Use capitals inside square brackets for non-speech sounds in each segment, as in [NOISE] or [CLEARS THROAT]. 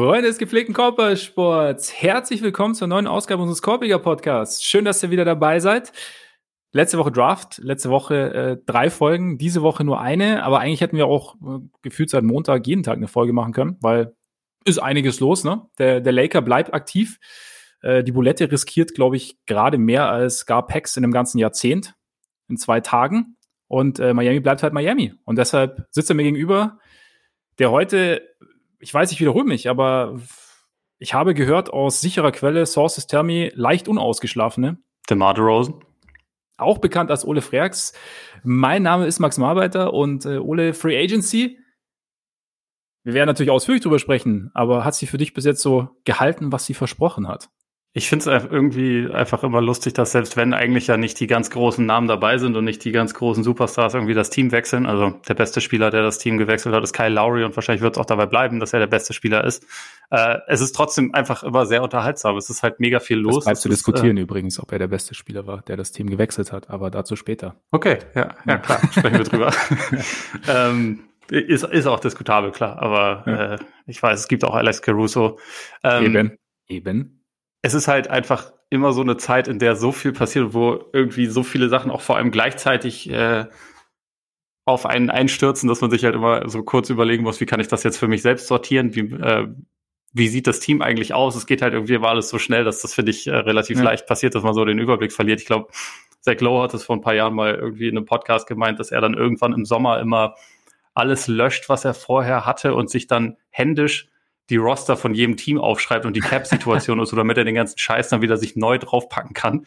Freunde des gepflegten Korbballsports, herzlich willkommen zur neuen Ausgabe unseres Korbiger Podcasts. Schön, dass ihr wieder dabei seid. Letzte Woche Draft, letzte Woche äh, drei Folgen, diese Woche nur eine, aber eigentlich hätten wir auch äh, gefühlt seit Montag jeden Tag eine Folge machen können, weil ist einiges los, ne? Der, der Laker bleibt aktiv. Äh, die Bulette riskiert, glaube ich, gerade mehr als gar Packs in einem ganzen Jahrzehnt in zwei Tagen. Und äh, Miami bleibt halt Miami. Und deshalb sitzt er mir gegenüber, der heute ich weiß, ich wiederhole mich, aber ich habe gehört aus sicherer Quelle, Sources tell me, leicht unausgeschlafene. DeMar DeRozan. Auch bekannt als Ole Freaks. Mein Name ist Max Marbeiter und äh, Ole Free Agency. Wir werden natürlich ausführlich drüber sprechen, aber hat sie für dich bis jetzt so gehalten, was sie versprochen hat? Ich finde es irgendwie einfach immer lustig, dass selbst wenn eigentlich ja nicht die ganz großen Namen dabei sind und nicht die ganz großen Superstars irgendwie das Team wechseln, also der beste Spieler, der das Team gewechselt hat, ist Kyle Lowry und wahrscheinlich wird es auch dabei bleiben, dass er der beste Spieler ist. Äh, es ist trotzdem einfach immer sehr unterhaltsam. Es ist halt mega viel los. Das zu diskutieren ist, äh, übrigens, ob er der beste Spieler war, der das Team gewechselt hat, aber dazu später. Okay, ja, ja klar, sprechen wir drüber. [LAUGHS] [LAUGHS] ähm, ist, ist auch diskutabel, klar, aber ja. äh, ich weiß, es gibt auch Alex Caruso. Ähm, Eben. Eben es ist halt einfach immer so eine Zeit, in der so viel passiert, wo irgendwie so viele Sachen auch vor allem gleichzeitig äh, auf einen einstürzen, dass man sich halt immer so kurz überlegen muss, wie kann ich das jetzt für mich selbst sortieren? Wie, äh, wie sieht das Team eigentlich aus? Es geht halt irgendwie war alles so schnell, dass das, finde ich, äh, relativ ja. leicht passiert, dass man so den Überblick verliert. Ich glaube, Zach Lowe hat es vor ein paar Jahren mal irgendwie in einem Podcast gemeint, dass er dann irgendwann im Sommer immer alles löscht, was er vorher hatte und sich dann händisch die Roster von jedem Team aufschreibt und die Cap-Situation und so, damit er den ganzen Scheiß dann wieder sich neu draufpacken kann.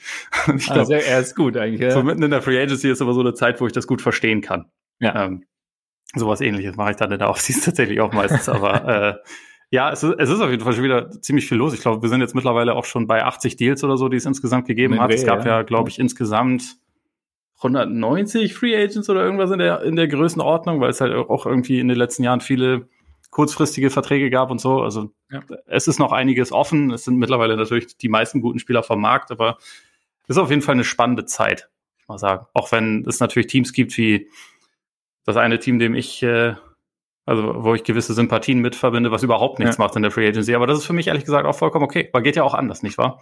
ich glaub, also er ist gut eigentlich. Ja. So mitten in der Free Agency ist aber so eine Zeit, wo ich das gut verstehen kann. Ja. Ähm, sowas ähnliches mache ich dann in der Offseason [LAUGHS] tatsächlich auch meistens, aber äh, ja, es ist, es ist auf jeden Fall schon wieder ziemlich viel los. Ich glaube, wir sind jetzt mittlerweile auch schon bei 80 Deals oder so, die es insgesamt gegeben hat. Es gab ja, ja glaube ich, insgesamt 190 Free Agents oder irgendwas in der, in der Größenordnung, weil es halt auch irgendwie in den letzten Jahren viele kurzfristige Verträge gab und so. Also ja. es ist noch einiges offen. Es sind mittlerweile natürlich die meisten guten Spieler vom Markt, aber es ist auf jeden Fall eine spannende Zeit, ich mal sagen. Auch wenn es natürlich Teams gibt wie das eine Team, dem ich, äh, also wo ich gewisse Sympathien mit verbinde, was überhaupt nichts ja. macht in der Free Agency. Aber das ist für mich ehrlich gesagt auch vollkommen okay, weil geht ja auch anders, nicht wahr?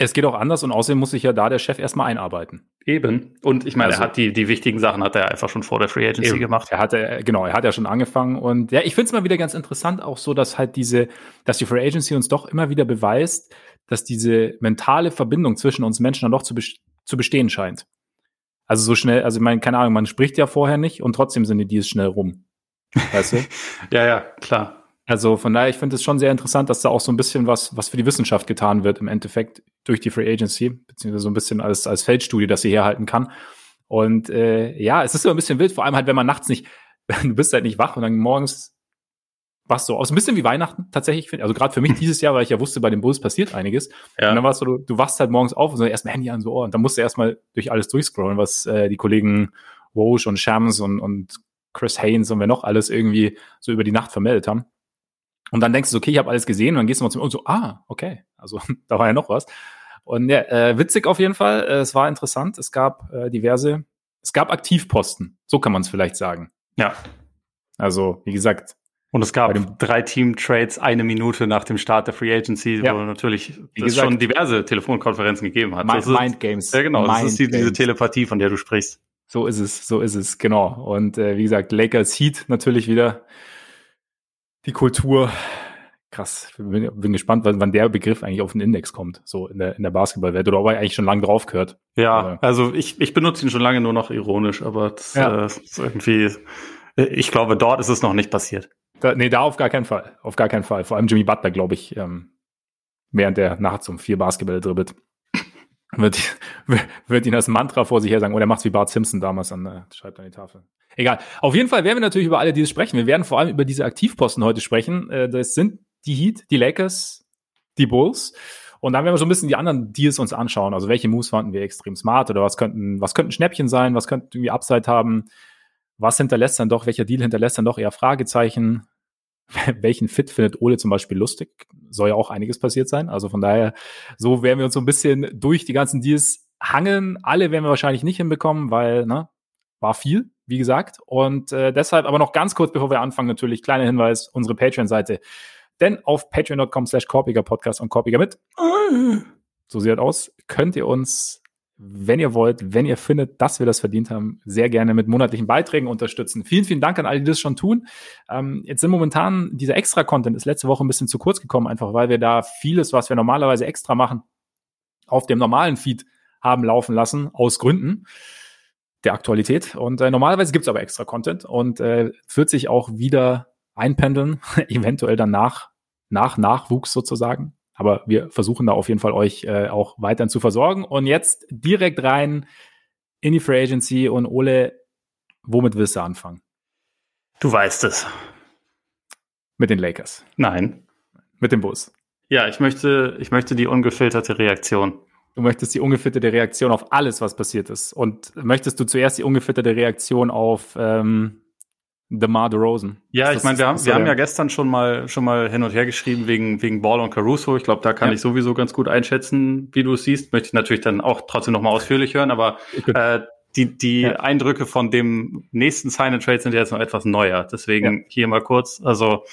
Es geht auch anders und außerdem muss sich ja da der Chef erstmal einarbeiten. Eben. Und ich meine, also, er hat die, die wichtigen Sachen hat er einfach schon vor der Free Agency eben. gemacht. Er hatte, genau, er hat ja schon angefangen und ja, ich finde es mal wieder ganz interessant, auch so, dass halt diese, dass die Free Agency uns doch immer wieder beweist, dass diese mentale Verbindung zwischen uns Menschen dann doch zu, zu bestehen scheint. Also so schnell, also ich meine, keine Ahnung, man spricht ja vorher nicht und trotzdem sind die Deals schnell rum. Weißt du? [LAUGHS] ja, ja, klar. Also von daher, ich finde es schon sehr interessant, dass da auch so ein bisschen was, was für die Wissenschaft getan wird im Endeffekt durch die Free Agency, beziehungsweise so ein bisschen als, als Feldstudie, das sie herhalten kann. Und äh, ja, es ist immer ein bisschen wild, vor allem halt, wenn man nachts nicht, [LAUGHS] du bist halt nicht wach und dann morgens wachst du aus. Ein bisschen wie Weihnachten tatsächlich. Also gerade für mich [LAUGHS] dieses Jahr, weil ich ja wusste, bei den Bulls passiert einiges. Ja. Und dann warst du, du wachst halt morgens auf und so erstmal Handy an, so, oh, und dann musst du erstmal durch alles durchscrollen, was äh, die Kollegen Woj und Shams und, und Chris Haynes und wer noch alles irgendwie so über die Nacht vermeldet haben. Und dann denkst du, okay, ich habe alles gesehen und dann gehst du mal zum und so, ah, okay, also [LAUGHS] da war ja noch was. Und ja, äh, witzig auf jeden Fall. Äh, es war interessant. Es gab äh, diverse, es gab Aktivposten. So kann man es vielleicht sagen. Ja. Also, wie gesagt. Und es gab drei Team-Trades eine Minute nach dem Start der Free Agency, ja. wo natürlich wie es schon diverse Telefonkonferenzen gegeben hat. Mind, Mind Games. Ja, genau. Mind das ist die, diese Telepathie, von der du sprichst. So ist es, so ist es, genau. Und äh, wie gesagt, Lakers Heat natürlich wieder die Kultur. Krass, bin, bin gespannt, wann, wann der Begriff eigentlich auf den Index kommt, so in der, in der Basketballwelt, oder ob er eigentlich schon lange drauf gehört. Ja, äh, also ich, ich benutze ihn schon lange nur noch ironisch, aber das, ja. äh, ist irgendwie, ich glaube, dort ist es noch nicht passiert. Da, nee, da auf gar keinen Fall. Auf gar keinen Fall. Vor allem Jimmy Butler, glaube ich, ähm, während der nachts um vier Basketball dribbelt, [LAUGHS] wird, wird ihn als Mantra vor sich her sagen, oder oh, macht's wie Bart Simpson damals an, äh, schreibt an die Tafel. Egal. Auf jeden Fall werden wir natürlich über alle diese sprechen. Wir werden vor allem über diese Aktivposten heute sprechen. Äh, das sind die Heat, die Lakers, die Bulls. Und dann werden wir so ein bisschen die anderen Deals uns anschauen. Also welche Moves fanden wir extrem smart oder was könnten, was könnten Schnäppchen sein, was könnten irgendwie Upside haben, was hinterlässt dann doch, welcher Deal hinterlässt dann doch eher Fragezeichen, [LAUGHS] welchen Fit findet Ole zum Beispiel lustig? Soll ja auch einiges passiert sein. Also von daher, so werden wir uns so ein bisschen durch die ganzen Deals hangeln. Alle werden wir wahrscheinlich nicht hinbekommen, weil, ne, war viel, wie gesagt. Und äh, deshalb aber noch ganz kurz, bevor wir anfangen, natürlich kleiner Hinweis, unsere Patreon-Seite. Denn auf patreon.com slash korpiger Podcast und korpiger mit, so sieht das aus, könnt ihr uns wenn ihr wollt, wenn ihr findet, dass wir das verdient haben, sehr gerne mit monatlichen Beiträgen unterstützen. Vielen, vielen Dank an alle, die das schon tun. Ähm, jetzt sind momentan dieser Extra-Content ist letzte Woche ein bisschen zu kurz gekommen, einfach weil wir da vieles, was wir normalerweise extra machen, auf dem normalen Feed haben laufen lassen, aus Gründen der Aktualität. Und äh, normalerweise gibt's aber extra Content und äh, wird sich auch wieder einpendeln, [LAUGHS] eventuell dann nach, nach Nachwuchs sozusagen. Aber wir versuchen da auf jeden Fall euch äh, auch weiterhin zu versorgen. Und jetzt direkt rein in die Free Agency und Ole, womit willst du anfangen? Du weißt es. Mit den Lakers. Nein. Mit dem Bus. Ja, ich möchte, ich möchte die ungefilterte Reaktion. Du möchtest die ungefilterte Reaktion auf alles, was passiert ist. Und möchtest du zuerst die ungefilterte Reaktion auf ähm, DeMar DeRozan. Ja, ich meine, wir haben, wir haben ja gestern schon mal, schon mal hin und her geschrieben wegen, wegen Ball und Caruso. Ich glaube, da kann ja. ich sowieso ganz gut einschätzen, wie du es siehst. Möchte ich natürlich dann auch trotzdem nochmal ausführlich hören, aber äh, die, die ja. Eindrücke von dem nächsten Sign and Trade sind jetzt noch etwas neuer. Deswegen ja. hier mal kurz. Also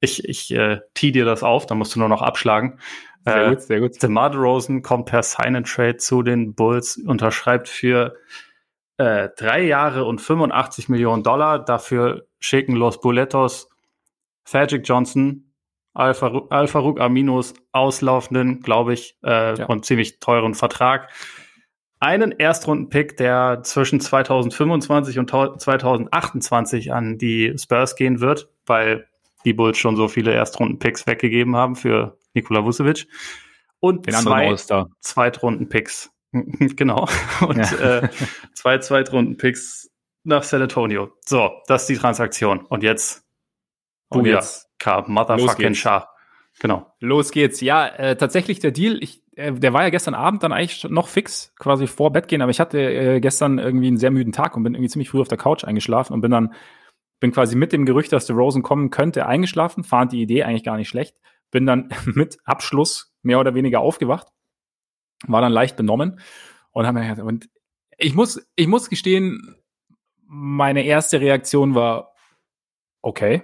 ich, ich äh, tee dir das auf, dann musst du nur noch abschlagen. Sehr äh, gut, sehr gut. DeMar DeRozan kommt per Sign and Trade zu den Bulls, unterschreibt für äh, drei Jahre und 85 Millionen Dollar. Dafür schicken Los Boletos Fagic Johnson, Al-Farouk Aminos auslaufenden, glaube ich, äh, ja. und ziemlich teuren Vertrag. Einen Erstrunden-Pick, der zwischen 2025 und 2028 an die Spurs gehen wird, weil die Bulls schon so viele Erstrunden-Picks weggegeben haben für Nikola Vucevic. Und Den zwei Zweitrunden-Picks [LAUGHS] genau. Und ja. äh, zwei Zweitrunden-Picks nach San Antonio. So, das ist die Transaktion. Und jetzt und jetzt K, Motherfucking Shah. Genau. Los geht's. Ja, äh, tatsächlich der Deal, ich, äh, der war ja gestern Abend dann eigentlich noch fix, quasi vor Bett gehen, aber ich hatte äh, gestern irgendwie einen sehr müden Tag und bin irgendwie ziemlich früh auf der Couch eingeschlafen und bin dann, bin quasi mit dem Gerücht, dass der Rosen kommen könnte, eingeschlafen, fand die Idee eigentlich gar nicht schlecht, bin dann [LAUGHS] mit Abschluss mehr oder weniger aufgewacht war dann leicht benommen und haben mir und ich muss, ich muss gestehen, meine erste Reaktion war, okay,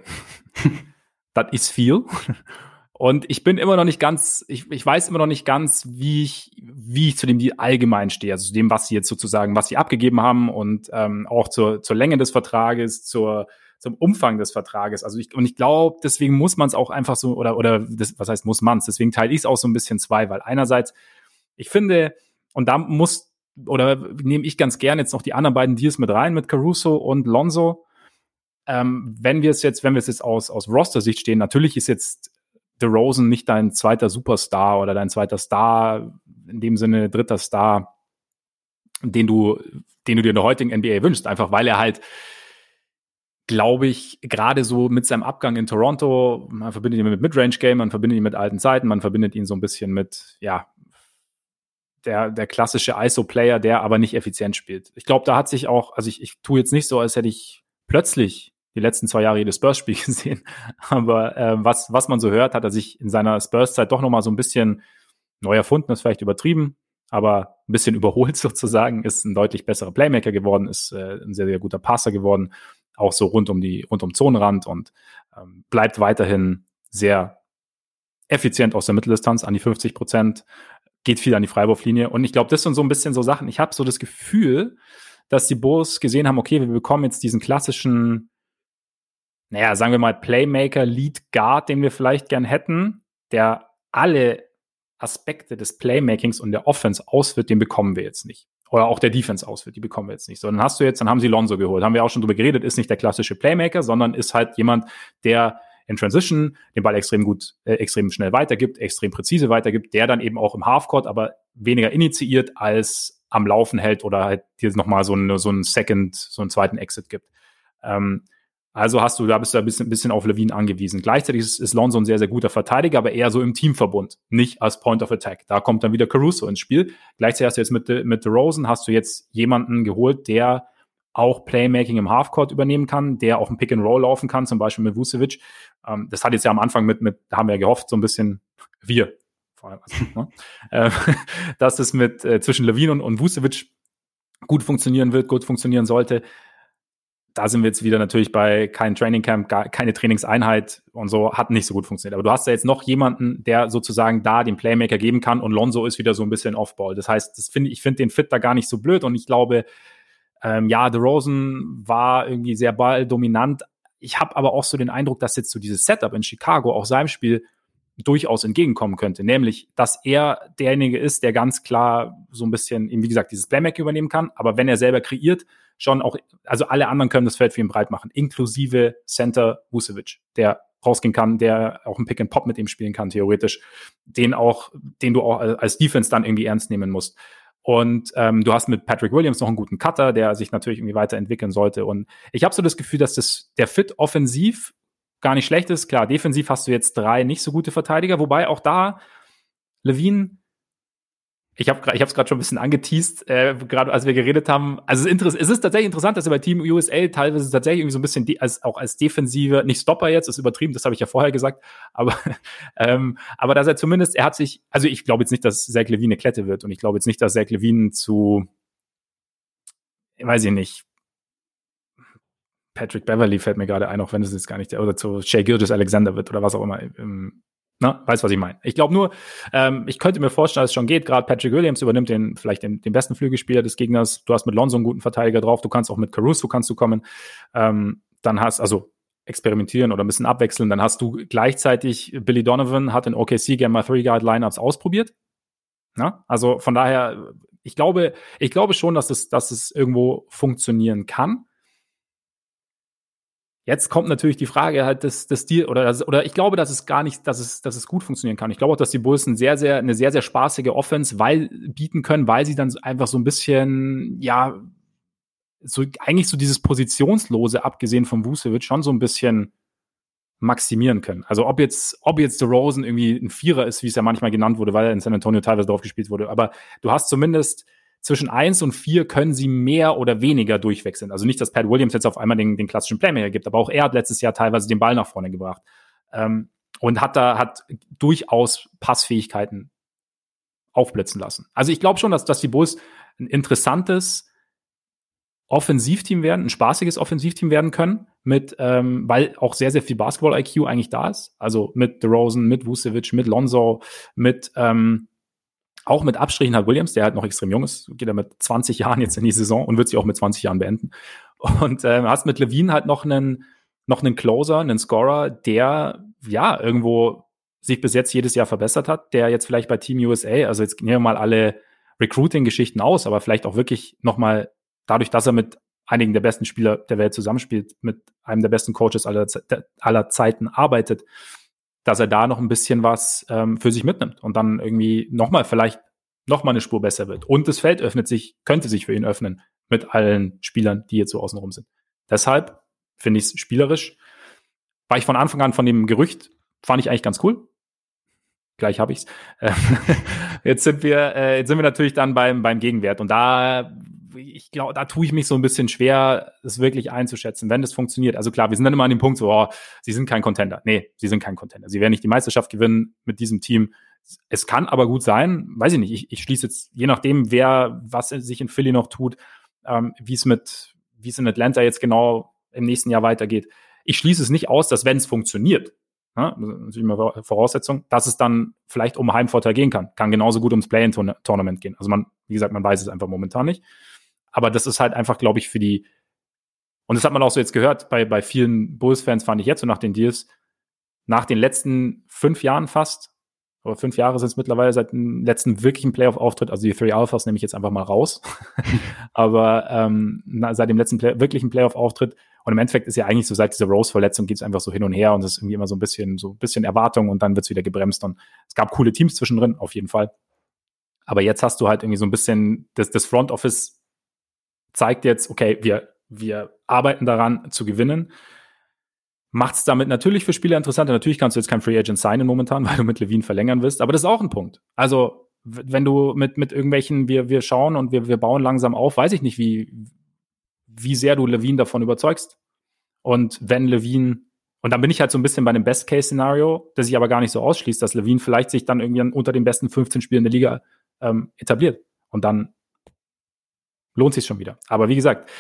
das ist viel. Und ich bin immer noch nicht ganz, ich, ich weiß immer noch nicht ganz, wie ich, wie ich zu dem Deal allgemein stehe, also zu dem, was sie jetzt sozusagen, was sie abgegeben haben und ähm, auch zur, zur Länge des Vertrages, zur, zum Umfang des Vertrages. Also ich, und ich glaube, deswegen muss man es auch einfach so, oder, oder das, was heißt muss man es, deswegen teile ich es auch so ein bisschen zwei, weil einerseits ich finde, und da muss, oder nehme ich ganz gern jetzt noch die anderen beiden Deals mit rein, mit Caruso und Lonzo. Ähm, wenn wir es jetzt, wenn wir es jetzt aus, aus Roster-Sicht stehen, natürlich ist jetzt DeRozan nicht dein zweiter Superstar oder dein zweiter Star, in dem Sinne dritter Star, den du, den du dir in der heutigen NBA wünschst, einfach weil er halt, glaube ich, gerade so mit seinem Abgang in Toronto, man verbindet ihn mit Midrange-Game, man verbindet ihn mit alten Zeiten, man verbindet ihn so ein bisschen mit, ja, der, der klassische ISO-Player, der aber nicht effizient spielt. Ich glaube, da hat sich auch, also ich, ich tue jetzt nicht so, als hätte ich plötzlich die letzten zwei Jahre jedes Spurs-Spiel [LAUGHS] gesehen. Aber äh, was, was man so hört, hat er sich in seiner Spurs-Zeit doch nochmal so ein bisschen neu erfunden, ist vielleicht übertrieben, aber ein bisschen [LAUGHS] überholt sozusagen, ist ein deutlich besserer Playmaker geworden, ist äh, ein sehr, sehr guter Passer geworden, auch so rund um die, rund um Zonenrand und ähm, bleibt weiterhin sehr effizient aus der Mitteldistanz an die 50 Prozent, geht viel an die Freiwurflinie. Und ich glaube, das sind so ein bisschen so Sachen. Ich habe so das Gefühl, dass die Bulls gesehen haben, okay, wir bekommen jetzt diesen klassischen, naja, sagen wir mal, Playmaker, Lead Guard, den wir vielleicht gern hätten, der alle Aspekte des Playmakings und der Offense ausführt, den bekommen wir jetzt nicht. Oder auch der Defense ausführt, die bekommen wir jetzt nicht. Sondern hast du jetzt, dann haben sie Lonzo geholt. Haben wir auch schon drüber geredet, ist nicht der klassische Playmaker, sondern ist halt jemand, der in Transition den Ball extrem gut, äh, extrem schnell weitergibt, extrem präzise weitergibt, der dann eben auch im Halfcourt aber weniger initiiert als am Laufen hält oder halt dir nochmal so, eine, so einen Second, so einen zweiten Exit gibt. Ähm, also hast du, da bist du ein bisschen, bisschen auf Levine angewiesen. Gleichzeitig ist, ist Lonzo ein sehr, sehr guter Verteidiger, aber eher so im Teamverbund, nicht als Point of Attack. Da kommt dann wieder Caruso ins Spiel. Gleichzeitig hast du jetzt mit, mit Rosen hast du jetzt jemanden geholt, der auch Playmaking im Halfcourt übernehmen kann, der auch ein Pick and Roll laufen kann, zum Beispiel mit Vucevic. Ähm, das hat jetzt ja am Anfang mit, mit, haben wir ja gehofft, so ein bisschen wir, vor allem, also, ne? [LAUGHS] äh, [LAUGHS] dass es mit äh, zwischen Levine und, und Vucevic gut funktionieren wird, gut funktionieren sollte. da sind wir jetzt wieder natürlich bei kein Trainingcamp, keine Trainingseinheit und so, hat nicht so gut funktioniert. Aber du hast ja jetzt noch jemanden, der sozusagen da den Playmaker geben kann und Lonzo ist wieder so ein bisschen Offball. Das heißt, das finde ich finde den Fit da gar nicht so blöd und ich glaube, ähm, ja, Rosen war irgendwie sehr balldominant. Ich habe aber auch so den Eindruck, dass jetzt so dieses Setup in Chicago auch seinem Spiel durchaus entgegenkommen könnte, nämlich, dass er derjenige ist, der ganz klar so ein bisschen, wie gesagt, dieses Playmaker übernehmen kann, aber wenn er selber kreiert, schon auch, also alle anderen können das Feld für ihn breit machen, inklusive Center Vucevic, der rausgehen kann, der auch ein Pick and Pop mit ihm spielen kann, theoretisch, den auch, den du auch als Defense dann irgendwie ernst nehmen musst. Und ähm, du hast mit Patrick Williams noch einen guten Cutter, der sich natürlich irgendwie weiterentwickeln sollte. Und ich habe so das Gefühl, dass das der Fit offensiv gar nicht schlecht ist. Klar, defensiv hast du jetzt drei nicht so gute Verteidiger, wobei auch da Levine ich habe ich es gerade schon ein bisschen angeteased, äh, gerade als wir geredet haben. Also es ist, tatsächlich interessant, dass er bei Team USA teilweise tatsächlich irgendwie so ein bisschen als, auch als Defensive, nicht Stopper jetzt, ist übertrieben, das habe ich ja vorher gesagt, aber, [LAUGHS] ähm, aber dass er zumindest, er hat sich, also ich glaube jetzt nicht, dass Zach Levine eine Klette wird und ich glaube jetzt nicht, dass Zach Levine zu, weiß ich nicht, Patrick Beverly fällt mir gerade ein, auch wenn es jetzt gar nicht, oder zu Shea Gilgis Alexander wird oder was auch immer. Ähm, na, weißt was ich meine? Ich glaube nur, ähm, ich könnte mir vorstellen, dass es schon geht. Gerade Patrick Williams übernimmt den vielleicht den, den besten Flügelspieler des Gegners. Du hast mit Lonzo einen guten Verteidiger drauf. Du kannst auch mit Caruso kannst du kommen. Ähm, dann hast also experimentieren oder ein bisschen abwechseln. Dann hast du gleichzeitig Billy Donovan hat in OKC mal Three Guard Lineups ausprobiert. Na? Also von daher, ich glaube, ich glaube schon, dass es, dass es irgendwo funktionieren kann. Jetzt kommt natürlich die Frage halt des, des Deal oder das, oder ich glaube, dass es gar nicht, dass es, dass es gut funktionieren kann. Ich glaube auch, dass die Bulls ein sehr, sehr, eine sehr, sehr spaßige Offense weil, bieten können, weil sie dann einfach so ein bisschen, ja, so eigentlich so dieses Positionslose, abgesehen vom Vucevic, schon so ein bisschen maximieren können. Also ob jetzt, ob jetzt der Rosen irgendwie ein Vierer ist, wie es ja manchmal genannt wurde, weil er in San Antonio teilweise drauf gespielt wurde, aber du hast zumindest zwischen eins und vier können sie mehr oder weniger durchwechseln. Also nicht, dass Pat Williams jetzt auf einmal den, den klassischen Playmaker gibt, aber auch er hat letztes Jahr teilweise den Ball nach vorne gebracht. Ähm, und hat da, hat durchaus Passfähigkeiten aufblitzen lassen. Also ich glaube schon, dass, dass die Bulls ein interessantes Offensivteam werden, ein spaßiges Offensivteam werden können, mit, ähm, weil auch sehr, sehr viel Basketball-IQ eigentlich da ist. Also mit DeRozan, mit Vucevic, mit Lonzo, mit ähm, auch mit Abstrichen hat Williams, der halt noch extrem jung ist, geht er mit 20 Jahren jetzt in die Saison und wird sie auch mit 20 Jahren beenden. Und äh, hast mit Levine halt noch einen, noch einen Closer, einen Scorer, der ja irgendwo sich bis jetzt jedes Jahr verbessert hat, der jetzt vielleicht bei Team USA, also jetzt nehmen wir mal alle Recruiting-Geschichten aus, aber vielleicht auch wirklich nochmal dadurch, dass er mit einigen der besten Spieler der Welt zusammenspielt, mit einem der besten Coaches aller, aller Zeiten arbeitet, dass er da noch ein bisschen was ähm, für sich mitnimmt und dann irgendwie nochmal vielleicht nochmal eine Spur besser wird. Und das Feld öffnet sich, könnte sich für ihn öffnen mit allen Spielern, die jetzt so außenrum sind. Deshalb finde ich es spielerisch. War ich von Anfang an von dem Gerücht, fand ich eigentlich ganz cool. Gleich habe ich's. [LAUGHS] jetzt sind wir, äh, jetzt sind wir natürlich dann beim beim Gegenwert und da ich glaube, da tue ich mich so ein bisschen schwer, es wirklich einzuschätzen, wenn das funktioniert. Also klar, wir sind dann immer an dem Punkt so, oh, sie sind kein Contender. Nee, sie sind kein Contender. Sie werden nicht die Meisterschaft gewinnen mit diesem Team. Es kann aber gut sein, weiß ich nicht, ich, ich schließe jetzt, je nachdem, wer, was sich in Philly noch tut, ähm, wie es mit, wie es in Atlanta jetzt genau im nächsten Jahr weitergeht. Ich schließe es nicht aus, dass wenn es funktioniert, ja, natürlich immer Voraussetzung, dass es dann vielleicht um Heimvorteil gehen kann. Kann genauso gut ums Play-in-Tournament gehen. Also man, wie gesagt, man weiß es einfach momentan nicht. Aber das ist halt einfach, glaube ich, für die, und das hat man auch so jetzt gehört, bei, bei vielen Bulls-Fans fand ich jetzt so nach den Deals, nach den letzten fünf Jahren fast, oder fünf Jahre sind es mittlerweile seit dem letzten wirklichen Playoff-Auftritt, also die Three Alphas nehme ich jetzt einfach mal raus, [LAUGHS] aber ähm, seit dem letzten Play wirklichen Playoff-Auftritt und im Endeffekt ist ja eigentlich so, seit dieser Rose-Verletzung geht es einfach so hin und her und es ist irgendwie immer so ein bisschen, so ein bisschen Erwartung und dann wird es wieder gebremst und es gab coole Teams zwischendrin, auf jeden Fall. Aber jetzt hast du halt irgendwie so ein bisschen das, das Front Office zeigt jetzt, okay, wir, wir arbeiten daran zu gewinnen. Macht es damit natürlich für Spieler interessanter. Natürlich kannst du jetzt kein Free Agent signen momentan, [LAUGHS] weil du mit Levine verlängern willst, aber das ist auch ein Punkt. Also, wenn du mit, mit irgendwelchen, wir, wir schauen und wir, wir bauen langsam auf, weiß ich nicht, wie, wie sehr du Levine davon überzeugst. Und wenn Levine, und dann bin ich halt so ein bisschen bei dem Best-Case-Szenario, das sich aber gar nicht so ausschließt, dass Levine vielleicht sich dann irgendwie unter den besten 15 Spielen der Liga ähm, etabliert. Und dann lohnt sich schon wieder. Aber wie gesagt,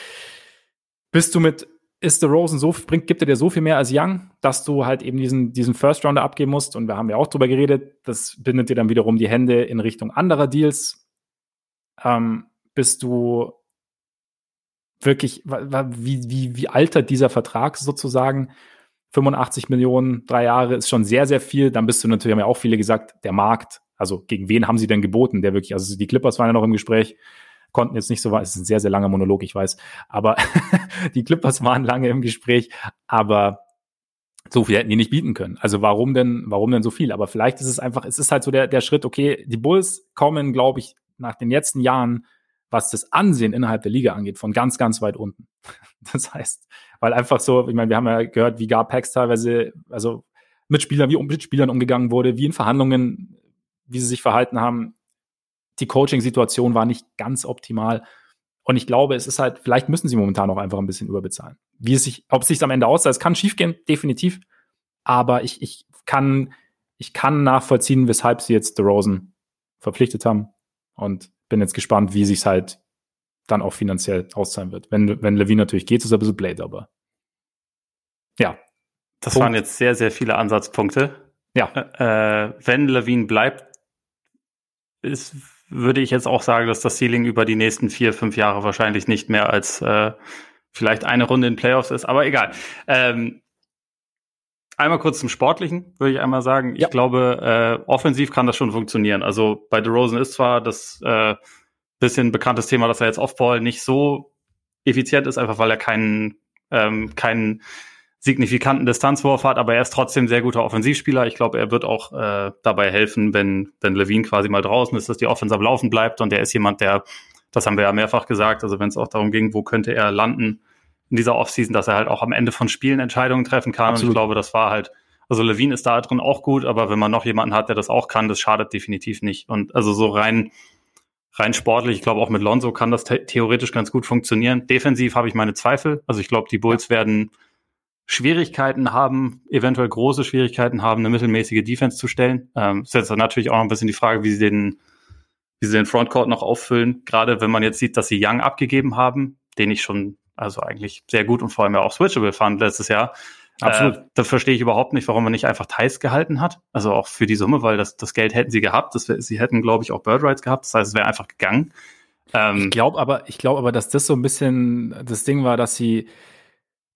bist du mit ist der Rosen so, bringt, gibt er dir so viel mehr als Young, dass du halt eben diesen, diesen First Rounder abgeben musst. Und wir haben ja auch drüber geredet, das bindet dir dann wiederum die Hände in Richtung anderer Deals. Ähm, bist du wirklich, wie, wie, wie altert dieser Vertrag sozusagen? 85 Millionen, drei Jahre ist schon sehr, sehr viel. Dann bist du natürlich, haben ja auch viele gesagt, der Markt. Also gegen wen haben sie denn geboten? Der wirklich, also die Clippers waren ja noch im Gespräch konnten jetzt nicht so weit, es ist ein sehr, sehr langer Monolog, ich weiß, aber [LAUGHS] die Clippers waren lange im Gespräch, aber so viel hätten die nicht bieten können. Also warum denn, warum denn so viel? Aber vielleicht ist es einfach, es ist halt so der, der Schritt, okay, die Bulls kommen, glaube ich, nach den letzten Jahren, was das Ansehen innerhalb der Liga angeht, von ganz, ganz weit unten. [LAUGHS] Das heißt, weil einfach so, ich meine, wir haben ja gehört, wie Garpax teilweise, also mit Spielern, wie mit Spielern umgegangen wurde, wie in Verhandlungen, wie sie sich verhalten haben die Coaching-Situation war nicht ganz optimal. Und ich glaube, es ist halt, vielleicht müssen sie momentan auch einfach ein bisschen überbezahlen. Wie es sich, ob es sich am Ende aussah, es kann schiefgehen, definitiv. Aber ich, ich kann, ich kann nachvollziehen, weshalb sie jetzt The Rosen verpflichtet haben. Und bin jetzt gespannt, wie sich halt dann auch finanziell auszahlen wird. Wenn, wenn Levine natürlich geht, ist es ein bisschen Blade, aber ja. Das Punkt. waren jetzt sehr, sehr viele Ansatzpunkte. Ja. Äh, wenn Levine bleibt, ist würde ich jetzt auch sagen, dass das Ceiling über die nächsten vier, fünf Jahre wahrscheinlich nicht mehr als äh, vielleicht eine Runde in Playoffs ist, aber egal. Ähm, einmal kurz zum Sportlichen, würde ich einmal sagen. Ja. Ich glaube, äh, offensiv kann das schon funktionieren. Also bei DeRozan ist zwar das äh, bisschen bekanntes Thema, dass er jetzt Offball nicht so effizient ist, einfach weil er keinen ähm, keinen signifikanten Distanzwurf hat, aber er ist trotzdem sehr guter Offensivspieler. Ich glaube, er wird auch äh, dabei helfen, wenn, wenn Levine quasi mal draußen ist, dass die Offensive laufen bleibt. Und er ist jemand, der, das haben wir ja mehrfach gesagt, also wenn es auch darum ging, wo könnte er landen in dieser Offseason, dass er halt auch am Ende von Spielen Entscheidungen treffen kann. Absolut. Und ich glaube, das war halt, also Levine ist da drin auch gut, aber wenn man noch jemanden hat, der das auch kann, das schadet definitiv nicht. Und also so rein, rein sportlich, ich glaube auch mit Lonzo kann das theoretisch ganz gut funktionieren. Defensiv habe ich meine Zweifel. Also ich glaube, die Bulls werden Schwierigkeiten haben, eventuell große Schwierigkeiten haben, eine mittelmäßige Defense zu stellen. Ähm, ist jetzt natürlich auch noch ein bisschen die Frage, wie sie den, wie sie den Frontcourt noch auffüllen. Gerade wenn man jetzt sieht, dass sie Young abgegeben haben, den ich schon also eigentlich sehr gut und vor allem ja auch switchable fand letztes Jahr. Absolut. Äh, da verstehe ich überhaupt nicht, warum man nicht einfach Thais gehalten hat. Also auch für die Summe, weil das, das Geld hätten sie gehabt. Das, sie hätten, glaube ich, auch Bird Rights gehabt. Das heißt, es wäre einfach gegangen. Ähm, ich glaube aber, ich glaube aber, dass das so ein bisschen das Ding war, dass sie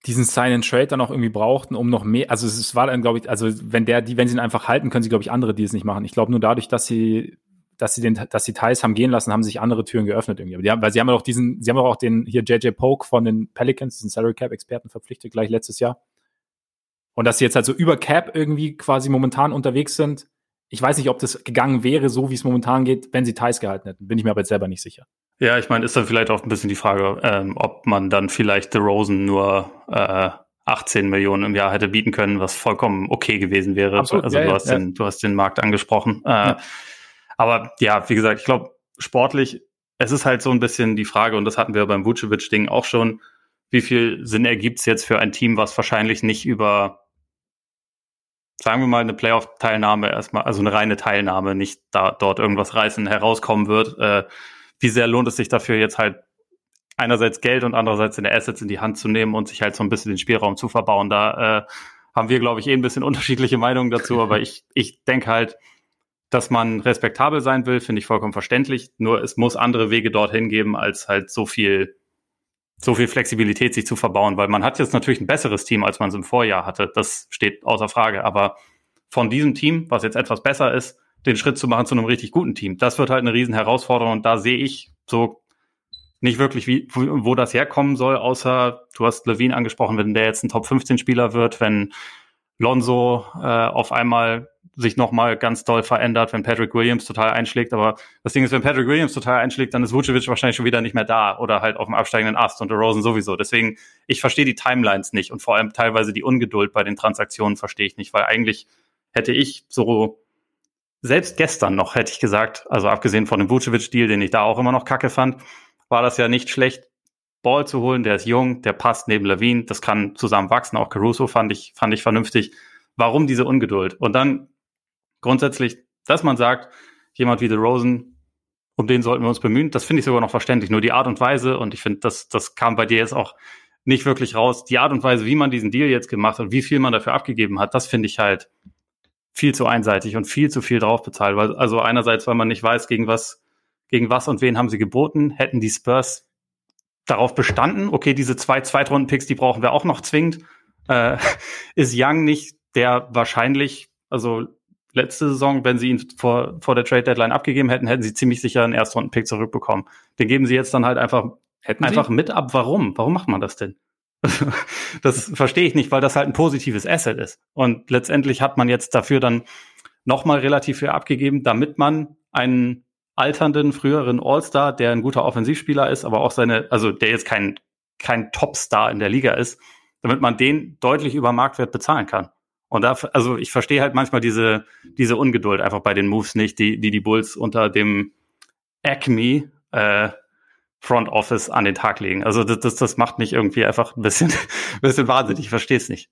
diesen Sign and Trade dann auch irgendwie brauchten, um noch mehr, also es war dann, glaube ich, also wenn der, die, wenn sie ihn einfach halten, können sie, glaube ich, andere Deals nicht machen. Ich glaube nur dadurch, dass sie, dass sie den, dass sie Thais haben gehen lassen, haben sich andere Türen geöffnet irgendwie. Aber die haben, weil sie haben ja auch diesen, sie haben auch den hier JJ Polk von den Pelicans, diesen Salary Cap Experten verpflichtet, gleich letztes Jahr. Und dass sie jetzt halt so über Cap irgendwie quasi momentan unterwegs sind. Ich weiß nicht, ob das gegangen wäre, so wie es momentan geht, wenn sie Thais gehalten hätten. Bin ich mir aber jetzt selber nicht sicher. Ja, ich meine, ist dann vielleicht auch ein bisschen die Frage, ähm, ob man dann vielleicht The Rosen nur äh, 18 Millionen im Jahr hätte bieten können, was vollkommen okay gewesen wäre. Absolut, also ja, du, hast ja. den, du hast den Markt angesprochen. Äh, ja. Aber ja, wie gesagt, ich glaube, sportlich, es ist halt so ein bisschen die Frage, und das hatten wir beim Vucevic-Ding auch schon, wie viel Sinn ergibt es jetzt für ein Team, was wahrscheinlich nicht über, sagen wir mal, eine Playoff-Teilnahme erstmal, also eine reine Teilnahme, nicht da dort irgendwas reißen herauskommen wird. Äh, wie sehr lohnt es sich dafür jetzt halt einerseits Geld und andererseits in der Assets in die Hand zu nehmen und sich halt so ein bisschen den Spielraum zu verbauen. Da äh, haben wir, glaube ich, eh ein bisschen [LAUGHS] unterschiedliche Meinungen dazu, aber ich, ich denke halt, dass man respektabel sein will, finde ich vollkommen verständlich. Nur es muss andere Wege dorthin geben, als halt so viel, so viel Flexibilität sich zu verbauen, weil man hat jetzt natürlich ein besseres Team, als man es im Vorjahr hatte. Das steht außer Frage. Aber von diesem Team, was jetzt etwas besser ist, den Schritt zu machen zu einem richtig guten Team. Das wird halt eine riesen Herausforderung und da sehe ich so nicht wirklich, wie, wo das herkommen soll, außer du hast Levine angesprochen, wenn der jetzt ein Top 15 Spieler wird, wenn Lonzo äh, auf einmal sich nochmal ganz doll verändert, wenn Patrick Williams total einschlägt. Aber das Ding ist, wenn Patrick Williams total einschlägt, dann ist Vucevic wahrscheinlich schon wieder nicht mehr da oder halt auf dem absteigenden Ast und der Rosen sowieso. Deswegen, ich verstehe die Timelines nicht und vor allem teilweise die Ungeduld bei den Transaktionen verstehe ich nicht, weil eigentlich hätte ich so selbst gestern noch, hätte ich gesagt, also abgesehen von dem Vucevic-Deal, den ich da auch immer noch kacke fand, war das ja nicht schlecht, Ball zu holen. Der ist jung, der passt neben Levine, das kann zusammen wachsen. Auch Caruso fand ich, fand ich vernünftig. Warum diese Ungeduld? Und dann grundsätzlich, dass man sagt, jemand wie The Rosen, um den sollten wir uns bemühen, das finde ich sogar noch verständlich. Nur die Art und Weise, und ich finde, das, das kam bei dir jetzt auch nicht wirklich raus. Die Art und Weise, wie man diesen Deal jetzt gemacht hat, wie viel man dafür abgegeben hat, das finde ich halt viel zu einseitig und viel zu viel drauf bezahlt. Weil, also einerseits, weil man nicht weiß, gegen was, gegen was und wen haben sie geboten, hätten die Spurs darauf bestanden, okay, diese zwei Zweitrunden-Picks, die brauchen wir auch noch zwingend. Äh, [LAUGHS] ist Young nicht der wahrscheinlich, also letzte Saison, wenn sie ihn vor, vor der Trade Deadline abgegeben hätten, hätten sie ziemlich sicher einen Erstrunden-Pick zurückbekommen. Den geben sie jetzt dann halt einfach, hätten einfach mit ab. Warum? Warum macht man das denn? [LAUGHS] das verstehe ich nicht, weil das halt ein positives Asset ist. Und letztendlich hat man jetzt dafür dann nochmal relativ viel abgegeben, damit man einen alternden, früheren All-Star, der ein guter Offensivspieler ist, aber auch seine, also der jetzt kein, kein Top-Star in der Liga ist, damit man den deutlich über Marktwert bezahlen kann. Und da, also ich verstehe halt manchmal diese, diese Ungeduld einfach bei den Moves nicht, die die, die Bulls unter dem Acme äh, Front Office an den Tag legen. Also das, das, das macht mich irgendwie einfach ein bisschen, ein [LAUGHS] bisschen wahnsinnig. Ich verstehe es nicht.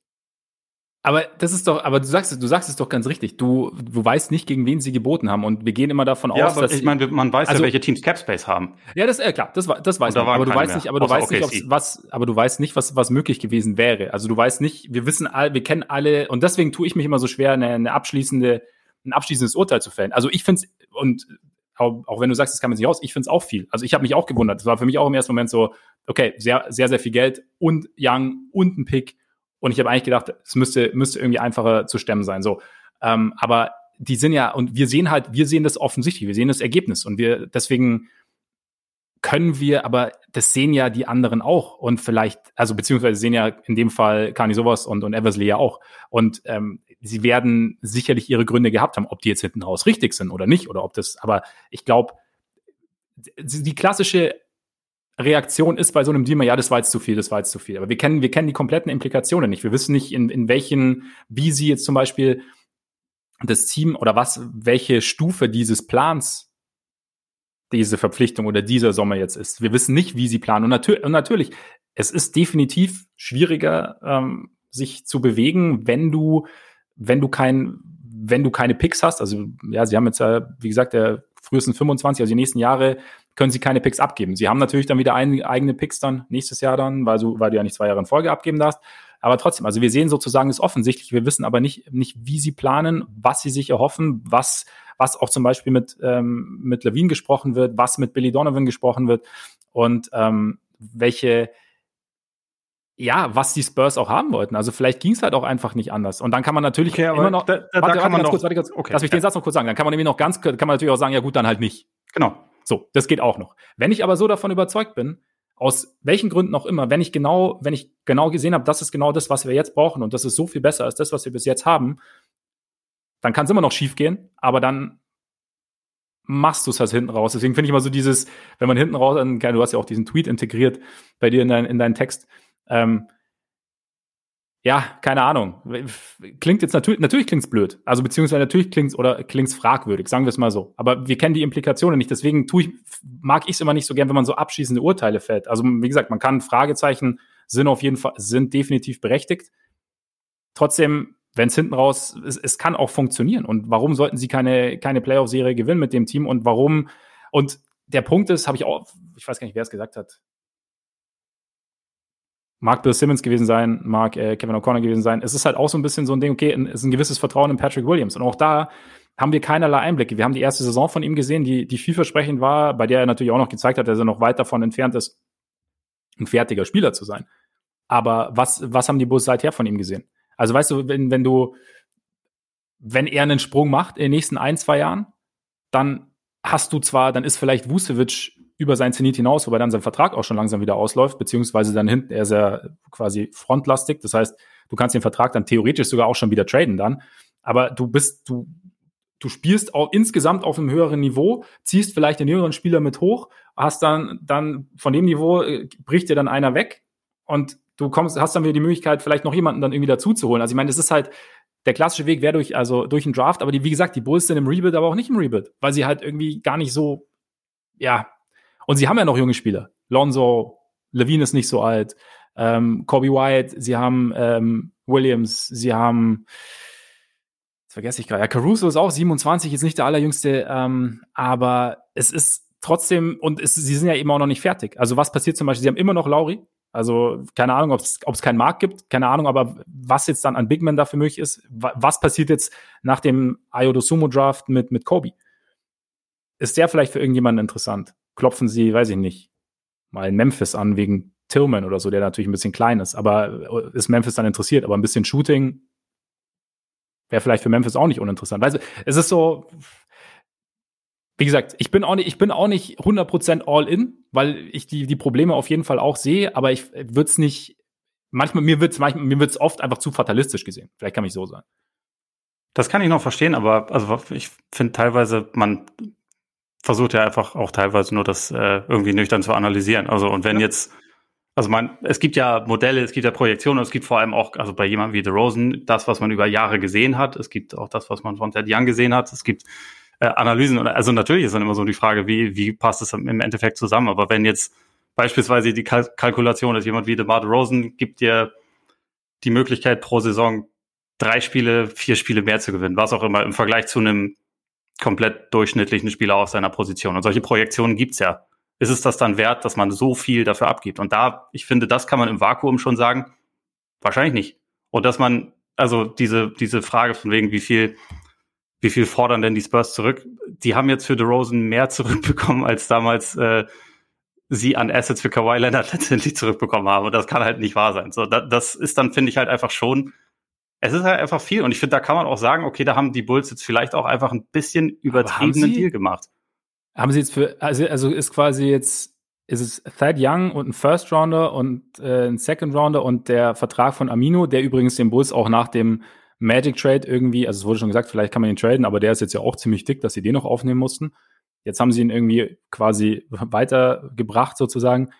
Aber das ist doch, aber du sagst, du sagst es doch ganz richtig. Du, du weißt nicht, gegen wen sie geboten haben. Und wir gehen immer davon ja, aus, dass. Ich meine, man weiß also, ja, welche Teams Capspace haben. Ja, das, äh, klar, das, das weiß man. Aber du weißt mehr. nicht, aber du weißt nicht, was, aber du weißt nicht, was, was möglich gewesen wäre. Also du weißt nicht, wir wissen all, wir kennen alle, und deswegen tue ich mich immer so schwer, eine, eine abschließende, ein abschließendes Urteil zu fällen. Also ich finde und auch, wenn du sagst, das kann man sich aus, ich finde es auch viel. Also ich habe mich auch gewundert. Das war für mich auch im ersten Moment so, okay, sehr, sehr, sehr viel Geld und Young und ein Pick und ich habe eigentlich gedacht, es müsste, müsste irgendwie einfacher zu stemmen sein. So. Ähm, aber die sind ja, und wir sehen halt, wir sehen das offensichtlich, wir sehen das Ergebnis. Und wir, deswegen können wir, aber das sehen ja die anderen auch. Und vielleicht, also beziehungsweise sehen ja in dem Fall Kani sowas und, und Eversley ja auch. Und ähm, sie werden sicherlich ihre Gründe gehabt haben, ob die jetzt hinten raus richtig sind oder nicht, oder ob das, aber ich glaube, die klassische Reaktion ist bei so einem Deal, ja, das war jetzt zu viel, das war jetzt zu viel. Aber wir kennen, wir kennen die kompletten Implikationen nicht. Wir wissen nicht, in, in welchen, wie sie jetzt zum Beispiel das Team oder was, welche Stufe dieses Plans diese Verpflichtung oder dieser Sommer jetzt ist. Wir wissen nicht, wie sie planen. Und, natür und natürlich, es ist definitiv schwieriger, ähm, sich zu bewegen, wenn du, wenn du kein, wenn du keine Picks hast. Also ja, sie haben jetzt ja, wie gesagt, der frühestens 25, also die nächsten Jahre können sie keine Picks abgeben. Sie haben natürlich dann wieder ein, eigene Picks dann nächstes Jahr dann, weil, du, weil du ja nicht zwei Jahre in Folge abgeben darfst. Aber trotzdem, also wir sehen sozusagen das offensichtlich. Wir wissen aber nicht, nicht, wie sie planen, was sie sich erhoffen, was, was auch zum Beispiel mit, ähm, mit Levine gesprochen wird, was mit Billy Donovan gesprochen wird und ähm, welche, ja, was die Spurs auch haben wollten. Also vielleicht ging es halt auch einfach nicht anders. Und dann kann man natürlich okay, immer noch. Da, da, warte, da kann warte, man noch, kurz, warte, kurz, okay, lass mich ja. den Satz noch kurz sagen. Dann kann man nämlich noch ganz, kann man natürlich auch sagen, ja gut, dann halt nicht. Genau. So, das geht auch noch. Wenn ich aber so davon überzeugt bin, aus welchen Gründen auch immer, wenn ich genau, wenn ich genau gesehen habe, das ist genau das, was wir jetzt brauchen und das ist so viel besser als das, was wir bis jetzt haben, dann kann es immer noch schief gehen, aber dann machst du es halt hinten raus. Deswegen finde ich immer so dieses, wenn man hinten raus, du hast ja auch diesen Tweet integriert bei dir in, dein, in deinen Text, ähm, ja, keine Ahnung. Klingt jetzt natürlich, natürlich klingt's blöd. Also beziehungsweise natürlich klingt's oder klingt's fragwürdig, sagen wir es mal so. Aber wir kennen die Implikationen nicht. Deswegen tue ich, mag ich es immer nicht so gern, wenn man so abschließende Urteile fällt. Also wie gesagt, man kann Fragezeichen sind auf jeden Fall, sind definitiv berechtigt. Trotzdem, wenn es hinten raus, es, es kann auch funktionieren. Und warum sollten sie keine, keine Playoff-Serie gewinnen mit dem Team? Und warum? Und der Punkt ist, habe ich auch, ich weiß gar nicht, wer es gesagt hat mag Bill Simmons gewesen sein, mag äh, Kevin O'Connor gewesen sein. Es ist halt auch so ein bisschen so ein Ding, okay, es ist ein gewisses Vertrauen in Patrick Williams. Und auch da haben wir keinerlei Einblicke. Wir haben die erste Saison von ihm gesehen, die, die vielversprechend war, bei der er natürlich auch noch gezeigt hat, dass er noch weit davon entfernt ist, ein fertiger Spieler zu sein. Aber was, was haben die Bulls seither von ihm gesehen? Also weißt du, wenn, wenn du, wenn er einen Sprung macht in den nächsten ein, zwei Jahren, dann hast du zwar, dann ist vielleicht Vucevic über sein Zenit hinaus, wobei dann sein Vertrag auch schon langsam wieder ausläuft, beziehungsweise dann hinten, er ist ja quasi frontlastig. Das heißt, du kannst den Vertrag dann theoretisch sogar auch schon wieder traden dann. Aber du bist, du, du spielst auch insgesamt auf einem höheren Niveau, ziehst vielleicht den jüngeren Spieler mit hoch, hast dann, dann von dem Niveau äh, bricht dir dann einer weg und du kommst, hast dann wieder die Möglichkeit, vielleicht noch jemanden dann irgendwie dazu zu holen. Also ich meine, das ist halt, der klassische Weg wäre durch, also durch einen Draft, aber die, wie gesagt, die Bulls sind im Rebuild, aber auch nicht im Rebuild, weil sie halt irgendwie gar nicht so, ja, und sie haben ja noch junge Spieler. Lonzo, Levine ist nicht so alt, ähm, Kobe White, sie haben ähm, Williams, sie haben, das vergesse ich gerade, ja, Caruso ist auch 27, ist nicht der allerjüngste, ähm, aber es ist trotzdem, und es, sie sind ja eben auch noch nicht fertig. Also was passiert zum Beispiel, sie haben immer noch Lauri, Also keine Ahnung, ob es keinen Markt gibt, keine Ahnung, aber was jetzt dann an Big Man dafür möglich ist, was passiert jetzt nach dem Ayodo Sumo Draft mit, mit Kobe? Ist der vielleicht für irgendjemanden interessant? Klopfen sie, weiß ich nicht, mal in Memphis an wegen Tillman oder so, der natürlich ein bisschen klein ist, aber äh, ist Memphis dann interessiert, aber ein bisschen Shooting wäre vielleicht für Memphis auch nicht uninteressant. Weißt du, es ist so, wie gesagt, ich bin auch nicht, ich bin auch nicht 100% all in, weil ich die, die Probleme auf jeden Fall auch sehe, aber ich würde es nicht, manchmal, mir wird es manchmal, mir wird es oft einfach zu fatalistisch gesehen. Vielleicht kann ich so sein. Das kann ich noch verstehen, aber also ich finde teilweise, man versucht ja einfach auch teilweise nur das äh, irgendwie nüchtern zu analysieren. Also und wenn ja. jetzt, also man, es gibt ja Modelle, es gibt ja Projektionen, es gibt vor allem auch, also bei jemandem wie The Rosen, das, was man über Jahre gesehen hat, es gibt auch das, was man von Ted Young gesehen hat, es gibt äh, Analysen. Also natürlich ist dann immer so die Frage, wie, wie passt es im Endeffekt zusammen. Aber wenn jetzt beispielsweise die Kal Kalkulation ist, jemand wie DeMar Rosen gibt dir die Möglichkeit pro Saison drei Spiele, vier Spiele mehr zu gewinnen, was auch immer im Vergleich zu einem komplett durchschnittlichen Spieler auf seiner Position. Und solche Projektionen gibt's ja. Ist es das dann wert, dass man so viel dafür abgibt? Und da, ich finde, das kann man im Vakuum schon sagen, wahrscheinlich nicht. Und dass man, also diese, diese Frage von wegen, wie viel wie viel fordern denn die Spurs zurück? Die haben jetzt für DeRozan mehr [LAUGHS] zurückbekommen, als damals äh, sie an Assets für Kawhi Leonard [LAUGHS] letztendlich zurückbekommen haben. Und das kann halt nicht wahr sein. So, da, das ist dann, finde ich, halt einfach schon, es ist halt einfach viel. Und ich finde, da kann man auch sagen, okay, da haben die Bulls jetzt vielleicht auch einfach ein bisschen übertriebenen Deal gemacht. Haben sie jetzt für, also, also ist quasi jetzt, ist es Thad Young und ein First Rounder und äh, ein Second Rounder und der Vertrag von Amino, der übrigens den Bulls auch nach dem Magic Trade irgendwie, also es wurde schon gesagt, vielleicht kann man ihn traden, aber der ist jetzt ja auch ziemlich dick, dass sie den noch aufnehmen mussten. Jetzt haben sie ihn irgendwie quasi weitergebracht sozusagen.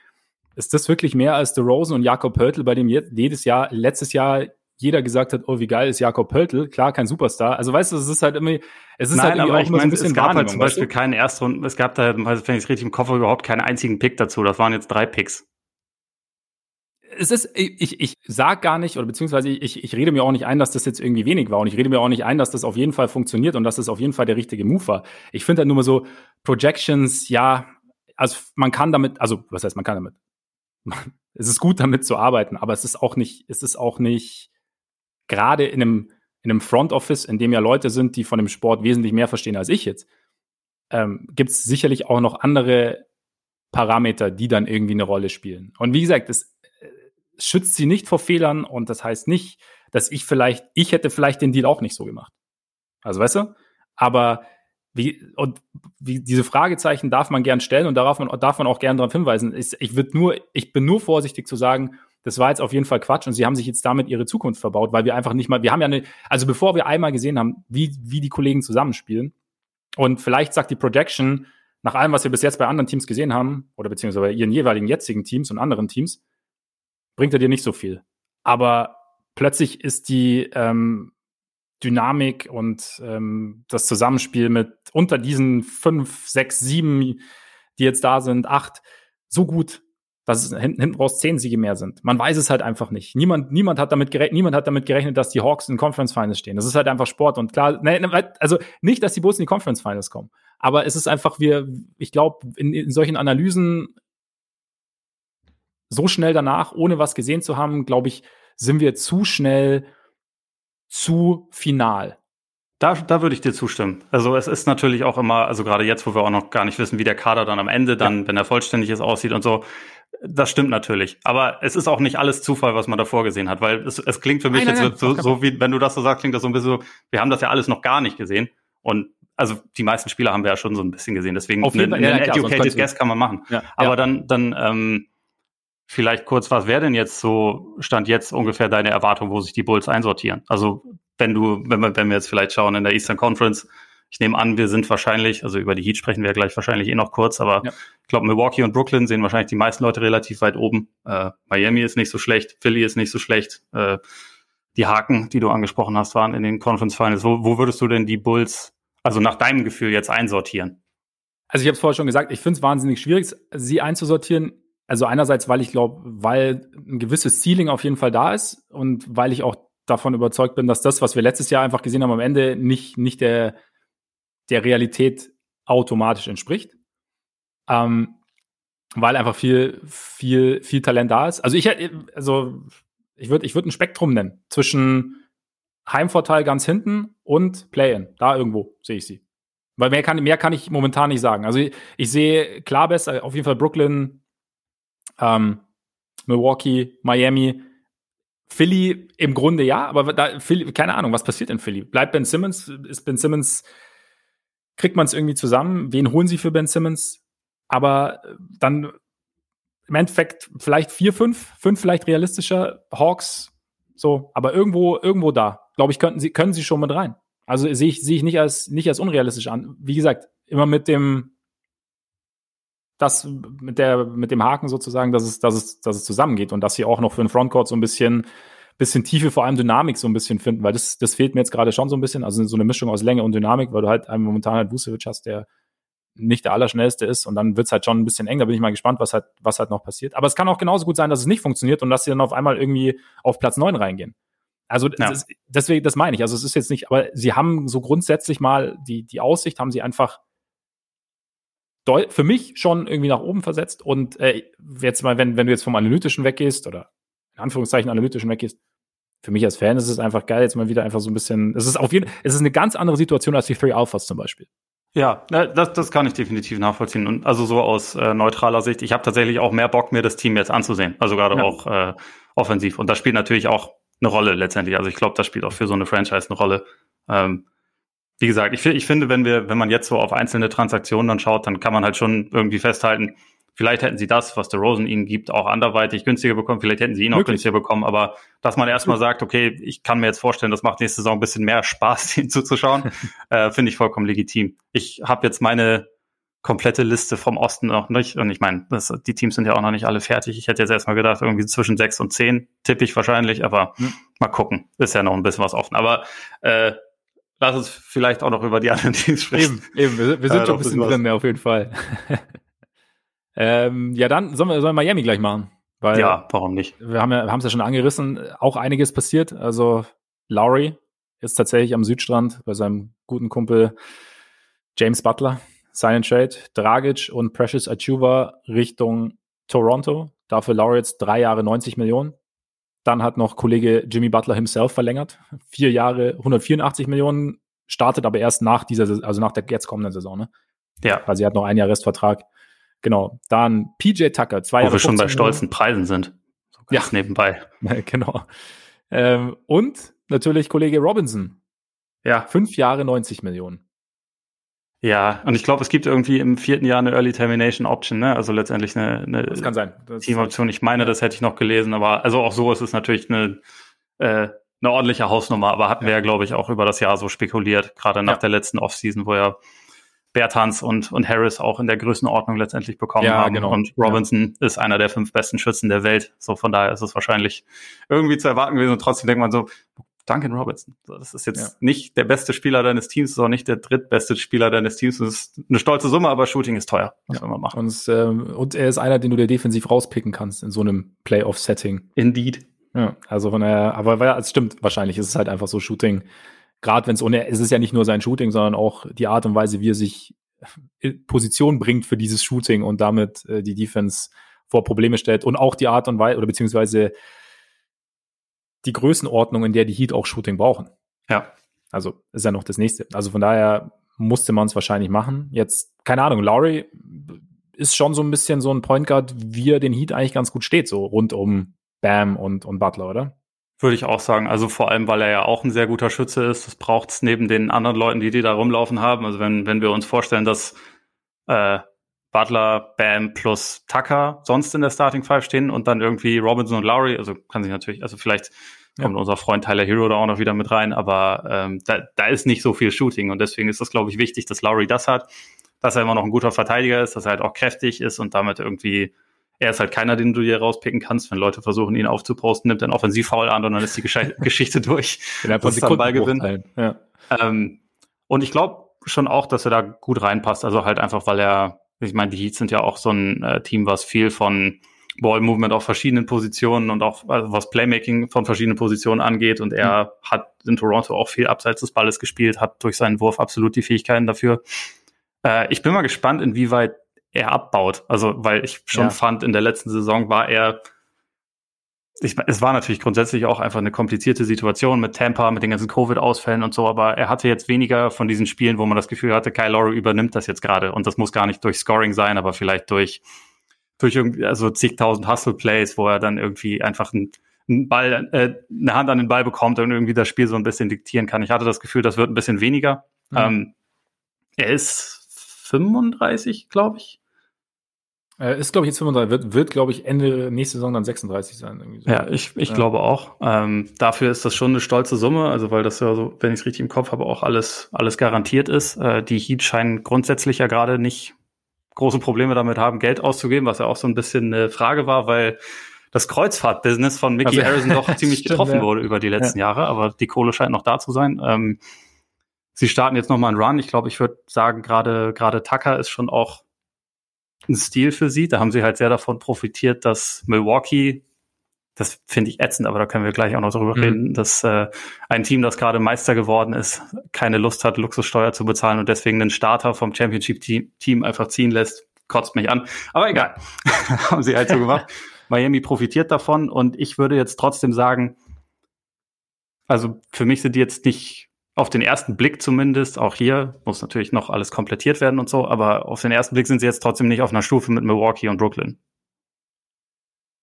Ist das wirklich mehr als The Rosen und Jakob Pöltl, bei dem jedes Jahr, letztes Jahr jeder gesagt hat, oh, wie geil ist Jakob Pöltl? Klar, kein Superstar. Also weißt du, es ist halt immer, es ist Nein, halt irgendwie auch immer so ein bisschen Es gab halt zum Beispiel keinen Erstrunden, es gab da, wenn ich es richtig im Koffer überhaupt keinen einzigen Pick dazu. Das waren jetzt drei Picks es ist, ich, ich sag gar nicht, oder beziehungsweise ich, ich rede mir auch nicht ein, dass das jetzt irgendwie wenig war. Und ich rede mir auch nicht ein, dass das auf jeden Fall funktioniert und dass das auf jeden Fall der richtige Move war. Ich finde halt nur mal so, Projections, ja, also man kann damit, also was heißt, man kann damit. [LAUGHS] es ist gut, damit zu arbeiten, aber es ist auch nicht, es ist auch nicht, gerade in einem, in einem Front Office, in dem ja Leute sind, die von dem Sport wesentlich mehr verstehen als ich jetzt, ähm, gibt es sicherlich auch noch andere Parameter, die dann irgendwie eine Rolle spielen. Und wie gesagt, es schützt sie nicht vor Fehlern und das heißt nicht, dass ich vielleicht, ich hätte vielleicht den Deal auch nicht so gemacht. Also weißt du? Aber wie, und wie, diese Fragezeichen darf man gern stellen und darauf man, darf man auch gern darauf hinweisen. Ich, ich, nur, ich bin nur vorsichtig zu sagen, das war jetzt auf jeden Fall Quatsch und sie haben sich jetzt damit ihre Zukunft verbaut, weil wir einfach nicht mal, wir haben ja eine, also bevor wir einmal gesehen haben, wie, wie die Kollegen zusammenspielen und vielleicht sagt die Projection, nach allem, was wir bis jetzt bei anderen Teams gesehen haben, oder beziehungsweise bei ihren jeweiligen jetzigen Teams und anderen Teams, bringt er dir nicht so viel. Aber plötzlich ist die ähm, Dynamik und ähm, das Zusammenspiel mit unter diesen fünf, sechs, sieben, die jetzt da sind, acht, so gut, dass es hinten raus zehn Siege mehr sind. Man weiß es halt einfach nicht. Niemand, niemand hat damit gerechnet, niemand hat damit gerechnet, dass die Hawks in Conference Finals stehen. Das ist halt einfach Sport und klar, ne, ne also nicht, dass die Bulls in die Conference Finals kommen, aber es ist einfach, wir, ich glaube, in, in solchen Analysen so schnell danach, ohne was gesehen zu haben, glaube ich, sind wir zu schnell zu final. Da, da würde ich dir zustimmen. Also es ist natürlich auch immer, also gerade jetzt, wo wir auch noch gar nicht wissen, wie der Kader dann am Ende dann, ja. wenn er vollständig ist, aussieht und so. Das stimmt natürlich. Aber es ist auch nicht alles Zufall, was man da vorgesehen hat, weil es, es klingt für mich nein, jetzt nein, so, so, wie, wenn du das so sagst, klingt das so ein bisschen so, wir haben das ja alles noch gar nicht gesehen. Und also die meisten Spieler haben wir ja schon so ein bisschen gesehen. Deswegen Auf jeden einen, Fall, ja, einen Educated Guess kann man machen. Ja, Aber dann, dann ähm, Vielleicht kurz, was wäre denn jetzt so, stand jetzt ungefähr deine Erwartung, wo sich die Bulls einsortieren? Also wenn du, wenn wir, wenn wir jetzt vielleicht schauen in der Eastern Conference, ich nehme an, wir sind wahrscheinlich, also über die Heat sprechen wir gleich wahrscheinlich eh noch kurz, aber ja. ich glaube, Milwaukee und Brooklyn sehen wahrscheinlich die meisten Leute relativ weit oben. Äh, Miami ist nicht so schlecht, Philly ist nicht so schlecht. Äh, die Haken, die du angesprochen hast, waren in den Conference Finals. Wo, wo würdest du denn die Bulls, also nach deinem Gefühl, jetzt einsortieren? Also ich habe es vorher schon gesagt, ich finde es wahnsinnig schwierig, sie einzusortieren. Also einerseits, weil ich glaube, weil ein gewisses Ceiling auf jeden Fall da ist und weil ich auch davon überzeugt bin, dass das, was wir letztes Jahr einfach gesehen haben, am Ende nicht, nicht der, der Realität automatisch entspricht. Ähm, weil einfach viel, viel, viel Talent da ist. Also ich, also ich würde, ich würde ein Spektrum nennen zwischen Heimvorteil ganz hinten und Play-in. Da irgendwo sehe ich sie. Weil mehr kann, mehr kann ich momentan nicht sagen. Also ich, ich sehe klar besser, auf jeden Fall Brooklyn, ähm, Milwaukee, Miami, Philly im Grunde ja, aber da, Philly, keine Ahnung, was passiert in Philly? Bleibt Ben Simmons? Ist Ben Simmons, kriegt man es irgendwie zusammen? Wen holen sie für Ben Simmons? Aber dann im Endeffekt vielleicht vier, fünf, fünf vielleicht realistischer Hawks, so, aber irgendwo, irgendwo da, glaube ich, könnten sie, können sie schon mit rein. Also sehe ich, sehe ich nicht als, nicht als unrealistisch an. Wie gesagt, immer mit dem, das, mit der, mit dem Haken sozusagen, dass es, dass es, dass es zusammengeht und dass sie auch noch für den Frontcourt so ein bisschen, bisschen Tiefe, vor allem Dynamik so ein bisschen finden, weil das, das fehlt mir jetzt gerade schon so ein bisschen. Also so eine Mischung aus Länge und Dynamik, weil du halt momentan halt Vucevic hast, der nicht der Allerschnellste ist und dann wird's halt schon ein bisschen eng. Da bin ich mal gespannt, was halt, was halt noch passiert. Aber es kann auch genauso gut sein, dass es nicht funktioniert und dass sie dann auf einmal irgendwie auf Platz neun reingehen. Also ja. das, deswegen, das meine ich. Also es ist jetzt nicht, aber sie haben so grundsätzlich mal die, die Aussicht, haben sie einfach für mich schon irgendwie nach oben versetzt. Und äh, jetzt mal, wenn, wenn du jetzt vom Analytischen weggehst, oder in Anführungszeichen Analytischen weggehst, für mich als Fan ist es einfach geil, jetzt mal wieder einfach so ein bisschen. Es ist auf jeden es ist eine ganz andere Situation als die Three Alphas zum Beispiel. Ja, das, das kann ich definitiv nachvollziehen. Und also so aus äh, neutraler Sicht, ich habe tatsächlich auch mehr Bock, mir das Team jetzt anzusehen. Also gerade ja. auch äh, offensiv. Und das spielt natürlich auch eine Rolle letztendlich. Also ich glaube, das spielt auch für so eine Franchise eine Rolle. Ähm, wie gesagt, ich, ich finde, wenn wir, wenn man jetzt so auf einzelne Transaktionen dann schaut, dann kann man halt schon irgendwie festhalten, vielleicht hätten sie das, was der Rosen ihnen gibt, auch anderweitig günstiger bekommen, vielleicht hätten sie ihn auch Wirklich? günstiger bekommen, aber dass man erstmal sagt, okay, ich kann mir jetzt vorstellen, das macht nächste Saison ein bisschen mehr Spaß, [LAUGHS] ihn zuzuschauen, [LAUGHS] äh, finde ich vollkommen legitim. Ich habe jetzt meine komplette Liste vom Osten noch nicht. Und ich meine, die Teams sind ja auch noch nicht alle fertig. Ich hätte jetzt erstmal gedacht, irgendwie zwischen sechs und zehn tippe ich wahrscheinlich, aber hm. mal gucken. Ist ja noch ein bisschen was offen. Aber äh, lass uns vielleicht auch noch über die anderen [LAUGHS] Teams sprechen. Eben, eben. Wir, wir sind äh, schon ein bisschen drin, ja, auf jeden Fall. Ähm, ja, dann sollen wir, sollen wir Miami gleich machen. Weil ja, warum nicht? Wir haben ja, haben es ja schon angerissen, auch einiges passiert. Also Lowry ist tatsächlich am Südstrand bei seinem guten Kumpel James Butler Sign Trade, Dragic und Precious Achuva Richtung Toronto. Dafür Lowry jetzt drei Jahre 90 Millionen. Dann hat noch Kollege Jimmy Butler himself verlängert. Vier Jahre 184 Millionen, startet aber erst nach dieser, also nach der jetzt kommenden Saison, ne? Ja. Also er hat noch ein Jahr Restvertrag. Genau. Dann PJ Tucker, zwei Wo Jahre. Wir schon bei stolzen Preisen sind. So ja. nebenbei. [LAUGHS] genau. Ähm, und natürlich Kollege Robinson. Ja. Fünf Jahre 90 Millionen. Ja, und ich glaube, es gibt irgendwie im vierten Jahr eine Early Termination Option, ne? Also letztendlich eine, eine das kann sein. Teamoption. Ich meine, das hätte ich noch gelesen, aber also auch so ist es natürlich eine, äh, eine ordentliche Hausnummer, aber hatten ja. wir ja, glaube ich, auch über das Jahr so spekuliert, gerade nach ja. der letzten Offseason, wo ja Bertans und, und Harris auch in der Größenordnung letztendlich bekommen ja, haben. Genau. Und Robinson ja. ist einer der fünf besten Schützen der Welt. So von daher ist es wahrscheinlich irgendwie zu erwarten gewesen. Und trotzdem denkt man so, Duncan Robinson. Das ist jetzt ja. nicht der beste Spieler deines Teams, sondern nicht der drittbeste Spieler deines Teams. Das ist eine stolze Summe, aber Shooting ist teuer. Was ja. wir machen. Und, es, ähm, und er ist einer, den du dir defensiv rauspicken kannst in so einem Playoff-Setting. Indeed. Ja, also von daher, aber ja, es stimmt wahrscheinlich. Es ist halt einfach so Shooting. Gerade wenn es ohne, es ist ja nicht nur sein Shooting, sondern auch die Art und Weise, wie er sich in Position bringt für dieses Shooting und damit äh, die Defense vor Probleme stellt und auch die Art und Weise oder beziehungsweise die Größenordnung, in der die Heat auch Shooting brauchen. Ja. Also ist ja noch das nächste. Also von daher musste man es wahrscheinlich machen. Jetzt, keine Ahnung, Laurie ist schon so ein bisschen so ein Point Guard, wie er den Heat eigentlich ganz gut steht, so rund um Bam und, und Butler, oder? Würde ich auch sagen. Also vor allem, weil er ja auch ein sehr guter Schütze ist. Das braucht es neben den anderen Leuten, die die da rumlaufen haben. Also wenn, wenn wir uns vorstellen, dass äh, Butler, Bam plus Tucker sonst in der Starting Five stehen und dann irgendwie Robinson und Lowry, also kann sich natürlich, also vielleicht ja. kommt unser Freund Tyler Hero da auch noch wieder mit rein, aber ähm, da, da ist nicht so viel Shooting und deswegen ist das, glaube ich, wichtig, dass Lowry das hat, dass er immer noch ein guter Verteidiger ist, dass er halt auch kräftig ist und damit irgendwie er ist halt keiner, den du dir rauspicken kannst. Wenn Leute versuchen, ihn aufzuposten, nimmt er einen Offensivfoul an und dann ist die [LAUGHS] Geschichte durch. das ist dann Ballgewinn. Ja. Ähm, und ich glaube schon auch, dass er da gut reinpasst. Also halt einfach, weil er ich meine, die Heats sind ja auch so ein äh, Team, was viel von Ball Movement auf verschiedenen Positionen und auch also was Playmaking von verschiedenen Positionen angeht. Und er mhm. hat in Toronto auch viel abseits des Balles gespielt, hat durch seinen Wurf absolut die Fähigkeiten dafür. Äh, ich bin mal gespannt, inwieweit er abbaut. Also, weil ich schon ja. fand, in der letzten Saison war er ich, es war natürlich grundsätzlich auch einfach eine komplizierte Situation mit Tampa, mit den ganzen Covid-Ausfällen und so, aber er hatte jetzt weniger von diesen Spielen, wo man das Gefühl hatte, Kyle Lowry übernimmt das jetzt gerade. Und das muss gar nicht durch Scoring sein, aber vielleicht durch, durch irgendwie, also zigtausend Hustle-Plays, wo er dann irgendwie einfach einen, einen Ball, äh, eine Hand an den Ball bekommt und irgendwie das Spiel so ein bisschen diktieren kann. Ich hatte das Gefühl, das wird ein bisschen weniger. Mhm. Ähm, er ist 35, glaube ich. Äh, ist, glaube ich, jetzt 35, wird, wird glaube ich, Ende nächste Saison dann 36 sein. So. Ja, ich, ich ja. glaube auch. Ähm, dafür ist das schon eine stolze Summe, also weil das ja so, wenn ich es richtig im Kopf habe, auch alles, alles garantiert ist. Äh, die Heat scheinen grundsätzlich ja gerade nicht große Probleme damit haben, Geld auszugeben, was ja auch so ein bisschen eine Frage war, weil das Kreuzfahrt-Business von Mickey also, [LAUGHS] Harrison doch ziemlich stimmt, getroffen ja. wurde über die letzten ja. Jahre, aber die Kohle scheint noch da zu sein. Ähm, sie starten jetzt nochmal einen Run. Ich glaube, ich würde sagen, gerade gerade Tucker ist schon auch ein Stil für sie. Da haben sie halt sehr davon profitiert, dass Milwaukee, das finde ich ätzend, aber da können wir gleich auch noch drüber mhm. reden, dass äh, ein Team, das gerade Meister geworden ist, keine Lust hat, Luxussteuer zu bezahlen und deswegen einen Starter vom Championship-Team einfach ziehen lässt, kotzt mich an. Aber egal, [LAUGHS] haben sie halt so gemacht. Miami profitiert davon und ich würde jetzt trotzdem sagen, also für mich sind die jetzt nicht auf den ersten Blick zumindest, auch hier muss natürlich noch alles komplettiert werden und so, aber auf den ersten Blick sind sie jetzt trotzdem nicht auf einer Stufe mit Milwaukee und Brooklyn.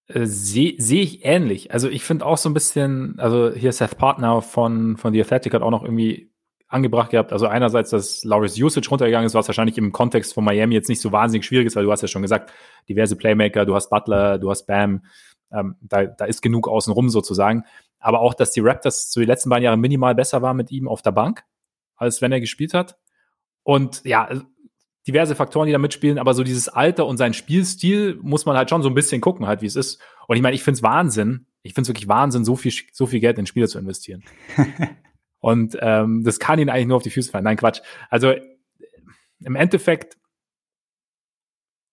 Äh, Sehe seh ich ähnlich. Also ich finde auch so ein bisschen, also hier Seth Partner von, von The Athletic hat auch noch irgendwie angebracht gehabt. Also einerseits, dass Lauris Usage runtergegangen ist, was wahrscheinlich im Kontext von Miami jetzt nicht so wahnsinnig schwierig ist, weil du hast ja schon gesagt, diverse Playmaker, du hast Butler, du hast Bam, ähm, da, da ist genug außenrum sozusagen aber auch, dass die Raptors so die letzten beiden Jahre minimal besser waren mit ihm auf der Bank, als wenn er gespielt hat. Und ja, diverse Faktoren, die da mitspielen, aber so dieses Alter und sein Spielstil muss man halt schon so ein bisschen gucken, halt, wie es ist. Und ich meine, ich finde es Wahnsinn, ich finde es wirklich Wahnsinn, so viel, so viel Geld in Spieler zu investieren. [LAUGHS] und ähm, das kann ihn eigentlich nur auf die Füße fallen. Nein, Quatsch. Also im Endeffekt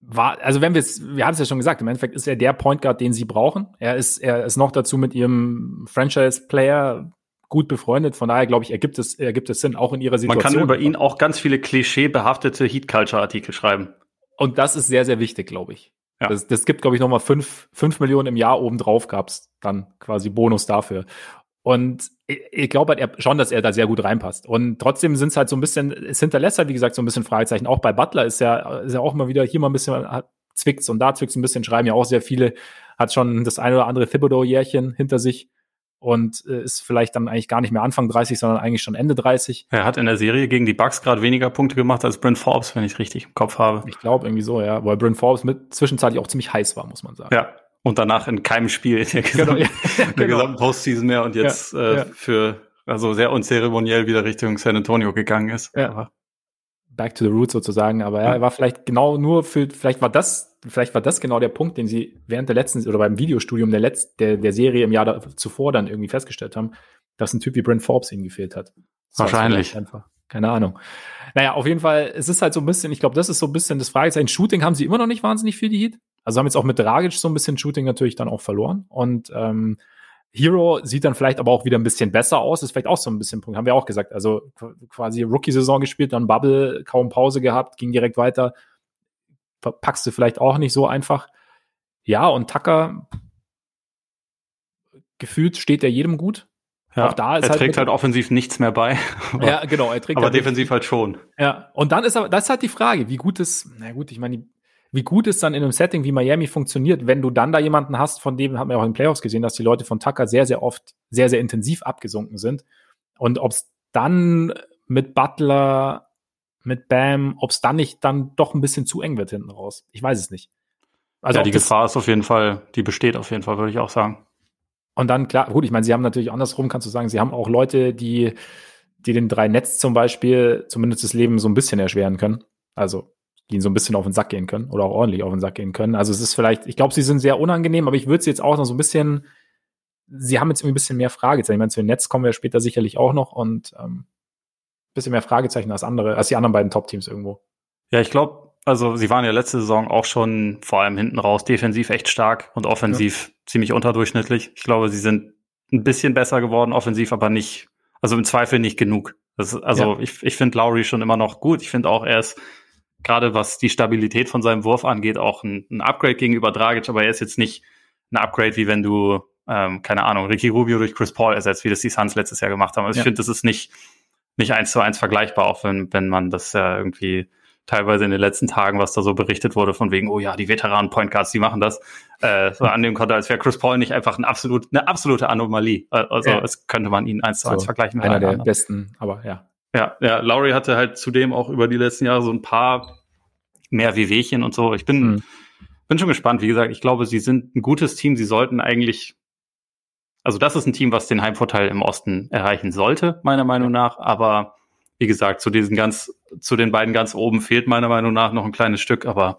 war, also wenn wir es, wir haben es ja schon gesagt, im Endeffekt ist er der Point Guard, den sie brauchen. Er ist, er ist noch dazu mit ihrem Franchise-Player gut befreundet. Von daher glaube ich, ergibt es, ergibt es Sinn, auch in ihrer Situation. Man kann über ihn auch ganz viele klischeebehaftete Heat-Culture-Artikel schreiben. Und das ist sehr, sehr wichtig, glaube ich. Ja. Das, das gibt, glaube ich, nochmal fünf, fünf Millionen im Jahr obendrauf gab's dann quasi Bonus dafür. Und ich, ich glaube halt schon, dass er da sehr gut reinpasst. Und trotzdem sind es halt so ein bisschen, es hinterlässt halt, wie gesagt, so ein bisschen Fragezeichen. Auch bei Butler ist ja, ist ja auch immer wieder hier mal ein bisschen zwickt's und da zwickt's ein bisschen, schreiben ja auch sehr viele, hat schon das eine oder andere Thibodeau-Jährchen hinter sich und äh, ist vielleicht dann eigentlich gar nicht mehr Anfang 30, sondern eigentlich schon Ende 30. Er hat in der Serie gegen die Bucks gerade weniger Punkte gemacht als Brent Forbes, wenn ich richtig im Kopf habe. Ich glaube irgendwie so, ja, weil Brent Forbes mit zwischenzeitlich auch ziemlich heiß war, muss man sagen. Ja, und danach in keinem Spiel in der gesamten, [LAUGHS] genau, ja, genau. gesamten Postseason mehr und jetzt ja, äh, ja. für also sehr unzeremoniell wieder Richtung San Antonio gegangen ist. Ja. Aber Back to the roots sozusagen, aber ja, er war vielleicht genau nur für, vielleicht war das, vielleicht war das genau der Punkt, den sie während der letzten oder beim Videostudium der letzten, der, der Serie im Jahr da, zuvor dann irgendwie festgestellt haben, dass ein Typ wie Brent Forbes ihnen gefehlt hat. Das Wahrscheinlich. Einfach. Keine Ahnung. Naja, auf jeden Fall, es ist halt so ein bisschen, ich glaube, das ist so ein bisschen das Fragezeichen. Shooting haben sie immer noch nicht wahnsinnig viel, die Heat. Also haben jetzt auch mit Dragic so ein bisschen Shooting natürlich dann auch verloren. Und ähm, Hero sieht dann vielleicht aber auch wieder ein bisschen besser aus. Ist vielleicht auch so ein bisschen Punkt. Haben wir auch gesagt. Also quasi Rookie-Saison gespielt, dann Bubble, kaum Pause gehabt, ging direkt weiter. Packst du vielleicht auch nicht so einfach. Ja, und Tucker gefühlt steht er jedem gut. Ja, auch da ist er halt trägt halt offensiv nichts mehr bei. [LAUGHS] Aber, ja, genau, er trägt aber halt defensiv halt schon. Ja, und dann ist aber, das ist halt die Frage, wie gut ist, na gut, ich meine, wie gut es dann in einem Setting wie Miami funktioniert, wenn du dann da jemanden hast, von dem haben wir auch in den Playoffs gesehen, dass die Leute von Tucker sehr, sehr oft sehr, sehr intensiv abgesunken sind. Und ob es dann mit Butler, mit Bam, ob es dann nicht dann doch ein bisschen zu eng wird hinten raus. Ich weiß es nicht. Also ja, die Gefahr ist auf jeden Fall, die besteht auf jeden Fall, würde ich auch sagen. Und dann, klar, gut, ich meine, sie haben natürlich andersrum, kannst du sagen, sie haben auch Leute, die, die den drei Netz zum Beispiel zumindest das Leben so ein bisschen erschweren können. Also die ihnen so ein bisschen auf den Sack gehen können oder auch ordentlich auf den Sack gehen können. Also es ist vielleicht, ich glaube, sie sind sehr unangenehm, aber ich würde sie jetzt auch noch so ein bisschen, sie haben jetzt irgendwie ein bisschen mehr Fragezeichen. Ich meine, zu den Netz kommen wir später sicherlich auch noch und ähm, bisschen mehr Fragezeichen als andere, als die anderen beiden Top-Teams irgendwo. Ja, ich glaube, also sie waren ja letzte Saison auch schon vor allem hinten raus defensiv echt stark und offensiv ja. ziemlich unterdurchschnittlich. Ich glaube, sie sind ein bisschen besser geworden, offensiv, aber nicht, also im Zweifel nicht genug. Das, also ja. ich, ich finde Lowry schon immer noch gut. Ich finde auch, er ist gerade was die Stabilität von seinem Wurf angeht, auch ein, ein Upgrade gegenüber Dragic, aber er ist jetzt nicht ein Upgrade, wie wenn du, ähm, keine Ahnung, Ricky Rubio durch Chris Paul ersetzt, wie das die Suns letztes Jahr gemacht haben. Also ja. ich finde, das ist nicht, nicht eins zu eins vergleichbar, auch wenn, wenn man das ja irgendwie teilweise in den letzten Tagen, was da so berichtet wurde, von wegen, oh ja, die Veteranen Point Guards, die machen das, äh, so annehmen konnte, als wäre Chris Paul nicht einfach ein absolut, eine absolute Anomalie. Äh, also ja. es könnte man ihn eins zu eins so, vergleichen mit einer der anderen. besten, aber ja. Ja, ja, Lowry hatte halt zudem auch über die letzten Jahre so ein paar mehr Wehwehchen und so. Ich bin, mhm. bin schon gespannt. Wie gesagt, ich glaube, sie sind ein gutes Team. Sie sollten eigentlich, also das ist ein Team, was den Heimvorteil im Osten erreichen sollte, meiner Meinung nach. Aber wie gesagt, zu diesen ganz, zu den beiden ganz oben fehlt meiner Meinung nach noch ein kleines Stück, aber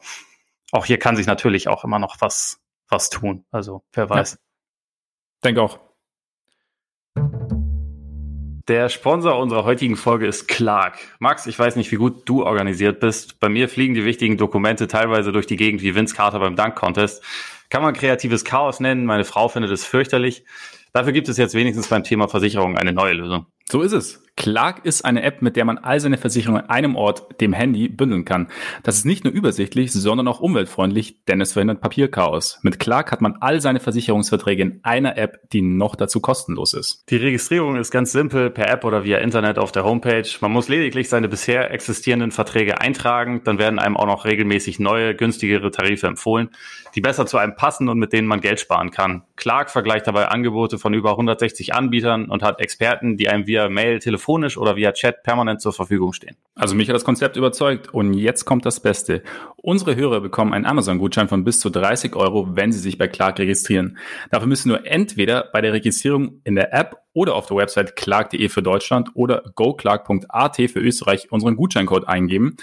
auch hier kann sich natürlich auch immer noch was, was tun. Also, wer weiß. Ja. Denke auch. Der Sponsor unserer heutigen Folge ist Clark. Max, ich weiß nicht, wie gut du organisiert bist. Bei mir fliegen die wichtigen Dokumente teilweise durch die Gegend wie Vince Carter beim Dunk Contest. Kann man kreatives Chaos nennen. Meine Frau findet es fürchterlich. Dafür gibt es jetzt wenigstens beim Thema Versicherung eine neue Lösung. So ist es. Clark ist eine App, mit der man all seine Versicherungen an einem Ort, dem Handy, bündeln kann. Das ist nicht nur übersichtlich, sondern auch umweltfreundlich, denn es verhindert Papierchaos. Mit Clark hat man all seine Versicherungsverträge in einer App, die noch dazu kostenlos ist. Die Registrierung ist ganz simpel, per App oder via Internet auf der Homepage. Man muss lediglich seine bisher existierenden Verträge eintragen, dann werden einem auch noch regelmäßig neue, günstigere Tarife empfohlen, die besser zu einem passen und mit denen man Geld sparen kann. Clark vergleicht dabei Angebote von über 160 Anbietern und hat Experten, die einem via Mail, telefonisch oder via Chat permanent zur Verfügung stehen. Also mich hat das Konzept überzeugt und jetzt kommt das Beste. Unsere Hörer bekommen einen Amazon-Gutschein von bis zu 30 Euro, wenn sie sich bei Clark registrieren. Dafür müssen nur entweder bei der Registrierung in der App oder auf der Website clark.de für Deutschland oder goclark.at für Österreich unseren Gutscheincode eingeben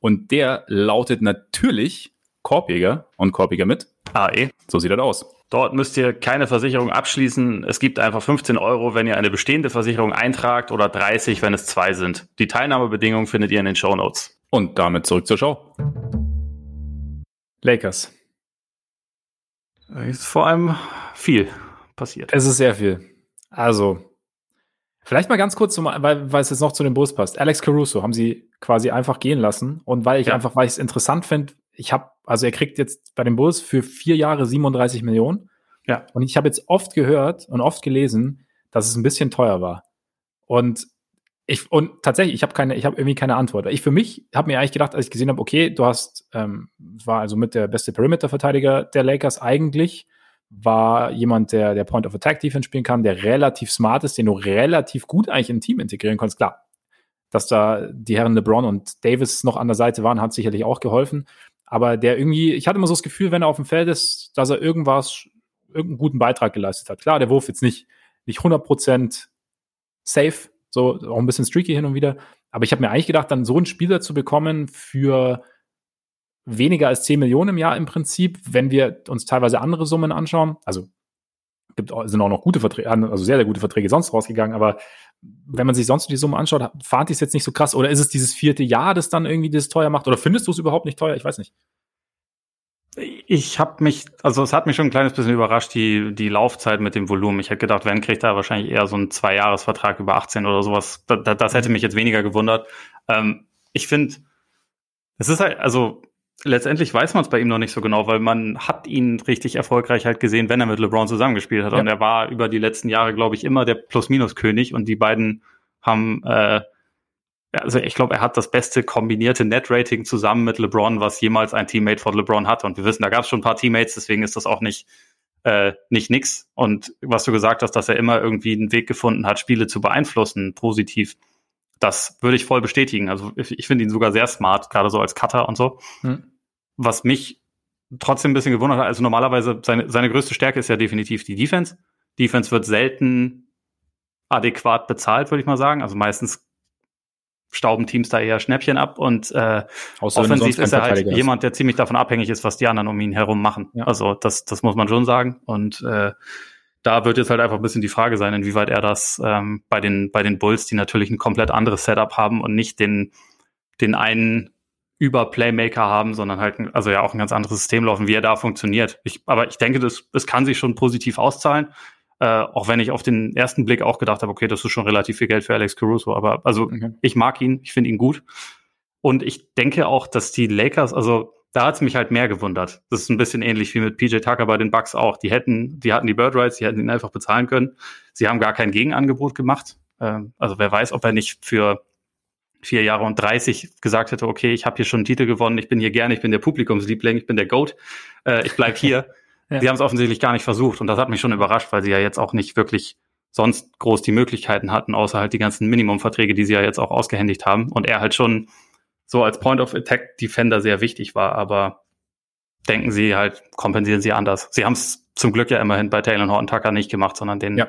und der lautet natürlich Korbjäger und Korbjäger mit AE. So sieht das aus. Dort müsst ihr keine Versicherung abschließen. Es gibt einfach 15 Euro, wenn ihr eine bestehende Versicherung eintragt oder 30, wenn es zwei sind. Die Teilnahmebedingungen findet ihr in den Show Notes. Und damit zurück zur Show. Lakers. Ist vor allem viel passiert. Es ist sehr viel. Also, vielleicht mal ganz kurz, zum, weil, weil es jetzt noch zu dem Bus passt. Alex Caruso haben sie quasi einfach gehen lassen. Und weil ich ja. einfach, weil ich es interessant finde, ich habe, also er kriegt jetzt bei dem Bulls für vier Jahre 37 Millionen. Ja. Und ich habe jetzt oft gehört und oft gelesen, dass es ein bisschen teuer war. Und ich, und tatsächlich, ich habe keine, ich habe irgendwie keine Antwort. Ich für mich habe mir eigentlich gedacht, als ich gesehen habe, okay, du hast, ähm, war also mit der beste Perimeter-Verteidiger der Lakers eigentlich, war jemand, der, der Point of Attack Defense spielen kann, der relativ smart ist, den du relativ gut eigentlich im Team integrieren kannst. Klar, dass da die Herren LeBron und Davis noch an der Seite waren, hat sicherlich auch geholfen aber der irgendwie, ich hatte immer so das Gefühl, wenn er auf dem Feld ist, dass er irgendwas, irgendeinen guten Beitrag geleistet hat. Klar, der Wurf jetzt nicht, nicht 100% safe, so auch ein bisschen streaky hin und wieder, aber ich habe mir eigentlich gedacht, dann so einen Spieler zu bekommen für weniger als 10 Millionen im Jahr im Prinzip, wenn wir uns teilweise andere Summen anschauen, also gibt, sind auch noch gute Verträge, also sehr, sehr gute Verträge sonst rausgegangen, aber wenn man sich sonst die Summe anschaut, fand ich es jetzt nicht so krass. Oder ist es dieses vierte Jahr, das dann irgendwie das teuer macht? Oder findest du es überhaupt nicht teuer? Ich weiß nicht. Ich habe mich, also es hat mich schon ein kleines bisschen überrascht, die, die Laufzeit mit dem Volumen. Ich hätte gedacht, wenn kriegt er wahrscheinlich eher so einen Zwei-Jahres-Vertrag über 18 oder sowas. Das, das hätte mich jetzt weniger gewundert. Ähm, ich finde, es ist halt, also letztendlich weiß man es bei ihm noch nicht so genau, weil man hat ihn richtig erfolgreich halt gesehen, wenn er mit LeBron zusammengespielt hat. Ja. Und er war über die letzten Jahre, glaube ich, immer der Plus-Minus-König und die beiden haben, äh, also ich glaube, er hat das beste kombinierte Net-Rating zusammen mit LeBron, was jemals ein Teammate von LeBron hat. Und wir wissen, da gab es schon ein paar Teammates, deswegen ist das auch nicht äh, nicht nix. Und was du gesagt hast, dass er immer irgendwie einen Weg gefunden hat, Spiele zu beeinflussen, positiv das würde ich voll bestätigen. Also ich, ich finde ihn sogar sehr smart, gerade so als Cutter und so. Hm. Was mich trotzdem ein bisschen gewundert hat, also normalerweise seine, seine größte Stärke ist ja definitiv die Defense. Defense wird selten adäquat bezahlt, würde ich mal sagen. Also meistens stauben Teams da eher Schnäppchen ab und äh, offensiv ist er halt jemand, der ziemlich davon abhängig ist, was die anderen um ihn herum machen. Ja. Also das, das muss man schon sagen. Und äh, da wird jetzt halt einfach ein bisschen die Frage sein, inwieweit er das ähm, bei den bei den Bulls, die natürlich ein komplett anderes Setup haben und nicht den den einen über Playmaker haben, sondern halt also ja auch ein ganz anderes System laufen, wie er da funktioniert. Ich, aber ich denke, das, das kann sich schon positiv auszahlen. Äh, auch wenn ich auf den ersten Blick auch gedacht habe, okay, das ist schon relativ viel Geld für Alex Caruso. Aber also okay. ich mag ihn, ich finde ihn gut. Und ich denke auch, dass die Lakers, also da hat es mich halt mehr gewundert. Das ist ein bisschen ähnlich wie mit PJ Tucker bei den Bucks auch. Die hätten, die hatten die Bird Rights, die hätten ihn einfach bezahlen können. Sie haben gar kein Gegenangebot gemacht. Ähm, also wer weiß, ob er nicht für vier Jahre und 30 gesagt hätte, okay, ich habe hier schon einen Titel gewonnen, ich bin hier gerne, ich bin der Publikumsliebling, ich bin der Goat, äh, ich bleib hier. [LAUGHS] ja. Sie haben es offensichtlich gar nicht versucht und das hat mich schon überrascht, weil sie ja jetzt auch nicht wirklich sonst groß die Möglichkeiten hatten, außer halt die ganzen Minimumverträge, die sie ja jetzt auch ausgehändigt haben und er halt schon so als Point of Attack Defender sehr wichtig war, aber denken sie halt, kompensieren sie anders. Sie haben es zum Glück ja immerhin bei Taylor Horton Tucker nicht gemacht, sondern den, ja.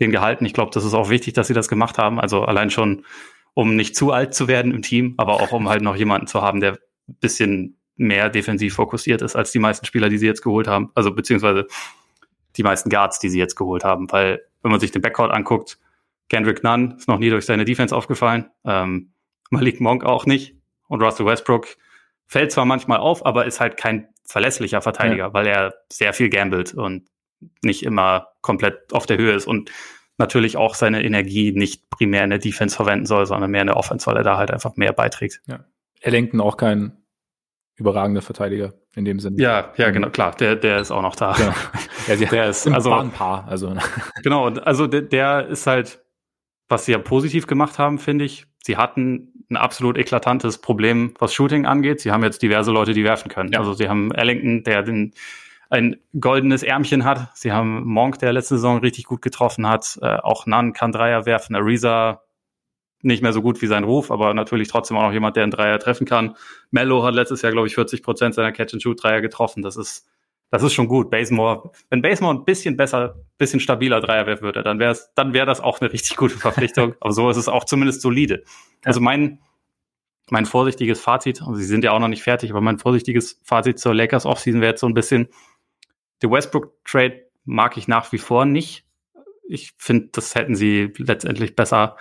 den gehalten. Ich glaube, das ist auch wichtig, dass sie das gemacht haben. Also allein schon, um nicht zu alt zu werden im Team, aber auch um halt noch jemanden zu haben, der ein bisschen mehr defensiv fokussiert ist als die meisten Spieler, die sie jetzt geholt haben. Also beziehungsweise die meisten Guards, die sie jetzt geholt haben. Weil, wenn man sich den Backcourt anguckt, Kendrick Nunn ist noch nie durch seine Defense aufgefallen. Ähm, Malik Monk auch nicht. Und Russell Westbrook fällt zwar manchmal auf, aber ist halt kein verlässlicher Verteidiger, ja. weil er sehr viel gambelt und nicht immer komplett auf der Höhe ist und natürlich auch seine Energie nicht primär in der Defense verwenden soll, sondern mehr in der Offense, weil er da halt einfach mehr beiträgt. Ja. Er lenkt auch kein überragender Verteidiger in dem Sinne. Ja, ja, genau, klar, der, der ist auch noch da. [LAUGHS] Genau. Ja, [LAUGHS] der ist also ein Paar, also [LAUGHS] genau, also der, der ist halt, was sie ja positiv gemacht haben, finde ich. Sie hatten ein absolut eklatantes Problem, was Shooting angeht. Sie haben jetzt diverse Leute, die werfen können. Ja. Also sie haben Ellington, der den, ein goldenes Ärmchen hat. Sie haben Monk, der letzte Saison richtig gut getroffen hat. Äh, auch Nan kann Dreier werfen. Ariza nicht mehr so gut wie sein Ruf, aber natürlich trotzdem auch noch jemand, der einen Dreier treffen kann. Mello hat letztes Jahr, glaube ich, 40 Prozent seiner Catch-and-Shoot-Dreier getroffen. Das ist das ist schon gut. Basemore, wenn Basemore ein bisschen besser, bisschen stabiler Dreier werfen würde, dann wäre dann wäre das auch eine richtig gute Verpflichtung. [LAUGHS] Aber so ist es auch zumindest solide. Also mein, mein vorsichtiges Fazit, also sie sind ja auch noch nicht fertig, aber mein vorsichtiges Fazit zur Lakers Offseason wäre jetzt so ein bisschen, der Westbrook Trade mag ich nach wie vor nicht. Ich finde, das hätten sie letztendlich besser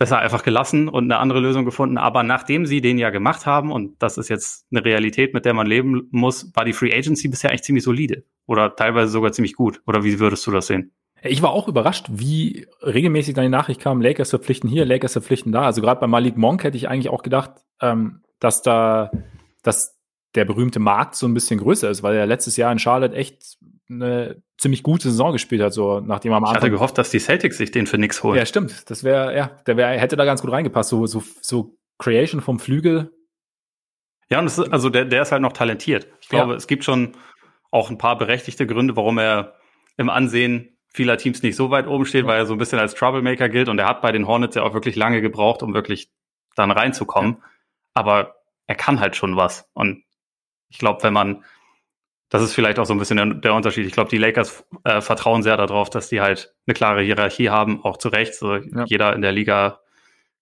besser einfach gelassen und eine andere Lösung gefunden. Aber nachdem sie den ja gemacht haben, und das ist jetzt eine Realität, mit der man leben muss, war die Free Agency bisher eigentlich ziemlich solide oder teilweise sogar ziemlich gut. Oder wie würdest du das sehen? Ich war auch überrascht, wie regelmäßig dann die Nachricht kam, Lakers verpflichten hier, Lakers verpflichten da. Also gerade bei Malik Monk hätte ich eigentlich auch gedacht, ähm, dass da, dass der berühmte Markt so ein bisschen größer ist, weil er letztes Jahr in Charlotte echt eine ziemlich gute Saison gespielt hat, so nachdem er am Anfang. Ich hatte gehofft, dass die Celtics sich den für nix holen. Ja, stimmt. Das wäre, ja, der wäre, hätte da ganz gut reingepasst. So, so, so Creation vom Flügel. Ja, und ist, also der, der ist halt noch talentiert. Ich glaube, ja. es gibt schon auch ein paar berechtigte Gründe, warum er im Ansehen vieler Teams nicht so weit oben steht, ja. weil er so ein bisschen als Troublemaker gilt und er hat bei den Hornets ja auch wirklich lange gebraucht, um wirklich dann reinzukommen. Ja. Aber er kann halt schon was. Und ich glaube, wenn man das ist vielleicht auch so ein bisschen der, der Unterschied. Ich glaube, die Lakers äh, vertrauen sehr darauf, dass die halt eine klare Hierarchie haben, auch zu Recht. So, ja. Jeder in der Liga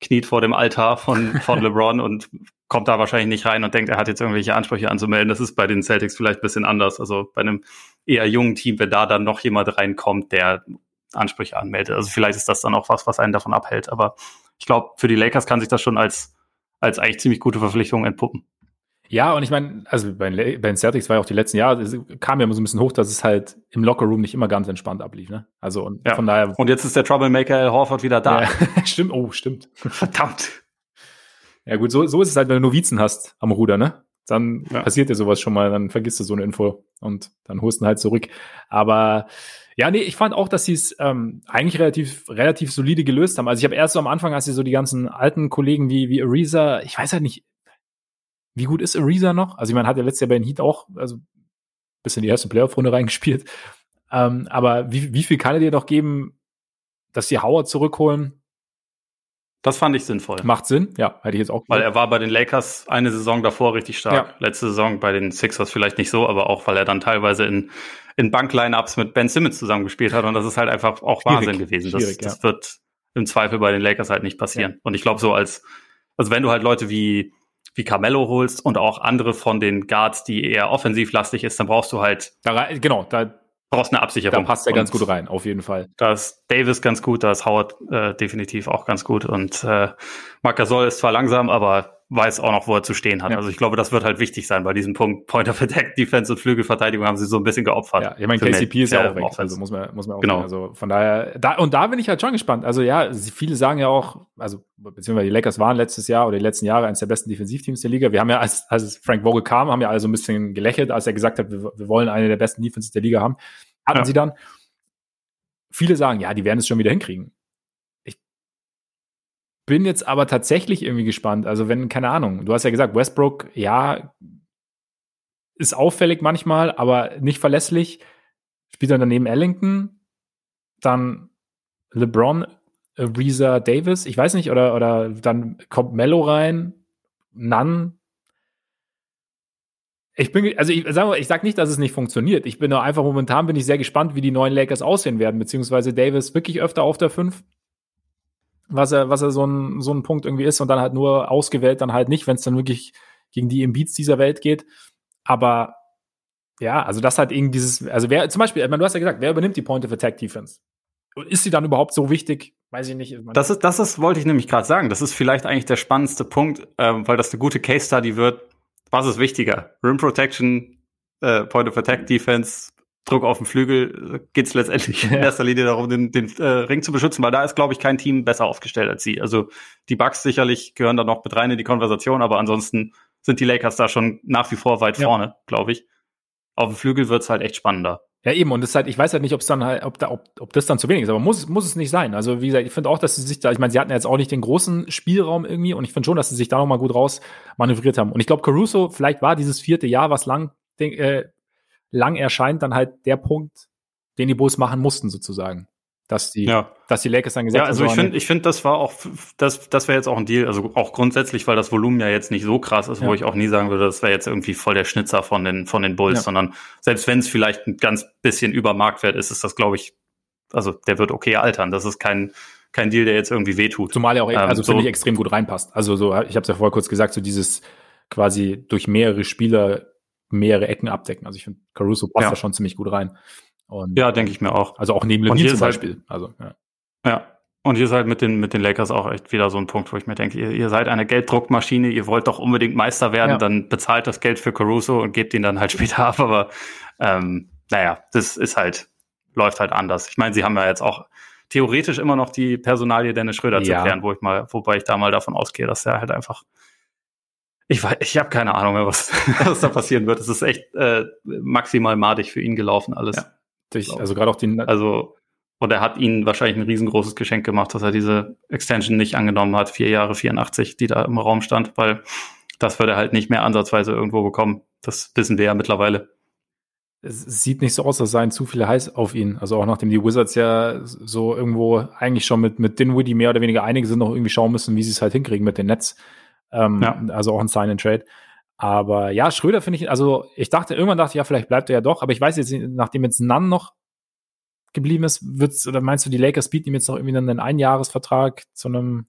kniet vor dem Altar von, von [LAUGHS] LeBron und kommt da wahrscheinlich nicht rein und denkt, er hat jetzt irgendwelche Ansprüche anzumelden. Das ist bei den Celtics vielleicht ein bisschen anders. Also bei einem eher jungen Team, wenn da dann noch jemand reinkommt, der Ansprüche anmeldet. Also vielleicht ist das dann auch was, was einen davon abhält. Aber ich glaube, für die Lakers kann sich das schon als, als eigentlich ziemlich gute Verpflichtung entpuppen. Ja, und ich meine, also bei, bei den Celtics war ja auch die letzten Jahre, es kam ja immer so ein bisschen hoch, dass es halt im Lockerroom nicht immer ganz entspannt ablief, ne? Also und ja. von daher. Und jetzt ist der Troublemaker Al Horford wieder da. Ja, [LAUGHS] stimmt, oh, stimmt. Verdammt. Ja, gut, so, so ist es halt, wenn du Novizen hast am Ruder, ne? Dann ja. passiert dir sowas schon mal, dann vergisst du so eine Info und dann holst du ihn halt zurück. Aber ja, nee, ich fand auch, dass sie es ähm, eigentlich relativ, relativ solide gelöst haben. Also ich habe erst so am Anfang, als sie so die ganzen alten Kollegen wie, wie Ariza, ich weiß halt nicht, wie gut ist Ariza noch? Also, ich meine, hat ja letztes Jahr bei den Heat auch, also bis in die erste Playoff-Runde [LAUGHS] reingespielt. Ähm, aber wie, wie viel kann er dir noch geben, dass die Howard zurückholen? Das fand ich sinnvoll. Macht Sinn, ja, hätte ich jetzt auch gesagt. Weil er war bei den Lakers eine Saison davor richtig stark. Ja. Letzte Saison bei den Sixers vielleicht nicht so, aber auch, weil er dann teilweise in, in Bankline-Ups mit Ben Simmons zusammengespielt hat und das ist halt einfach auch Schwierig. Wahnsinn gewesen. Das, das ja. wird im Zweifel bei den Lakers halt nicht passieren. Ja. Und ich glaube so als, also wenn du halt Leute wie wie Carmelo holst und auch andere von den Guards, die eher offensivlastig ist, dann brauchst du halt. Da, genau, da brauchst eine Absicherung. Da passt er ganz gut rein, auf jeden Fall. Da ist Davis ganz gut, da ist Howard äh, definitiv auch ganz gut und äh, Marc Gasol ist zwar langsam, aber weiß auch noch, wo er zu stehen hat. Ja. Also ich glaube, das wird halt wichtig sein bei diesem Punkt. Point of Attack, Defense und Flügelverteidigung haben sie so ein bisschen geopfert. Ja, ich meine, KCP ist ja auch weg, also muss man, muss man auch genau. Sagen. Also von daher, da, und da bin ich halt schon gespannt. Also ja, viele sagen ja auch, also beziehungsweise die Lakers waren letztes Jahr oder die letzten Jahre eines der besten Defensivteams der Liga. Wir haben ja, als, als Frank Vogel kam, haben ja alle so ein bisschen gelächelt, als er gesagt hat, wir, wir wollen eine der besten Defenses der Liga haben. Hatten ja. sie dann. Viele sagen, ja, die werden es schon wieder hinkriegen bin jetzt aber tatsächlich irgendwie gespannt. Also, wenn, keine Ahnung, du hast ja gesagt, Westbrook, ja, ist auffällig manchmal, aber nicht verlässlich. Spielt dann daneben Ellington, dann LeBron, Reza Davis, ich weiß nicht, oder, oder dann kommt Mello rein, Nunn. Ich bin, also ich sage ich sag nicht, dass es nicht funktioniert. Ich bin nur einfach momentan bin ich sehr gespannt, wie die neuen Lakers aussehen werden, beziehungsweise Davis wirklich öfter auf der 5 was er, was er so ein, so ein Punkt irgendwie ist und dann halt nur ausgewählt, dann halt nicht, wenn es dann wirklich gegen die Embiids dieser Welt geht. Aber ja, also das hat irgendwie dieses, also wer, zum Beispiel, ich meine, du hast ja gesagt, wer übernimmt die Point of Attack Defense? Ist sie dann überhaupt so wichtig? Weiß ich nicht. Das ist, das ist, wollte ich nämlich gerade sagen. Das ist vielleicht eigentlich der spannendste Punkt, äh, weil das eine gute Case Study wird. Was ist wichtiger? Rim Protection, äh, Point of Attack Defense, Druck auf den Flügel geht es letztendlich ja. in erster Linie darum, den, den äh, Ring zu beschützen, weil da ist, glaube ich, kein Team besser aufgestellt als sie. Also die Bucks sicherlich gehören da noch mit rein in die Konversation, aber ansonsten sind die Lakers da schon nach wie vor weit ja. vorne, glaube ich. Auf dem Flügel wird's halt echt spannender. Ja, eben, und das halt, ich weiß halt nicht, ob's dann halt, ob, da, ob, ob das dann zu wenig ist, aber muss, muss es nicht sein. Also, wie gesagt, ich finde auch, dass sie sich da, ich meine, sie hatten ja jetzt auch nicht den großen Spielraum irgendwie und ich finde schon, dass sie sich da nochmal gut raus manövriert haben. Und ich glaube, Caruso, vielleicht war dieses vierte Jahr, was lang denk, äh, lang erscheint dann halt der Punkt, den die Bulls machen mussten, sozusagen. Dass die, ja. dass die Lakers dann gesagt haben. Ja, also ich finde, ich finde, das war auch, das, das wäre jetzt auch ein Deal. Also auch grundsätzlich, weil das Volumen ja jetzt nicht so krass ist, ja. wo ich auch nie sagen würde, das wäre jetzt irgendwie voll der Schnitzer von den, von den Bulls, ja. sondern selbst wenn es vielleicht ein ganz bisschen über Marktwert ist, ist das, glaube ich, also der wird okay altern. Das ist kein, kein Deal, der jetzt irgendwie wehtut. Zumal er auch, ähm, also so, finde ich, extrem gut reinpasst. Also so, ich habe es ja vorher kurz gesagt, so dieses quasi durch mehrere Spieler mehrere Ecken abdecken. Also ich finde, Caruso passt ja. da schon ziemlich gut rein. Und, ja, denke ich mir auch. Also auch neben Levine zum halt Beispiel. Halt, also, ja. ja. Und ihr seid mit den, mit den Lakers auch echt wieder so ein Punkt, wo ich mir denke, ihr, ihr seid eine Gelddruckmaschine, ihr wollt doch unbedingt Meister werden, ja. dann bezahlt das Geld für Caruso und gebt ihn dann halt [LAUGHS] später ab. Aber ähm, naja, das ist halt, läuft halt anders. Ich meine, sie haben ja jetzt auch theoretisch immer noch die Personalie Dennis Schröder ja. zu klären, wo ich mal, wobei ich da mal davon ausgehe, dass er halt einfach ich weiß, ich habe keine Ahnung mehr, was, [LAUGHS] was da passieren wird. Es ist echt äh, maximal madig für ihn gelaufen alles. Ja, durch, also gerade auch den. Also und er hat ihnen wahrscheinlich ein riesengroßes Geschenk gemacht, dass er diese Extension nicht angenommen hat, vier Jahre 84, die da im Raum stand, weil das würde er halt nicht mehr ansatzweise irgendwo bekommen. Das wissen wir ja mittlerweile. Es sieht nicht so aus, als seien zu viele heiß auf ihn. Also auch nachdem die Wizards ja so irgendwo eigentlich schon mit, mit Dinwiddie mehr oder weniger einige sind, noch irgendwie schauen müssen, wie sie es halt hinkriegen mit den Nets. Ähm, ja. Also auch ein Sign and Trade. Aber ja, Schröder finde ich, also ich dachte, irgendwann dachte ich, ja, vielleicht bleibt er ja doch, aber ich weiß jetzt, nachdem jetzt Nunn noch geblieben ist, wird's, oder meinst du, die Lakers bieten ihm jetzt noch irgendwie einen Einjahresvertrag zu einem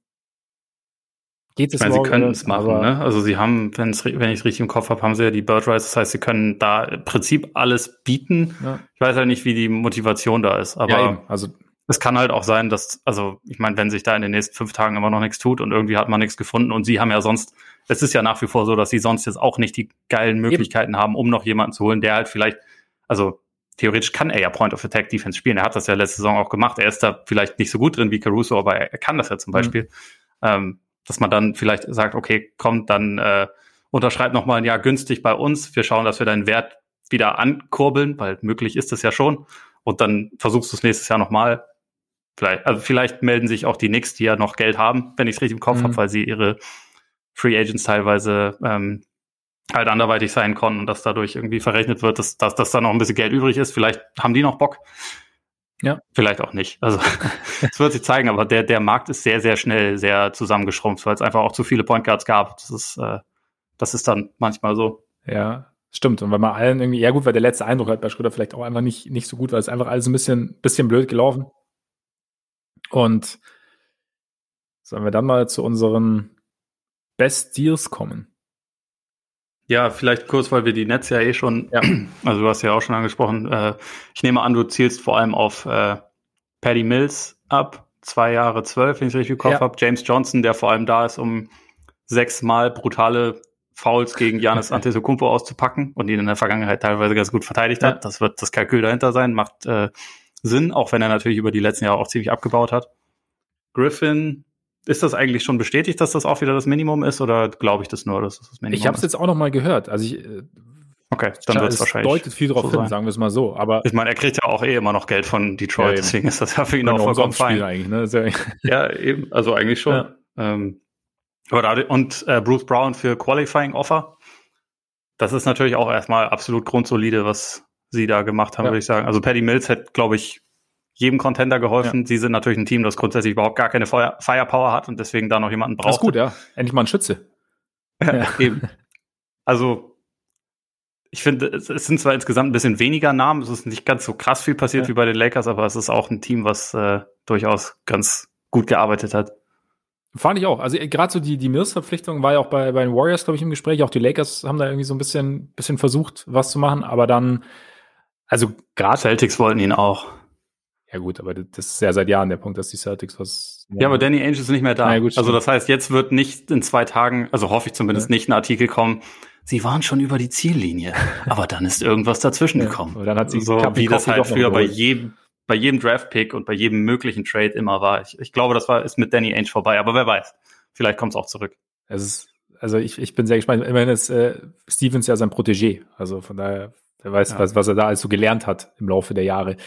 Geht es ich meine, sie können es machen, ne? Also sie haben, wenn ich es richtig im Kopf habe, haben sie ja die Bird Rights, das heißt, sie können da im Prinzip alles bieten. Ja. Ich weiß ja nicht, wie die Motivation da ist, aber ja, also es kann halt auch sein, dass, also ich meine, wenn sich da in den nächsten fünf Tagen immer noch nichts tut und irgendwie hat man nichts gefunden und sie haben ja sonst, es ist ja nach wie vor so, dass sie sonst jetzt auch nicht die geilen Möglichkeiten Eben. haben, um noch jemanden zu holen, der halt vielleicht, also theoretisch kann er ja Point of Attack Defense spielen. Er hat das ja letzte Saison auch gemacht. Er ist da vielleicht nicht so gut drin wie Caruso, aber er, er kann das ja zum mhm. Beispiel. Mhm. Ähm, dass man dann vielleicht sagt, okay, komm, dann äh, unterschreib noch mal ein Jahr günstig bei uns. Wir schauen, dass wir deinen Wert wieder ankurbeln, weil möglich ist es ja schon. Und dann versuchst du es nächstes Jahr nochmal Vielleicht, also vielleicht melden sich auch die Knicks, die ja noch Geld haben, wenn ich es richtig im Kopf mhm. habe, weil sie ihre Free Agents teilweise ähm, halt anderweitig sein konnten und dass dadurch irgendwie verrechnet wird, dass, dass, dass da noch ein bisschen Geld übrig ist. Vielleicht haben die noch Bock. Ja. Vielleicht auch nicht. Also [LAUGHS] es wird sich zeigen, aber der, der Markt ist sehr, sehr schnell sehr zusammengeschrumpft, weil es einfach auch zu viele Point Guards gab. Das ist, äh, das ist dann manchmal so. Ja, stimmt. Und weil man allen irgendwie, ja gut, weil der letzte Eindruck halt bei Schröder vielleicht auch einfach nicht, nicht so gut war. Es ist einfach alles ein bisschen, bisschen blöd gelaufen. Und sollen wir dann mal zu unseren Best Deals kommen? Ja, vielleicht kurz, weil wir die Netz ja eh schon, ja. [CLEARS THROAT] also du hast ja auch schon angesprochen, äh, ich nehme an, du zielst vor allem auf äh, Paddy Mills ab, zwei Jahre zwölf, wenn ich es richtig im Kopf ja. habe. James Johnson, der vor allem da ist, um sechsmal brutale Fouls gegen Janis [LAUGHS] Antetokounmpo auszupacken und ihn in der Vergangenheit teilweise ganz gut verteidigt hat. Ja. Das wird das Kalkül dahinter sein, macht äh, Sinn, auch wenn er natürlich über die letzten Jahre auch ziemlich abgebaut hat. Griffin, ist das eigentlich schon bestätigt, dass das auch wieder das Minimum ist oder glaube ich das nur, dass das das Minimum Ich habe es jetzt auch noch mal gehört. Also ich äh, Okay, dann wird es wahrscheinlich. deutet viel darauf so hin, sagen wir es mal so. Aber ich meine, er kriegt ja auch eh immer noch Geld von Detroit, ja, deswegen ist das ja für ihn auch vollkommen fein. Eigentlich, ne? [LAUGHS] ja, eben, also eigentlich schon. Ja. Ähm, aber da, und äh, Bruce Brown für Qualifying Offer. Das ist natürlich auch erstmal absolut grundsolide, was sie da gemacht haben, ja. würde ich sagen. Also Paddy Mills hätte, glaube ich, jedem Contender geholfen. Ja. Sie sind natürlich ein Team, das grundsätzlich überhaupt gar keine Fire Firepower hat und deswegen da noch jemanden braucht. Das ist gut, ja. Endlich mal ein Schütze. ja, eben. Also, ich finde, es, sind zwar insgesamt ein bisschen weniger Namen, es ist nicht ganz so krass viel passiert ja. wie bei den Lakers, aber es ist auch ein Team, was äh, durchaus ganz gut gearbeitet hat. Fand ich auch. Also gerade so die, die Mills-Verpflichtung war ja auch bei, bei den Warriors, glaube ich, im Gespräch. Auch die Lakers haben da irgendwie so ein bisschen, bisschen versucht, was zu machen, aber dann, also gerade. Celtics wollten ihn auch. Ja gut, aber das ist ja seit Jahren der Punkt, dass die Celtics was. Ja, aber Danny Ainge ist nicht mehr da. Ja, gut, also das heißt, jetzt wird nicht in zwei Tagen, also hoffe ich zumindest ja. nicht, ein Artikel kommen. Sie waren schon über die Ziellinie, [LAUGHS] aber dann ist irgendwas dazwischen gekommen. Und dann hat sie so, wie das halt früher bei jedem, bei jedem Draft-Pick und bei jedem möglichen Trade immer war. Ich, ich glaube, das war, ist mit Danny Ainge vorbei, aber wer weiß. Vielleicht kommt es auch zurück. Es ist, also ich, ich bin sehr gespannt. Immerhin ist äh, Stevens ja sein Protégé. Also von daher, wer weiß, ja. was, was er da alles so gelernt hat im Laufe der Jahre.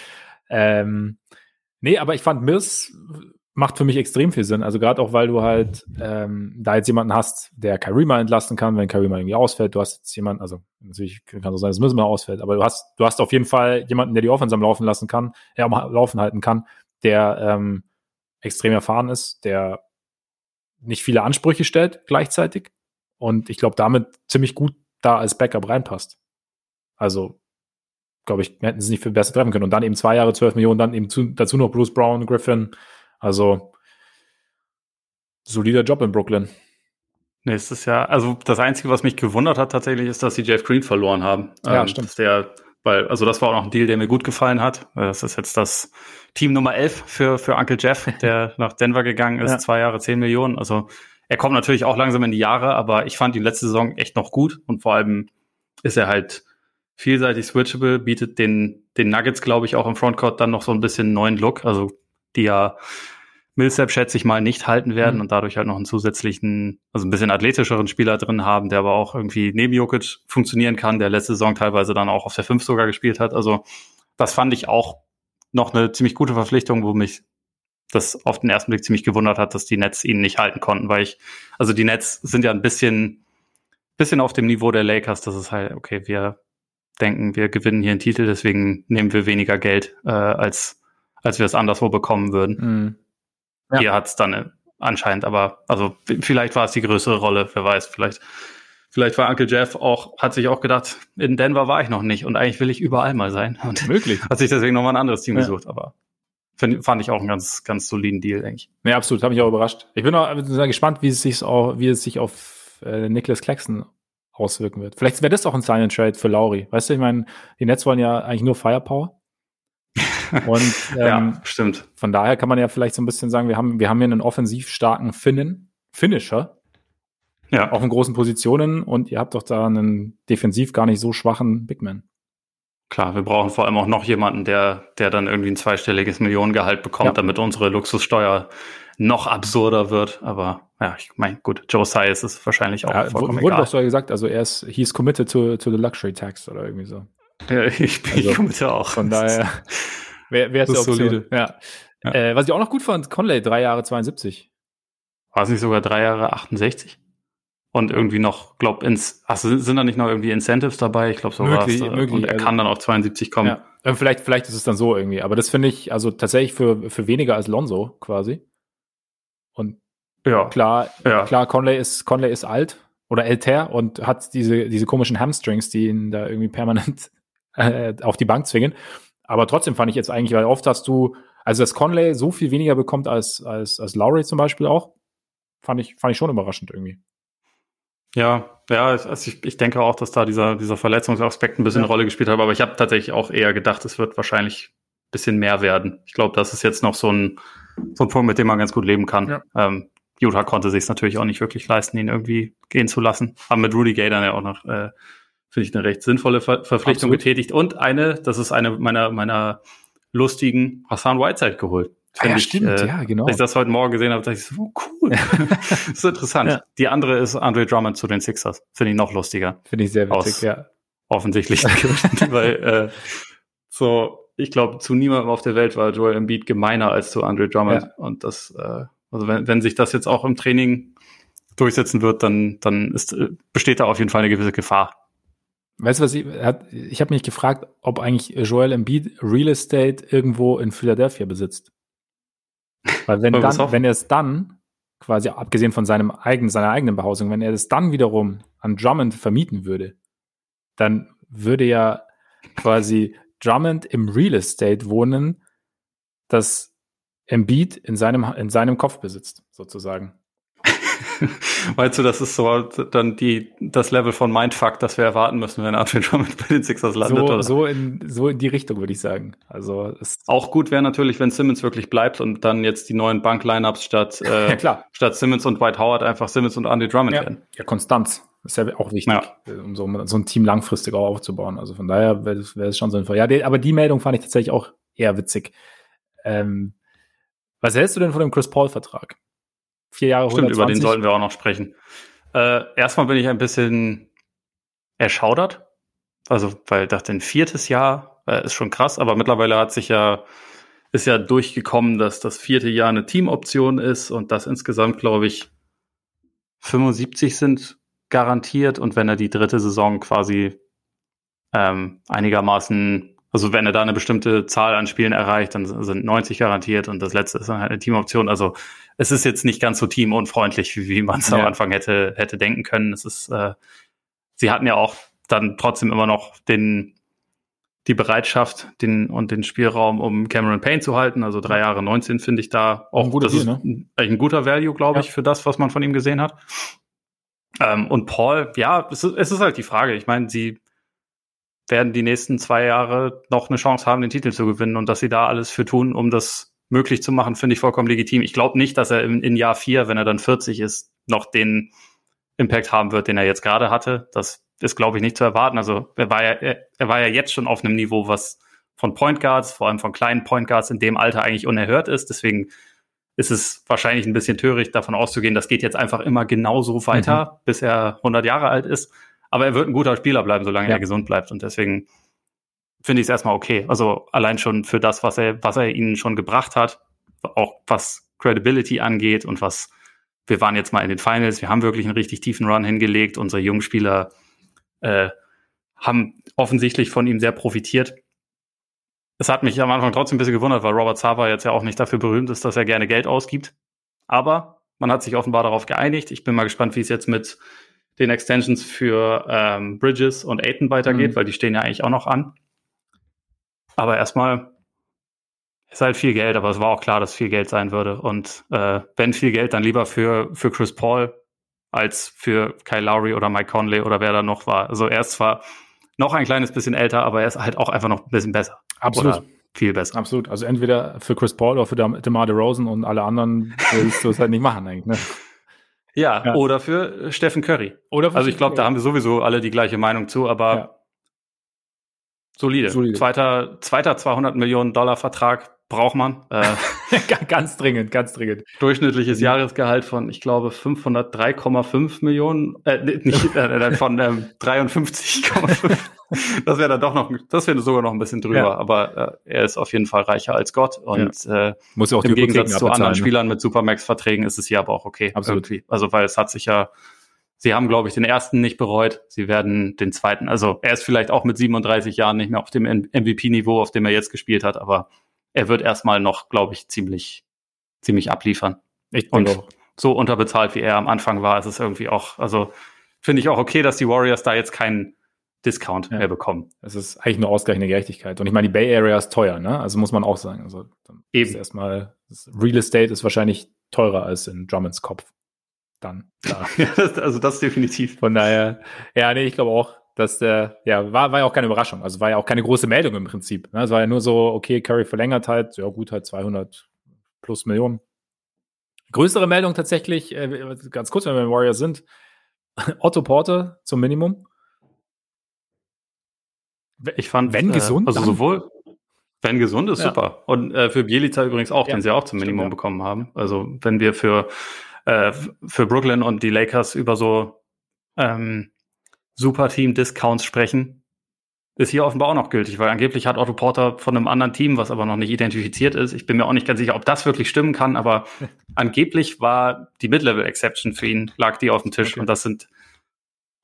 Ähm, nee, aber ich fand Mills macht für mich extrem viel Sinn. Also gerade auch, weil du halt ähm, da jetzt jemanden hast, der Karima entlasten kann, wenn Karima irgendwie ausfällt. Du hast jetzt jemanden, also natürlich kann es sein, dass müssen wir ausfällt, aber du hast, du hast auf jeden Fall jemanden, der die Offense am Laufen lassen kann, der am Laufen halten kann, der ähm, extrem erfahren ist, der nicht viele Ansprüche stellt gleichzeitig und ich glaube damit ziemlich gut da als Backup reinpasst. Also glaube ich, hätten sie nicht viel besser treffen können. Und dann eben zwei Jahre, zwölf Millionen, dann eben zu, dazu noch Bruce Brown, Griffin, also solider Job in Brooklyn. Nächstes Jahr. Also das Einzige, was mich gewundert hat tatsächlich, ist, dass sie Jeff Green verloren haben. Ja, ähm, stimmt. Der, weil, also das war auch noch ein Deal, der mir gut gefallen hat. Das ist jetzt das Team Nummer 11 für, für Uncle Jeff, [LAUGHS] der nach Denver gegangen ist. Ja. Zwei Jahre, zehn Millionen. Also er kommt natürlich auch langsam in die Jahre, aber ich fand die letzte Saison echt noch gut und vor allem ist er halt vielseitig switchable, bietet den, den Nuggets, glaube ich, auch im Frontcourt dann noch so ein bisschen neuen Look. Also die ja Millsap schätze ich mal nicht halten werden mhm. und dadurch halt noch einen zusätzlichen, also ein bisschen athletischeren Spieler drin haben, der aber auch irgendwie neben Jokic funktionieren kann, der letzte Saison teilweise dann auch auf der 5 sogar gespielt hat. Also das fand ich auch noch eine ziemlich gute Verpflichtung, wo mich das auf den ersten Blick ziemlich gewundert hat, dass die Nets ihn nicht halten konnten, weil ich, also die Nets sind ja ein bisschen, bisschen auf dem Niveau der Lakers, das ist halt, okay, wir denken, wir gewinnen hier einen Titel, deswegen nehmen wir weniger Geld, äh, als, als wir es anderswo bekommen würden. Mhm. Ja. Hier hat es dann äh, anscheinend, aber also vielleicht war es die größere Rolle, wer weiß, vielleicht. Vielleicht war Uncle Jeff auch, hat sich auch gedacht, in Denver war ich noch nicht und eigentlich will ich überall mal sein. Und Möglich. [LAUGHS] Hat sich deswegen nochmal ein anderes Team ja. gesucht, aber find, fand ich auch einen ganz, ganz soliden Deal, denke ich. Ja, absolut, habe mich auch überrascht. Ich bin auch sehr gespannt, wie es sich auch, wie es sich auf äh, Nicholas Claxton auswirken wird. Vielleicht wäre das auch ein Sign and Trade für Lauri. Weißt du, ich meine, die Nets wollen ja eigentlich nur Firepower. [LAUGHS] Und ähm, ja, stimmt. Von daher kann man ja vielleicht so ein bisschen sagen, wir haben, wir haben hier einen offensiv starken Finnen, Finisher. Ja. Auch in großen Positionen und ihr habt doch da einen defensiv gar nicht so schwachen Bigman. Klar, wir brauchen vor allem auch noch jemanden, der, der dann irgendwie ein zweistelliges Millionengehalt bekommt, ja. damit unsere Luxussteuer noch absurder wird. Aber ja, ich meine, gut, Joe Size ist wahrscheinlich auch ja, vollkommen wurde egal. doch so gesagt, also er ist, he's committed to, to the luxury tax oder irgendwie so. Ja, [LAUGHS] ich bin also, committe auch. Von daher wäre wär es ja solide. Ja. ja. Äh, was ich auch noch gut fand, Conley, drei Jahre 72. War es nicht sogar drei Jahre 68? Und irgendwie noch, glaub, ins, ach, sind da nicht noch irgendwie Incentives dabei? Ich glaube, so war es. Möglich, und er also, kann dann auf 72 kommen. Ja. Ähm, vielleicht, vielleicht ist es dann so irgendwie. Aber das finde ich, also tatsächlich für, für weniger als Lonzo quasi. Ja. klar, ja. klar, Conley ist, Conley ist alt oder älter und hat diese, diese komischen Hamstrings, die ihn da irgendwie permanent [LAUGHS] äh, auf die Bank zwingen. Aber trotzdem fand ich jetzt eigentlich, weil oft hast du, also dass Conley so viel weniger bekommt als, als, als Lowry zum Beispiel auch, fand ich, fand ich schon überraschend irgendwie. Ja, ja, also ich, ich denke auch, dass da dieser, dieser Verletzungsaspekt ein bisschen ja. eine Rolle gespielt hat, aber ich habe tatsächlich auch eher gedacht, es wird wahrscheinlich ein bisschen mehr werden. Ich glaube, das ist jetzt noch so ein, so ein Punkt, mit dem man ganz gut leben kann. Ja. Ähm, Utah konnte sich es natürlich auch nicht wirklich leisten, ihn irgendwie gehen zu lassen. Haben mit Rudy Gay dann ja auch noch, äh, finde ich, eine recht sinnvolle Ver Verpflichtung Absolut. getätigt. Und eine, das ist eine meiner, meiner lustigen Hassan Whiteside geholt. Ah, ja, ich, stimmt, äh, ja, genau. Als ich das heute Morgen gesehen habe, dachte ich so, oh, cool. [LAUGHS] das ist interessant. Ja. Die andere ist Andre Drummond zu den Sixers. Finde ich noch lustiger. Finde ich sehr witzig, Aus ja. Offensichtlich. [LAUGHS] weil, äh, so, ich glaube, zu niemandem auf der Welt war Joel Embiid gemeiner als zu Andre Drummond. Ja. Und das, äh, also wenn, wenn sich das jetzt auch im Training durchsetzen wird, dann, dann ist, äh, besteht da auf jeden Fall eine gewisse Gefahr. Weißt du was, ich, ich habe mich gefragt, ob eigentlich Joel Embiid Real Estate irgendwo in Philadelphia besitzt. Weil wenn, [LAUGHS] dann, wenn er es dann, quasi abgesehen von seinem eigenen, seiner eigenen Behausung, wenn er es dann wiederum an Drummond vermieten würde, dann würde ja quasi Drummond im Real Estate wohnen, das Embiid in seinem, in seinem Kopf besitzt, sozusagen. [LAUGHS] Weißt du, das ist so dann die, das Level von Mindfuck, das wir erwarten müssen, wenn Arthur Drummond bei den Sixers landet. So, oder? so, in, so in die Richtung, würde ich sagen. Also Auch gut wäre natürlich, wenn Simmons wirklich bleibt und dann jetzt die neuen Bank-Lineups statt, [LAUGHS] äh, ja, klar. statt Simmons und White Howard einfach Simmons und Andy Drummond ja. werden. Ja, Konstanz. Ist ja auch wichtig, ja. um so, so, ein Team langfristig auch aufzubauen. Also von daher wäre es wär schon sinnvoll. Ja, die, aber die Meldung fand ich tatsächlich auch eher witzig. Ähm, was hältst du denn von dem Chris Paul-Vertrag? Vier Jahre Stimmt, 120. über den sollten wir auch noch sprechen. Äh, erstmal bin ich ein bisschen erschaudert. Also, weil ich dachte, ein viertes Jahr äh, ist schon krass, aber mittlerweile hat sich ja, ist ja durchgekommen, dass das vierte Jahr eine Teamoption ist und das insgesamt, glaube ich, 75 sind garantiert und wenn er die dritte Saison quasi ähm, einigermaßen, also wenn er da eine bestimmte Zahl an Spielen erreicht, dann sind 90 garantiert und das letzte ist dann halt eine Teamoption. Also es ist jetzt nicht ganz so teamunfreundlich, wie, wie man es ja. am Anfang hätte, hätte denken können. Es ist, äh, sie hatten ja auch dann trotzdem immer noch den, die Bereitschaft den, und den Spielraum, um Cameron Payne zu halten. Also drei Jahre 19 finde ich da auch, ein das Deal, ist ne? ein guter Value, glaube ich, für das, was man von ihm gesehen hat. Ähm, und Paul, ja, es ist, es ist halt die Frage. Ich meine, sie werden die nächsten zwei Jahre noch eine Chance haben, den Titel zu gewinnen und dass sie da alles für tun, um das möglich zu machen, finde ich vollkommen legitim. Ich glaube nicht, dass er in, in Jahr vier, wenn er dann 40 ist, noch den Impact haben wird, den er jetzt gerade hatte. Das ist, glaube ich, nicht zu erwarten. Also er war ja, er, er war ja jetzt schon auf einem Niveau, was von Point Guards, vor allem von kleinen Point Guards in dem Alter eigentlich unerhört ist. Deswegen ist es wahrscheinlich ein bisschen töricht, davon auszugehen, das geht jetzt einfach immer genauso weiter, mhm. bis er 100 Jahre alt ist. Aber er wird ein guter Spieler bleiben, solange ja. er gesund bleibt. Und deswegen finde ich es erstmal okay. Also allein schon für das, was er, was er ihnen schon gebracht hat, auch was Credibility angeht und was wir waren jetzt mal in den Finals, wir haben wirklich einen richtig tiefen Run hingelegt. Unsere jungen Spieler äh, haben offensichtlich von ihm sehr profitiert. Es hat mich am Anfang trotzdem ein bisschen gewundert, weil Robert Sava jetzt ja auch nicht dafür berühmt ist, dass er gerne Geld ausgibt. Aber man hat sich offenbar darauf geeinigt. Ich bin mal gespannt, wie es jetzt mit den Extensions für ähm, Bridges und Aiton weitergeht, mhm. weil die stehen ja eigentlich auch noch an. Aber erstmal ist halt viel Geld, aber es war auch klar, dass viel Geld sein würde. Und äh, wenn viel Geld, dann lieber für, für Chris Paul als für Kyle Lowry oder Mike Conley oder wer da noch war. Also er ist zwar noch ein kleines bisschen älter, aber er ist halt auch einfach noch ein bisschen besser. Absolut. Oder viel besser. Absolut. Also entweder für Chris Paul oder für DeMar DeRozan und alle anderen willst du es halt nicht machen eigentlich. Ne? Ja, ja, oder für Stephen Curry. Oder für also ich glaube, da haben wir sowieso alle die gleiche Meinung zu, aber ja. Solide. Solide. Zweiter, zweiter 200 Millionen Dollar Vertrag braucht man. Äh, [LAUGHS] ganz dringend, ganz dringend. Durchschnittliches mhm. Jahresgehalt von, ich glaube, 503,5 Millionen, äh, nicht, äh, von ähm, 53,5. [LAUGHS] das wäre dann doch noch, das wäre sogar noch ein bisschen drüber, ja. aber äh, er ist auf jeden Fall reicher als Gott und ja. äh, Muss ja auch im Gegensatz zu anderen ne? Spielern mit Supermax-Verträgen ist es hier aber auch okay. Absolut. Irgendwie. Also weil es hat sich ja Sie haben, glaube ich, den ersten nicht bereut. Sie werden den zweiten, also er ist vielleicht auch mit 37 Jahren nicht mehr auf dem MVP-Niveau, auf dem er jetzt gespielt hat, aber er wird erstmal noch, glaube ich, ziemlich, ziemlich abliefern. Ich Und auch. so unterbezahlt, wie er am Anfang war, ist es irgendwie auch, also finde ich auch okay, dass die Warriors da jetzt keinen Discount ja. mehr bekommen. Es ist eigentlich nur ausgleichende Gerechtigkeit. Und ich meine, die Bay Area ist teuer, ne? Also muss man auch sagen. Also eben erstmal Real Estate ist wahrscheinlich teurer als in Drummonds Kopf dann. Klar. [LAUGHS] also das definitiv. Von daher, ja, nee, ich glaube auch, dass der, ja, war, war ja auch keine Überraschung. Also war ja auch keine große Meldung im Prinzip. Ne? Es war ja nur so, okay, Curry verlängert halt, ja gut, halt 200 plus Millionen. Größere Meldung tatsächlich, äh, ganz kurz, wenn wir Warriors sind. [LAUGHS] Otto Porter zum Minimum. Ich fand, wenn äh, gesund, also sowohl wenn gesund ist, ja. super. Und äh, für Bielica übrigens auch, ja, den sie auch zum Minimum stimmt, bekommen haben. Also wenn wir für äh, für Brooklyn und die Lakers über so ähm, Super Team Discounts sprechen, ist hier offenbar auch noch gültig, weil angeblich hat Otto Porter von einem anderen Team, was aber noch nicht identifiziert ist. Ich bin mir auch nicht ganz sicher, ob das wirklich stimmen kann, aber [LAUGHS] angeblich war die Mid-Level Exception für ihn, lag die auf dem Tisch okay. und das sind,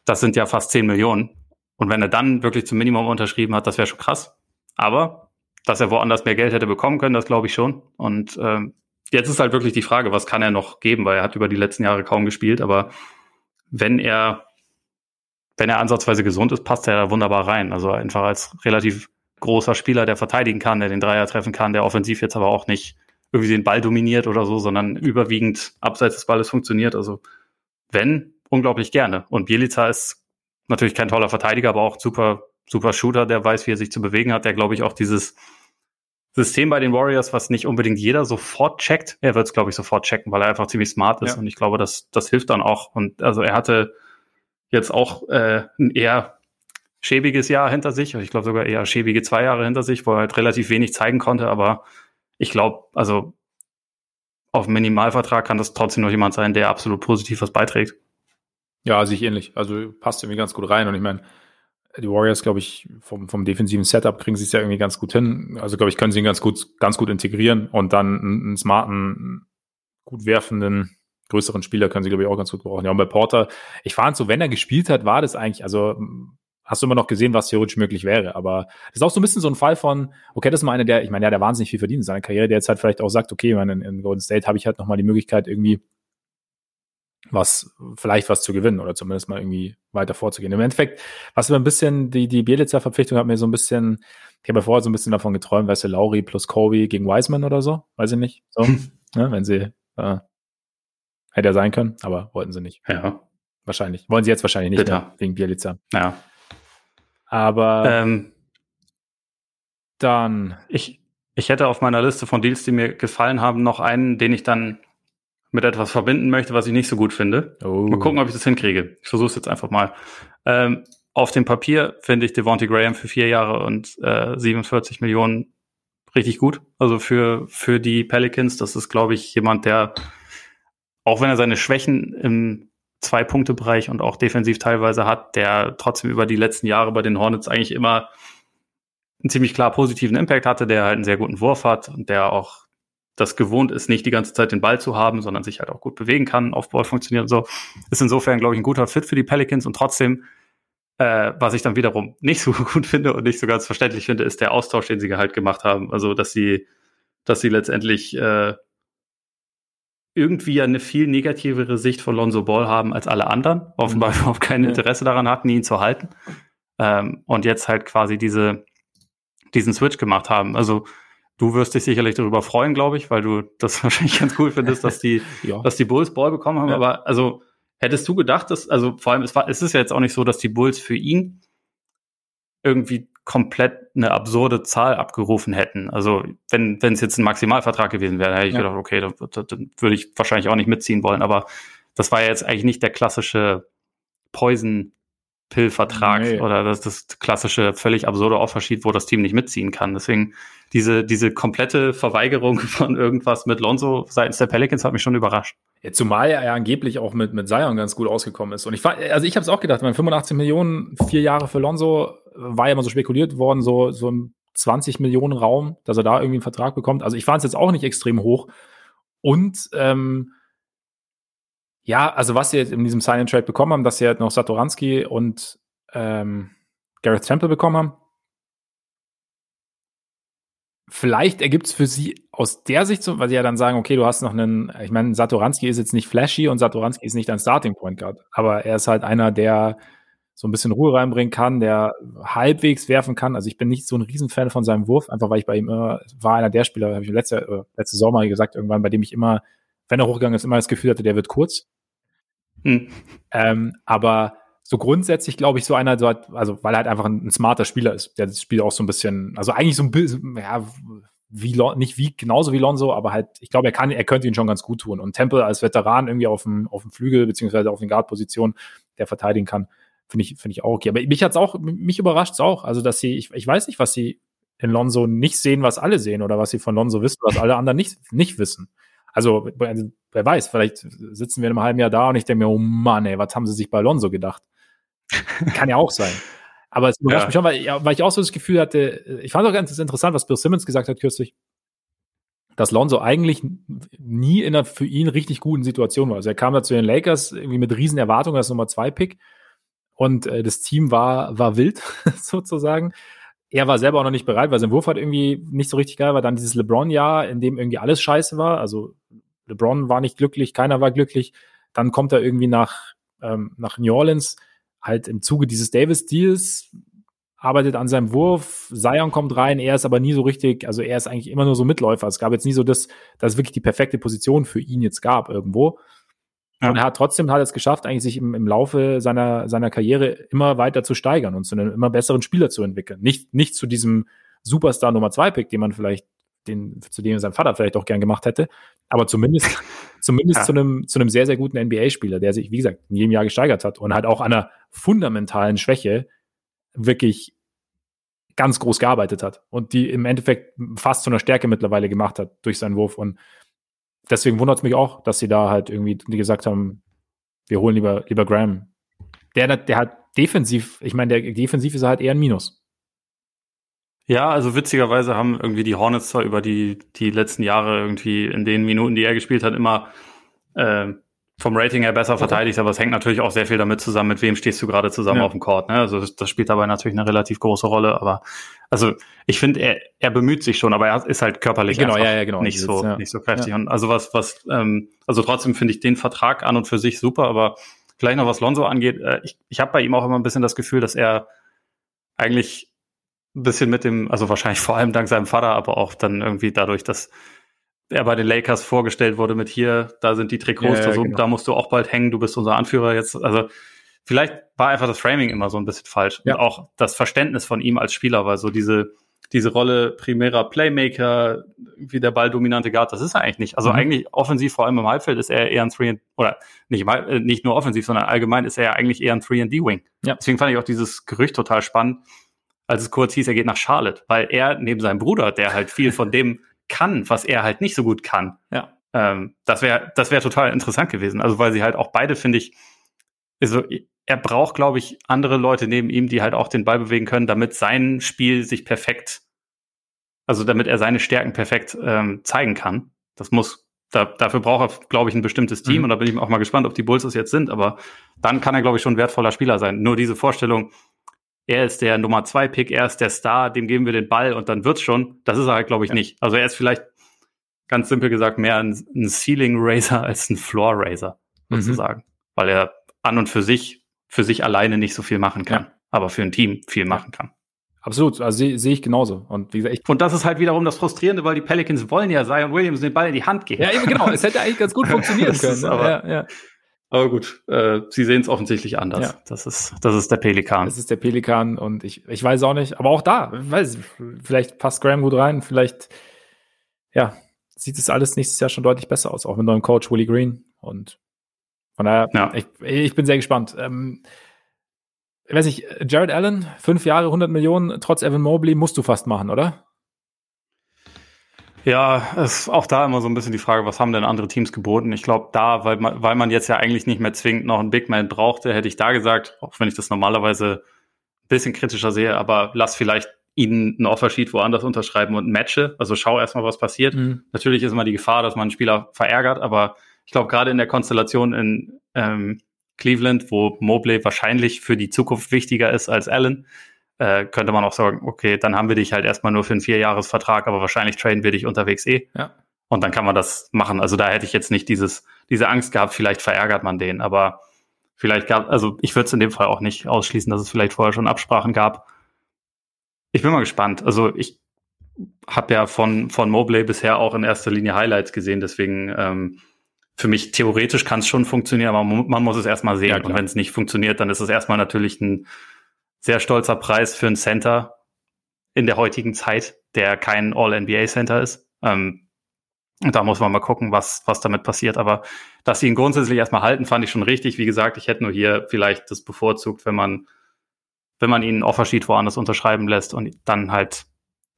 das sind ja fast 10 Millionen. Und wenn er dann wirklich zum Minimum unterschrieben hat, das wäre schon krass. Aber, dass er woanders mehr Geld hätte bekommen können, das glaube ich schon. Und ähm, jetzt ist halt wirklich die Frage, was kann er noch geben, weil er hat über die letzten Jahre kaum gespielt, aber wenn er wenn er ansatzweise gesund ist, passt er da wunderbar rein. Also einfach als relativ großer Spieler, der verteidigen kann, der den Dreier treffen kann, der offensiv jetzt aber auch nicht irgendwie den Ball dominiert oder so, sondern überwiegend abseits des Balles funktioniert. Also wenn, unglaublich gerne. Und Bielica ist natürlich kein toller Verteidiger, aber auch super, super Shooter, der weiß, wie er sich zu bewegen hat, der glaube ich auch dieses System bei den Warriors, was nicht unbedingt jeder sofort checkt. Er wird es, glaube ich, sofort checken, weil er einfach ziemlich smart ist. Ja. Und ich glaube, das, das hilft dann auch. Und also er hatte jetzt auch äh, ein eher schäbiges Jahr hinter sich, ich glaube sogar eher schäbige zwei Jahre hinter sich, wo er halt relativ wenig zeigen konnte, aber ich glaube, also auf Minimalvertrag kann das trotzdem noch jemand sein, der absolut positiv was beiträgt. Ja, sich ähnlich. Also passt irgendwie ganz gut rein und ich meine, die Warriors, glaube ich, vom, vom defensiven Setup kriegen sie es ja irgendwie ganz gut hin. Also, glaube ich, können sie ihn ganz gut, ganz gut integrieren und dann einen, einen smarten, gut werfenden größeren Spieler können sie, glaube ich, auch ganz gut brauchen. Ja, und bei Porter, ich fand so, wenn er gespielt hat, war das eigentlich, also hast du immer noch gesehen, was theoretisch möglich wäre. Aber das ist auch so ein bisschen so ein Fall von, okay, das ist mal einer, der, ich meine, ja, der wahnsinnig viel verdient in seiner Karriere, der jetzt halt vielleicht auch sagt, okay, meine, in, in Golden State habe ich halt nochmal die Möglichkeit, irgendwie was, vielleicht was zu gewinnen oder zumindest mal irgendwie weiter vorzugehen. Im Endeffekt, was immer ein bisschen, die, die Bielitzer-Verpflichtung hat mir so ein bisschen, ich habe ja vorher so ein bisschen davon geträumt, weißt du, Lauri plus Kobe gegen Wiseman oder so, weiß ich nicht, so, ne, wenn sie, äh, Hätte ja sein können, aber wollten sie nicht. Ja. Wahrscheinlich. Wollen sie jetzt wahrscheinlich nicht mehr, wegen Bielica. Ja. Aber ähm, dann. Ich, ich hätte auf meiner Liste von Deals, die mir gefallen haben, noch einen, den ich dann mit etwas verbinden möchte, was ich nicht so gut finde. Oh. Mal gucken, ob ich das hinkriege. Ich versuche es jetzt einfach mal. Ähm, auf dem Papier finde ich Devontae Graham für vier Jahre und äh, 47 Millionen richtig gut. Also für, für die Pelicans, das ist, glaube ich, jemand, der auch wenn er seine Schwächen im Zwei-Punkte-Bereich und auch defensiv teilweise hat, der trotzdem über die letzten Jahre bei den Hornets eigentlich immer einen ziemlich klar positiven Impact hatte, der halt einen sehr guten Wurf hat und der auch das gewohnt ist, nicht die ganze Zeit den Ball zu haben, sondern sich halt auch gut bewegen kann, auf Ball funktioniert und so. Ist insofern, glaube ich, ein guter Fit für die Pelicans und trotzdem, äh, was ich dann wiederum nicht so [LAUGHS] gut finde und nicht so ganz verständlich finde, ist der Austausch, den sie halt gemacht haben. Also, dass sie, dass sie letztendlich äh, irgendwie eine viel negativere Sicht von Lonzo Ball haben als alle anderen. Offenbar mhm. überhaupt kein Interesse daran hatten, ihn zu halten. Ähm, und jetzt halt quasi diese, diesen Switch gemacht haben. Also du wirst dich sicherlich darüber freuen, glaube ich, weil du das [LAUGHS] wahrscheinlich ganz cool findest, dass die, [LAUGHS] ja. dass die Bulls Ball bekommen haben. Ja. Aber also hättest du gedacht, dass, also vor allem, es, war, es ist ja jetzt auch nicht so, dass die Bulls für ihn irgendwie komplett eine absurde Zahl abgerufen hätten. Also wenn wenn es jetzt ein Maximalvertrag gewesen wäre, hätte ich ja. gedacht, okay, dann, dann würde ich wahrscheinlich auch nicht mitziehen wollen. Aber das war ja jetzt eigentlich nicht der klassische Poison Pill-Vertrag nee. oder das, das klassische völlig absurde Offersheet, wo das Team nicht mitziehen kann. Deswegen diese, diese komplette Verweigerung [LAUGHS] von irgendwas mit Lonzo seitens der Pelicans hat mich schon überrascht. Ja, zumal er ja angeblich auch mit, mit Zion ganz gut ausgekommen ist. Und ich also ich habe es auch gedacht, meine 85 Millionen, vier Jahre für Lonzo, war ja mal so spekuliert worden, so, so im 20 Millionen Raum, dass er da irgendwie einen Vertrag bekommt. Also ich fand es jetzt auch nicht extrem hoch. Und ähm, ja, also was sie jetzt in diesem and Trade bekommen haben, dass sie halt noch Satoranski und ähm, Gareth Temple bekommen haben. Vielleicht ergibt es für sie aus der Sicht so, weil sie ja dann sagen, okay, du hast noch einen, ich meine, Satoranski ist jetzt nicht flashy und Satoranski ist nicht ein Starting Point Guard, aber er ist halt einer, der so ein bisschen Ruhe reinbringen kann, der halbwegs werfen kann. Also ich bin nicht so ein Riesenfan von seinem Wurf, einfach weil ich bei ihm immer, war einer der Spieler, habe ich letzte, äh, letzte Sommer gesagt, irgendwann, bei dem ich immer, wenn er hochgegangen ist, immer das Gefühl hatte, der wird kurz. Hm. Ähm, aber so grundsätzlich glaube ich, so einer, also weil er halt einfach ein, ein, smarter Spieler ist, der das Spiel auch so ein bisschen, also eigentlich so ein bisschen, ja, wie nicht wie genauso wie Lonzo, aber halt, ich glaube, er kann, er könnte ihn schon ganz gut tun. Und Temple als Veteran irgendwie auf dem, auf dem Flügel, beziehungsweise auf den Guard-Position, der verteidigen kann, finde ich, finde ich auch okay. Aber mich hat's auch, mich überrascht's auch. Also, dass sie, ich, ich weiß nicht, was sie in Lonzo nicht sehen, was alle sehen, oder was sie von Lonzo wissen, was alle anderen nicht, nicht wissen. Also, wer weiß, vielleicht sitzen wir in einem halben Jahr da und ich denke mir, oh Mann, ey, was haben sie sich bei Lonzo gedacht? Kann ja auch sein. Aber es überrascht ja. mich schon, weil, weil ich auch so das Gefühl hatte, ich fand auch ganz interessant, was Bill Simmons gesagt hat kürzlich, dass Lonzo eigentlich nie in einer für ihn richtig guten Situation war. Also er kam da zu den Lakers irgendwie mit riesen Erwartungen als Nummer zwei Pick und äh, das Team war, war wild [LAUGHS] sozusagen. Er war selber auch noch nicht bereit, weil sein Wurf halt irgendwie nicht so richtig geil war. Dann dieses LeBron-Jahr, in dem irgendwie alles scheiße war. Also LeBron war nicht glücklich, keiner war glücklich. Dann kommt er irgendwie nach, ähm, nach New Orleans halt im Zuge dieses Davis-Deals arbeitet an seinem Wurf, Zion kommt rein, er ist aber nie so richtig, also er ist eigentlich immer nur so Mitläufer. Es gab jetzt nie so das, dass es wirklich die perfekte Position für ihn jetzt gab irgendwo. Ja. Und er hat trotzdem halt es geschafft, eigentlich sich im, im Laufe seiner, seiner Karriere immer weiter zu steigern und zu einem immer besseren Spieler zu entwickeln. Nicht, nicht zu diesem Superstar Nummer zwei Pick, den man vielleicht, den, zu dem sein Vater vielleicht auch gern gemacht hätte, aber zumindest, [LAUGHS] zumindest ja. zu einem, zu einem sehr, sehr guten NBA-Spieler, der sich, wie gesagt, in jedem Jahr gesteigert hat und halt auch an einer fundamentalen Schwäche wirklich ganz groß gearbeitet hat und die im Endeffekt fast zu einer Stärke mittlerweile gemacht hat durch seinen Wurf. Und deswegen wundert es mich auch, dass sie da halt irgendwie gesagt haben, wir holen lieber, lieber Graham. Der, der hat defensiv, ich meine, der defensiv ist halt eher ein Minus. Ja, also witzigerweise haben irgendwie die Hornets zwar über die, die letzten Jahre irgendwie in den Minuten, die er gespielt hat, immer äh, vom Rating her besser verteidigt, aber es hängt natürlich auch sehr viel damit zusammen, mit wem stehst du gerade zusammen ja. auf dem Court. Ne? Also das, das, spielt dabei natürlich eine relativ große Rolle. Aber also ich finde, er, er bemüht sich schon, aber er ist halt körperlich genau, ja, ja, genau. nicht so ja. nicht so kräftig. Und also was was ähm, also trotzdem finde ich den Vertrag an und für sich super, aber vielleicht noch was Lonzo angeht, äh, ich, ich habe bei ihm auch immer ein bisschen das Gefühl, dass er eigentlich ein bisschen mit dem, also wahrscheinlich vor allem dank seinem Vater, aber auch dann irgendwie dadurch, dass er bei den Lakers vorgestellt wurde mit hier, da sind die Trikots, ja, ja, genau. da musst du auch bald hängen, du bist unser Anführer jetzt. Also vielleicht war einfach das Framing immer so ein bisschen falsch. Ja. Und auch das Verständnis von ihm als Spieler, weil so diese, diese Rolle primärer Playmaker, wie der balldominante Guard, das ist er eigentlich nicht. Also mhm. eigentlich offensiv, vor allem im Halbfeld, ist er eher ein 3 oder nicht, äh, nicht nur offensiv, sondern allgemein ist er eigentlich eher ein 3D-Wing. Ja. Deswegen fand ich auch dieses Gerücht total spannend, als es kurz hieß, er geht nach Charlotte, weil er neben seinem Bruder, der halt viel von dem kann, was er halt nicht so gut kann. Ja. Ähm, das wäre das wäre total interessant gewesen. Also weil sie halt auch beide, finde ich, also er braucht, glaube ich, andere Leute neben ihm, die halt auch den Ball bewegen können, damit sein Spiel sich perfekt, also damit er seine Stärken perfekt ähm, zeigen kann. Das muss, da, dafür braucht er, glaube ich, ein bestimmtes Team mhm. und da bin ich auch mal gespannt, ob die Bulls es jetzt sind, aber dann kann er, glaube ich, schon ein wertvoller Spieler sein. Nur diese Vorstellung, er ist der Nummer zwei Pick, er ist der Star, dem geben wir den Ball und dann wird's schon. Das ist er halt, glaube ich, ja. nicht. Also er ist vielleicht ganz simpel gesagt mehr ein, ein Ceiling Raiser [LAUGHS] als ein Floor Raiser, sozusagen. Mhm. Weil er an und für sich, für sich alleine nicht so viel machen kann, ja. aber für ein Team viel machen kann. Absolut, also sehe seh ich genauso. Und wie gesagt, und das ist halt wiederum das Frustrierende, weil die Pelicans wollen ja Zion Williams den Ball in die Hand geben. Ja, eben genau. Es hätte eigentlich ganz gut [LAUGHS] funktionieren können. Ne? Aber, ja, ja. Aber gut, äh, sie sehen es offensichtlich anders. Ja. Das ist, das ist der Pelikan. Das ist der Pelikan und ich, ich weiß auch nicht, aber auch da, weiß, vielleicht passt Graham gut rein, vielleicht, ja, sieht es alles nächstes Jahr schon deutlich besser aus, auch mit neuem Coach Willie Green und von daher, ja. ich, ich bin sehr gespannt. Ähm, ich weiß nicht, Jared Allen, fünf Jahre, 100 Millionen, trotz Evan Mobley, musst du fast machen, oder? Ja, es ist auch da immer so ein bisschen die Frage, was haben denn andere Teams geboten? Ich glaube, da, weil man, weil man jetzt ja eigentlich nicht mehr zwingend noch einen Big Man brauchte, hätte ich da gesagt, auch wenn ich das normalerweise ein bisschen kritischer sehe, aber lass vielleicht ihnen ein Offersheet woanders unterschreiben und matche. Also schau erstmal, was passiert. Mhm. Natürlich ist immer die Gefahr, dass man einen Spieler verärgert, aber ich glaube, gerade in der Konstellation in ähm, Cleveland, wo Mobley wahrscheinlich für die Zukunft wichtiger ist als Allen, äh, könnte man auch sagen, okay, dann haben wir dich halt erstmal nur für einen Vierjahresvertrag, aber wahrscheinlich traden wir dich unterwegs eh. Ja. Und dann kann man das machen. Also da hätte ich jetzt nicht dieses, diese Angst gehabt, vielleicht verärgert man den, aber vielleicht gab, also ich würde es in dem Fall auch nicht ausschließen, dass es vielleicht vorher schon Absprachen gab. Ich bin mal gespannt. Also ich habe ja von, von Mobley bisher auch in erster Linie Highlights gesehen, deswegen ähm, für mich theoretisch kann es schon funktionieren, aber man muss es erstmal sehen. Ja, und wenn es nicht funktioniert, dann ist es erstmal natürlich ein sehr stolzer Preis für ein Center in der heutigen Zeit, der kein All-NBA-Center ist. Ähm, und da muss man mal gucken, was, was damit passiert. Aber dass sie ihn grundsätzlich erstmal halten, fand ich schon richtig. Wie gesagt, ich hätte nur hier vielleicht das bevorzugt, wenn man, wenn man ihn einen Offersheet woanders unterschreiben lässt und dann halt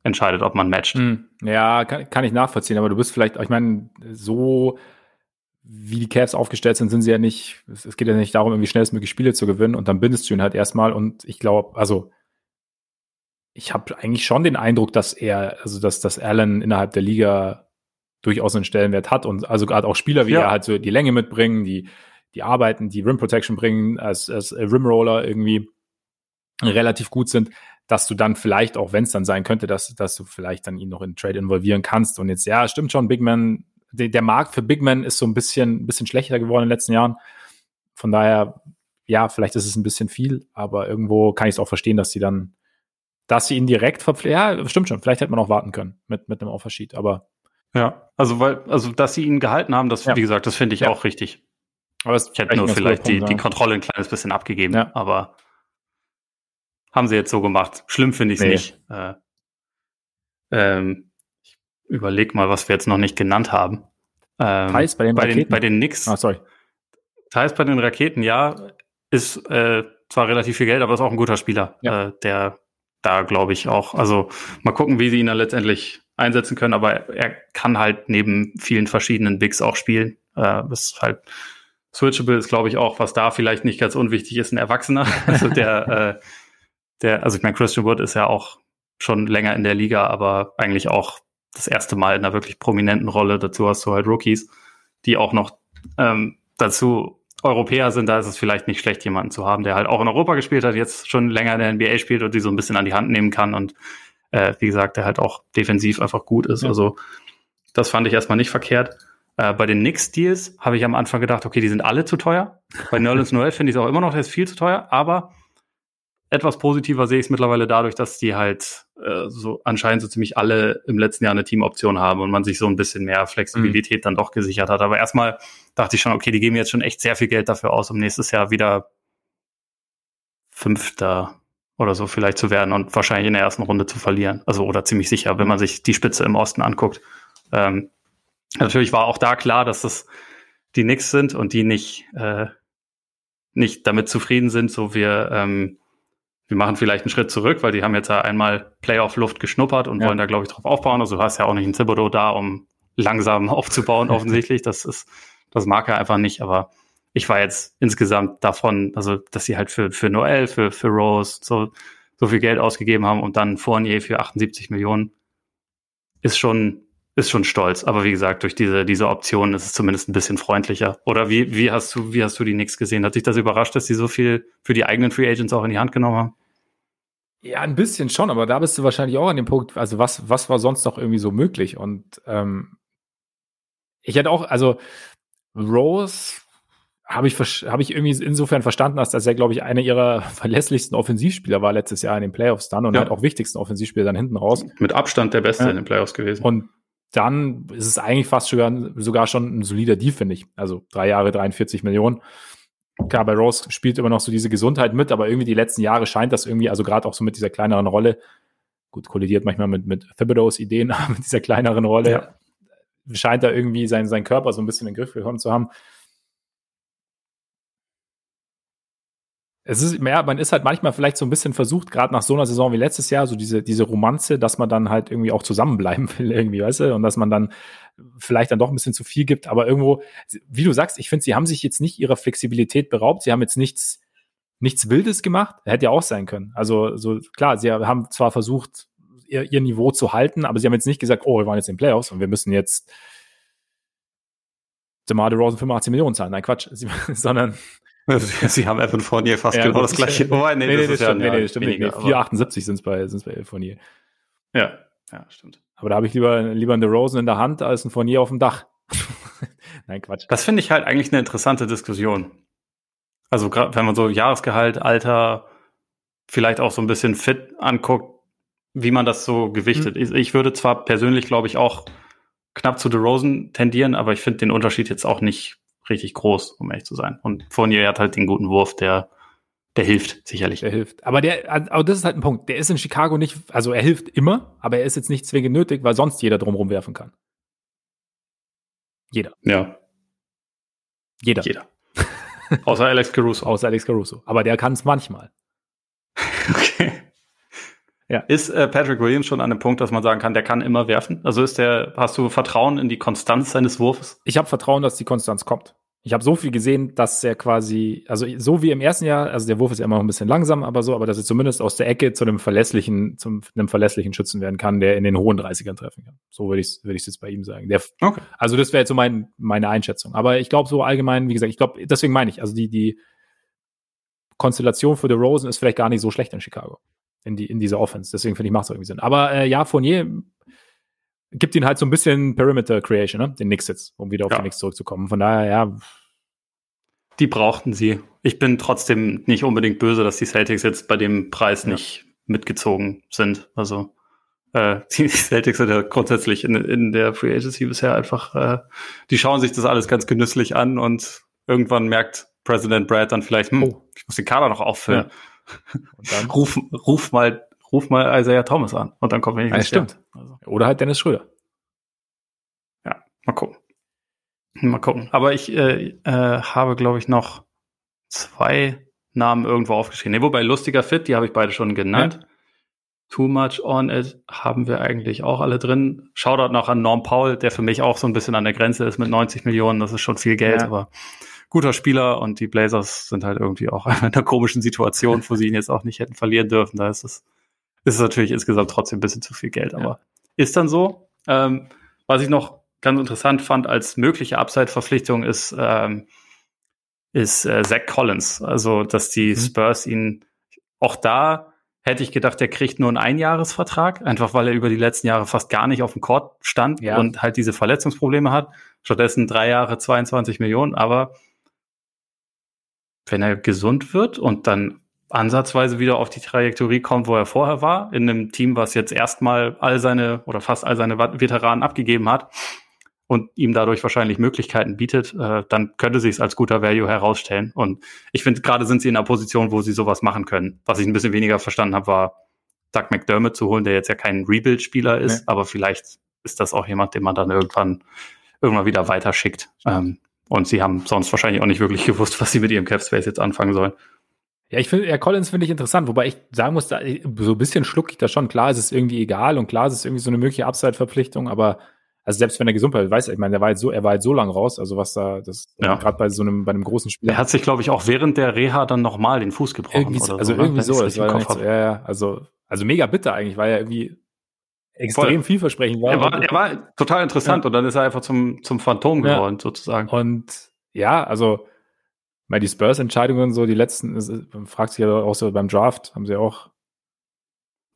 entscheidet, ob man matcht. Hm, ja, kann, kann ich nachvollziehen, aber du bist vielleicht, ich meine, so wie die Cavs aufgestellt sind, sind sie ja nicht, es geht ja nicht darum, irgendwie schnellstmöglich Spiele zu gewinnen und dann bindest du ihn halt erstmal und ich glaube, also ich habe eigentlich schon den Eindruck, dass er, also dass, dass Allen innerhalb der Liga durchaus einen Stellenwert hat und also gerade auch Spieler wie ja. er halt so die Länge mitbringen, die, die arbeiten, die Rim Protection bringen, als, als Rim Roller irgendwie relativ gut sind, dass du dann vielleicht, auch wenn es dann sein könnte, dass, dass du vielleicht dann ihn noch in Trade involvieren kannst. Und jetzt, ja, stimmt schon, Big Man, der, der Markt für Big Man ist so ein bisschen, ein bisschen schlechter geworden in den letzten Jahren. Von daher, ja, vielleicht ist es ein bisschen viel, aber irgendwo kann ich es auch verstehen, dass sie dann, dass sie ihn direkt verpflichten. Ja, stimmt schon, vielleicht hätte man auch warten können mit, mit einem Offersheet, aber. Ja, also weil, also dass sie ihn gehalten haben, das, ja. wie gesagt, das finde ich ja. auch richtig. Aber ich hätte nur vielleicht die, die Kontrolle ein kleines bisschen abgegeben, ja. aber haben sie jetzt so gemacht. Schlimm finde ich es nee. nicht. Äh, ähm, überleg mal, was wir jetzt noch nicht genannt haben. Ähm, Thais bei den bei Raketen? Den, bei den Knicks. Ah, sorry. Thais bei den Raketen, ja, ist äh, zwar relativ viel Geld, aber ist auch ein guter Spieler, ja. äh, der da glaube ich auch. Also mal gucken, wie sie ihn dann letztendlich einsetzen können, aber er kann halt neben vielen verschiedenen Bigs auch spielen. Äh, ist halt switchable ist, glaube ich, auch, was da vielleicht nicht ganz unwichtig ist, ein Erwachsener. [LAUGHS] Also der äh, der, also ich meine, Christian Wood ist ja auch schon länger in der Liga, aber eigentlich auch das erste Mal in einer wirklich prominenten Rolle. Dazu hast du halt Rookies, die auch noch ähm, dazu Europäer sind. Da ist es vielleicht nicht schlecht, jemanden zu haben, der halt auch in Europa gespielt hat, jetzt schon länger in der NBA spielt und die so ein bisschen an die Hand nehmen kann und äh, wie gesagt, der halt auch defensiv einfach gut ist. Ja. Also das fand ich erstmal nicht verkehrt. Äh, bei den Knicks-Deals habe ich am Anfang gedacht, okay, die sind alle zu teuer. Bei Nerlens Noel finde ich es auch immer noch, der ist viel zu teuer, aber etwas positiver sehe ich es mittlerweile dadurch, dass die halt äh, so anscheinend so ziemlich alle im letzten Jahr eine Teamoption haben und man sich so ein bisschen mehr Flexibilität mhm. dann doch gesichert hat. Aber erstmal dachte ich schon, okay, die geben jetzt schon echt sehr viel Geld dafür aus, um nächstes Jahr wieder Fünfter oder so vielleicht zu werden und wahrscheinlich in der ersten Runde zu verlieren. Also oder ziemlich sicher, wenn man sich die Spitze im Osten anguckt. Ähm, natürlich war auch da klar, dass das die Knicks sind und die nicht äh, nicht damit zufrieden sind, so wir ähm, wir machen vielleicht einen Schritt zurück, weil die haben jetzt ja einmal Playoff-Luft geschnuppert und ja. wollen da, glaube ich, drauf aufbauen. Also du hast ja auch nicht einen Thibodeau da, um langsam [LAUGHS] aufzubauen, offensichtlich. Das ist, das mag er einfach nicht, aber ich war jetzt insgesamt davon, also, dass sie halt für, für Noel, für, für Rose so, so viel Geld ausgegeben haben und dann Fournier für 78 Millionen ist schon, ist schon stolz. Aber wie gesagt, durch diese, diese Option ist es zumindest ein bisschen freundlicher. Oder wie, wie hast du, wie hast du die Knicks gesehen? Hat dich das überrascht, dass sie so viel für die eigenen Free Agents auch in die Hand genommen haben? Ja, ein bisschen schon, aber da bist du wahrscheinlich auch an dem Punkt, also was, was war sonst noch irgendwie so möglich? Und ähm, ich hätte auch, also Rose habe ich, hab ich irgendwie insofern verstanden, dass er, glaube ich, einer ihrer [LAUGHS] verlässlichsten Offensivspieler war letztes Jahr in den Playoffs dann und ja. halt auch wichtigsten Offensivspieler dann hinten raus. Mit Abstand der Beste ja. in den Playoffs gewesen. Und dann ist es eigentlich fast sogar, sogar schon ein solider Deal, finde ich. Also drei Jahre, 43 Millionen. Klar, bei Rose spielt immer noch so diese Gesundheit mit, aber irgendwie die letzten Jahre scheint das irgendwie, also gerade auch so mit dieser kleineren Rolle, gut, kollidiert manchmal mit, mit Thibodeaus Ideen, [LAUGHS] aber mit dieser kleineren Rolle ja. scheint da irgendwie sein, sein Körper so ein bisschen in den Griff bekommen zu haben. Es ist, ja, man ist halt manchmal vielleicht so ein bisschen versucht, gerade nach so einer Saison wie letztes Jahr, so diese, diese Romanze, dass man dann halt irgendwie auch zusammenbleiben [LAUGHS] will, irgendwie, weißt du, und dass man dann vielleicht dann doch ein bisschen zu viel gibt, aber irgendwo, wie du sagst, ich finde, sie haben sich jetzt nicht ihrer Flexibilität beraubt, sie haben jetzt nichts, nichts Wildes gemacht, hätte ja auch sein können. Also, so, klar, sie haben zwar versucht, ihr, ihr Niveau zu halten, aber sie haben jetzt nicht gesagt, oh, wir waren jetzt in Playoffs und wir müssen jetzt DeMar DeRozan 85 Millionen zahlen. Nein, Quatsch, [LAUGHS] sondern [LAUGHS] Sie haben Evan Fournier fast ja, genau das gleiche. [LAUGHS] Oh, nee, nee, nee, das, das stimmt, ja, nee, nee, stimmt weniger, nicht. 478 sind es bei, sind's bei Fournier. Ja, ja, stimmt. Aber da habe ich lieber, lieber einen Rosen in der Hand als einen Fournier auf dem Dach. [LAUGHS] Nein, Quatsch. Das finde ich halt eigentlich eine interessante Diskussion. Also, wenn man so Jahresgehalt, Alter, vielleicht auch so ein bisschen fit anguckt, wie man das so gewichtet. Mhm. Ich, würde zwar persönlich, glaube ich, auch knapp zu Rosen tendieren, aber ich finde den Unterschied jetzt auch nicht richtig groß, um ehrlich zu sein. Und Fournier hat halt den guten Wurf, der Der hilft, sicherlich. Der hilft. Aber der, aber das ist halt ein Punkt. Der ist in Chicago nicht, also er hilft immer, aber er ist jetzt nicht zwingend nötig, weil sonst jeder drumherum werfen kann. Jeder. Ja. Jeder. Jeder. [LAUGHS] Außer Alex Caruso. Außer Alex Caruso. Aber der kann es manchmal. [LAUGHS] okay. Ja. Ist äh, Patrick Williams schon an dem Punkt, dass man sagen kann, der kann immer werfen? Also ist der, hast du Vertrauen in die Konstanz seines Wurfs? Ich habe Vertrauen, dass die Konstanz kommt. Ich habe so viel gesehen, dass er quasi, also so wie im ersten Jahr, also der Wurf ist ja immer noch ein bisschen langsam, aber so, aber dass er zumindest aus der Ecke zu einem verlässlichen, zum einem verlässlichen Schützen werden kann, der in den hohen 30ern treffen kann. So würde ich würde ich jetzt bei ihm sagen. Der, okay. Also das wäre jetzt so mein, meine Einschätzung. Aber ich glaube so allgemein, wie gesagt, ich glaube, deswegen meine ich, also die die Konstellation für The Rosen ist vielleicht gar nicht so schlecht in Chicago in die in dieser Offense. Deswegen finde ich macht es irgendwie Sinn. Aber äh, ja, Fournier gibt ihn halt so ein bisschen Perimeter Creation, ne? Den Knicks jetzt, um wieder auf ja. die Knicks zurückzukommen. Von daher, ja. Die brauchten sie. Ich bin trotzdem nicht unbedingt böse, dass die Celtics jetzt bei dem Preis ja. nicht mitgezogen sind. Also äh, [LAUGHS] die Celtics sind ja grundsätzlich in, in der Free Agency bisher einfach, äh, die schauen sich das alles ganz genüsslich an und irgendwann merkt President Brad dann vielleicht, hm, oh. ich muss den Kader noch auffüllen. Ja. Und dann [LAUGHS] ruf, ruf mal ruf mal Isaiah Thomas an und dann kommt wir nicht ja, stimmt. Also. Oder halt Dennis Schröder. Ja, mal gucken. Mal gucken. Aber ich äh, äh, habe, glaube ich, noch zwei Namen irgendwo aufgeschrieben. Nee, wobei lustiger Fit, die habe ich beide schon genannt. Ja. Too Much On It haben wir eigentlich auch alle drin. Shoutout noch an Norm Paul, der für mich auch so ein bisschen an der Grenze ist mit 90 Millionen. Das ist schon viel Geld, ja. aber guter Spieler und die Blazers sind halt irgendwie auch [LAUGHS] in einer komischen Situation, wo sie ihn jetzt auch nicht hätten verlieren dürfen. Da ist es ist es natürlich insgesamt trotzdem ein bisschen zu viel Geld, aber ja. ist dann so. Ähm, was ich noch ganz interessant fand als mögliche Upside-Verpflichtung ist, ähm, ist äh, Zach Collins. Also, dass die mhm. Spurs ihn auch da hätte ich gedacht, der kriegt nur einen Einjahresvertrag, einfach weil er über die letzten Jahre fast gar nicht auf dem Court stand ja. und halt diese Verletzungsprobleme hat. Stattdessen drei Jahre 22 Millionen, aber wenn er gesund wird und dann ansatzweise wieder auf die Trajektorie kommt, wo er vorher war, in einem Team, was jetzt erstmal all seine oder fast all seine Veteranen abgegeben hat und ihm dadurch wahrscheinlich Möglichkeiten bietet, äh, dann könnte sich es als guter Value herausstellen. Und ich finde, gerade sind sie in einer Position, wo sie sowas machen können. Was ich ein bisschen weniger verstanden habe, war Doug McDermott zu holen, der jetzt ja kein Rebuild-Spieler ist, nee. aber vielleicht ist das auch jemand, den man dann irgendwann irgendwann wieder weiterschickt. Ähm, und sie haben sonst wahrscheinlich auch nicht wirklich [LAUGHS] gewusst, was sie mit ihrem Cap Space jetzt anfangen sollen. Ja, ich finde, ja, Collins finde ich interessant, wobei ich sagen muss, da, so ein bisschen schluck ich das schon. Klar ist es irgendwie egal und klar ist es irgendwie so eine mögliche Upside-Verpflichtung, aber also selbst wenn er gesund bleibt, weiß ich meine, der war jetzt so, er war jetzt so lang raus, also was da, das ja. gerade bei so einem, bei einem großen Spiel. Er hat sich, glaube ich, auch während der Reha dann nochmal den Fuß gebrochen irgendwie, oder also so. Also irgendwie so, das war nicht so, ja, ja, also, also mega bitter eigentlich, weil er irgendwie extrem Voll. vielversprechend war. Er war, er war total interessant ja. und dann ist er einfach zum, zum Phantom geworden, ja. sozusagen. Und ja, also weil die Spurs-Entscheidungen so die letzten, man fragt sich ja auch so beim Draft, haben sie auch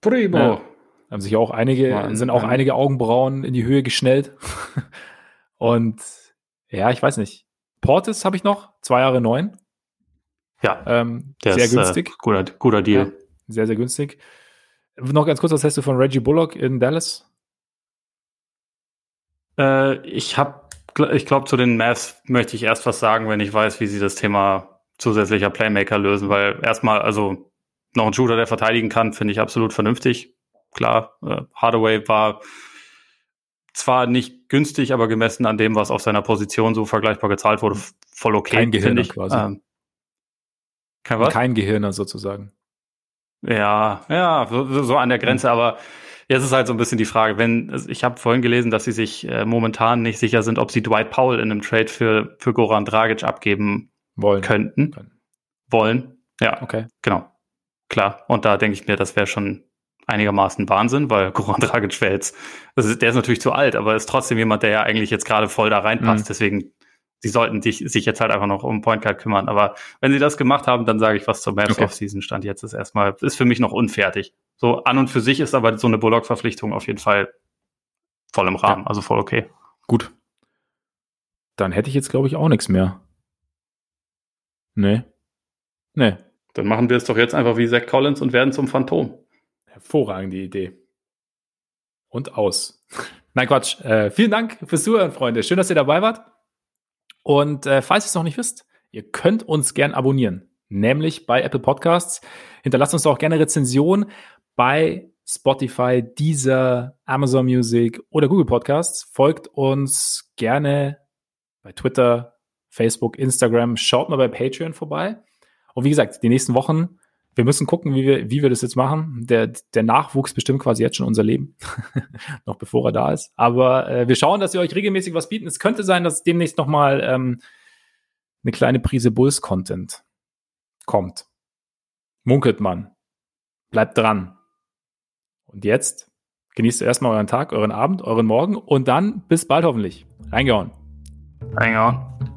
Primo. Ja, haben sich auch einige, Mann, sind auch Mann. einige Augenbrauen in die Höhe geschnellt. [LAUGHS] Und ja, ich weiß nicht. Portis habe ich noch, zwei Jahre neun. Ja, ähm, sehr ist, äh, günstig. Äh, guter, guter Deal. Ja, sehr, sehr günstig. Noch ganz kurz, was hast du von Reggie Bullock in Dallas? Äh, ich habe ich glaube, zu den Mavs möchte ich erst was sagen, wenn ich weiß, wie sie das Thema zusätzlicher Playmaker lösen, weil erstmal, also noch ein Shooter, der verteidigen kann, finde ich absolut vernünftig. Klar, äh, Hardaway war zwar nicht günstig, aber gemessen an dem, was auf seiner Position so vergleichbar gezahlt wurde, voll okay. Kein Gehirner ich. quasi. Ähm, kein was? Kein Gehirner sozusagen. Ja, ja, so, so an der Grenze, mhm. aber Jetzt ist halt so ein bisschen die Frage, wenn, also ich habe vorhin gelesen, dass sie sich äh, momentan nicht sicher sind, ob sie Dwight Powell in einem Trade für, für Goran Dragic abgeben wollen. könnten. Können. Wollen. Ja, okay. Genau. Klar. Und da denke ich mir, das wäre schon einigermaßen Wahnsinn, weil [LAUGHS] Goran Dragic wäre jetzt, ist, der ist natürlich zu alt, aber ist trotzdem jemand, der ja eigentlich jetzt gerade voll da reinpasst. Mhm. Deswegen sie sollten dich, sich jetzt halt einfach noch um Point Guard kümmern. Aber wenn sie das gemacht haben, dann sage ich was zur Mavs okay. Offseason Stand jetzt ist erstmal, ist für mich noch unfertig. So an und für sich ist aber so eine Bullock-Verpflichtung auf jeden Fall voll im Rahmen, ja. also voll okay. Gut. Dann hätte ich jetzt, glaube ich, auch nichts mehr. Nee. Nee. Dann machen wir es doch jetzt einfach wie Zach Collins und werden zum Phantom. Hervorragende Idee. Und aus. [LAUGHS] Nein, Quatsch. Äh, vielen Dank fürs Zuhören, Freunde. Schön, dass ihr dabei wart. Und äh, falls ihr es noch nicht wisst, ihr könnt uns gern abonnieren. nämlich bei Apple Podcasts. Hinterlasst uns auch gerne Rezension bei Spotify, Deezer, Amazon Music oder Google Podcasts. Folgt uns gerne bei Twitter, Facebook, Instagram. Schaut mal bei Patreon vorbei. Und wie gesagt, die nächsten Wochen, wir müssen gucken, wie wir, wie wir das jetzt machen. Der, der Nachwuchs bestimmt quasi jetzt schon unser Leben, [LAUGHS] noch bevor er da ist. Aber äh, wir schauen, dass wir euch regelmäßig was bieten. Es könnte sein, dass demnächst nochmal ähm, eine kleine Prise Bulls-Content kommt. Munkelt man. Bleibt dran. Und jetzt genießt erstmal euren Tag, euren Abend, euren Morgen und dann bis bald hoffentlich. Reingehauen. Reingehauen.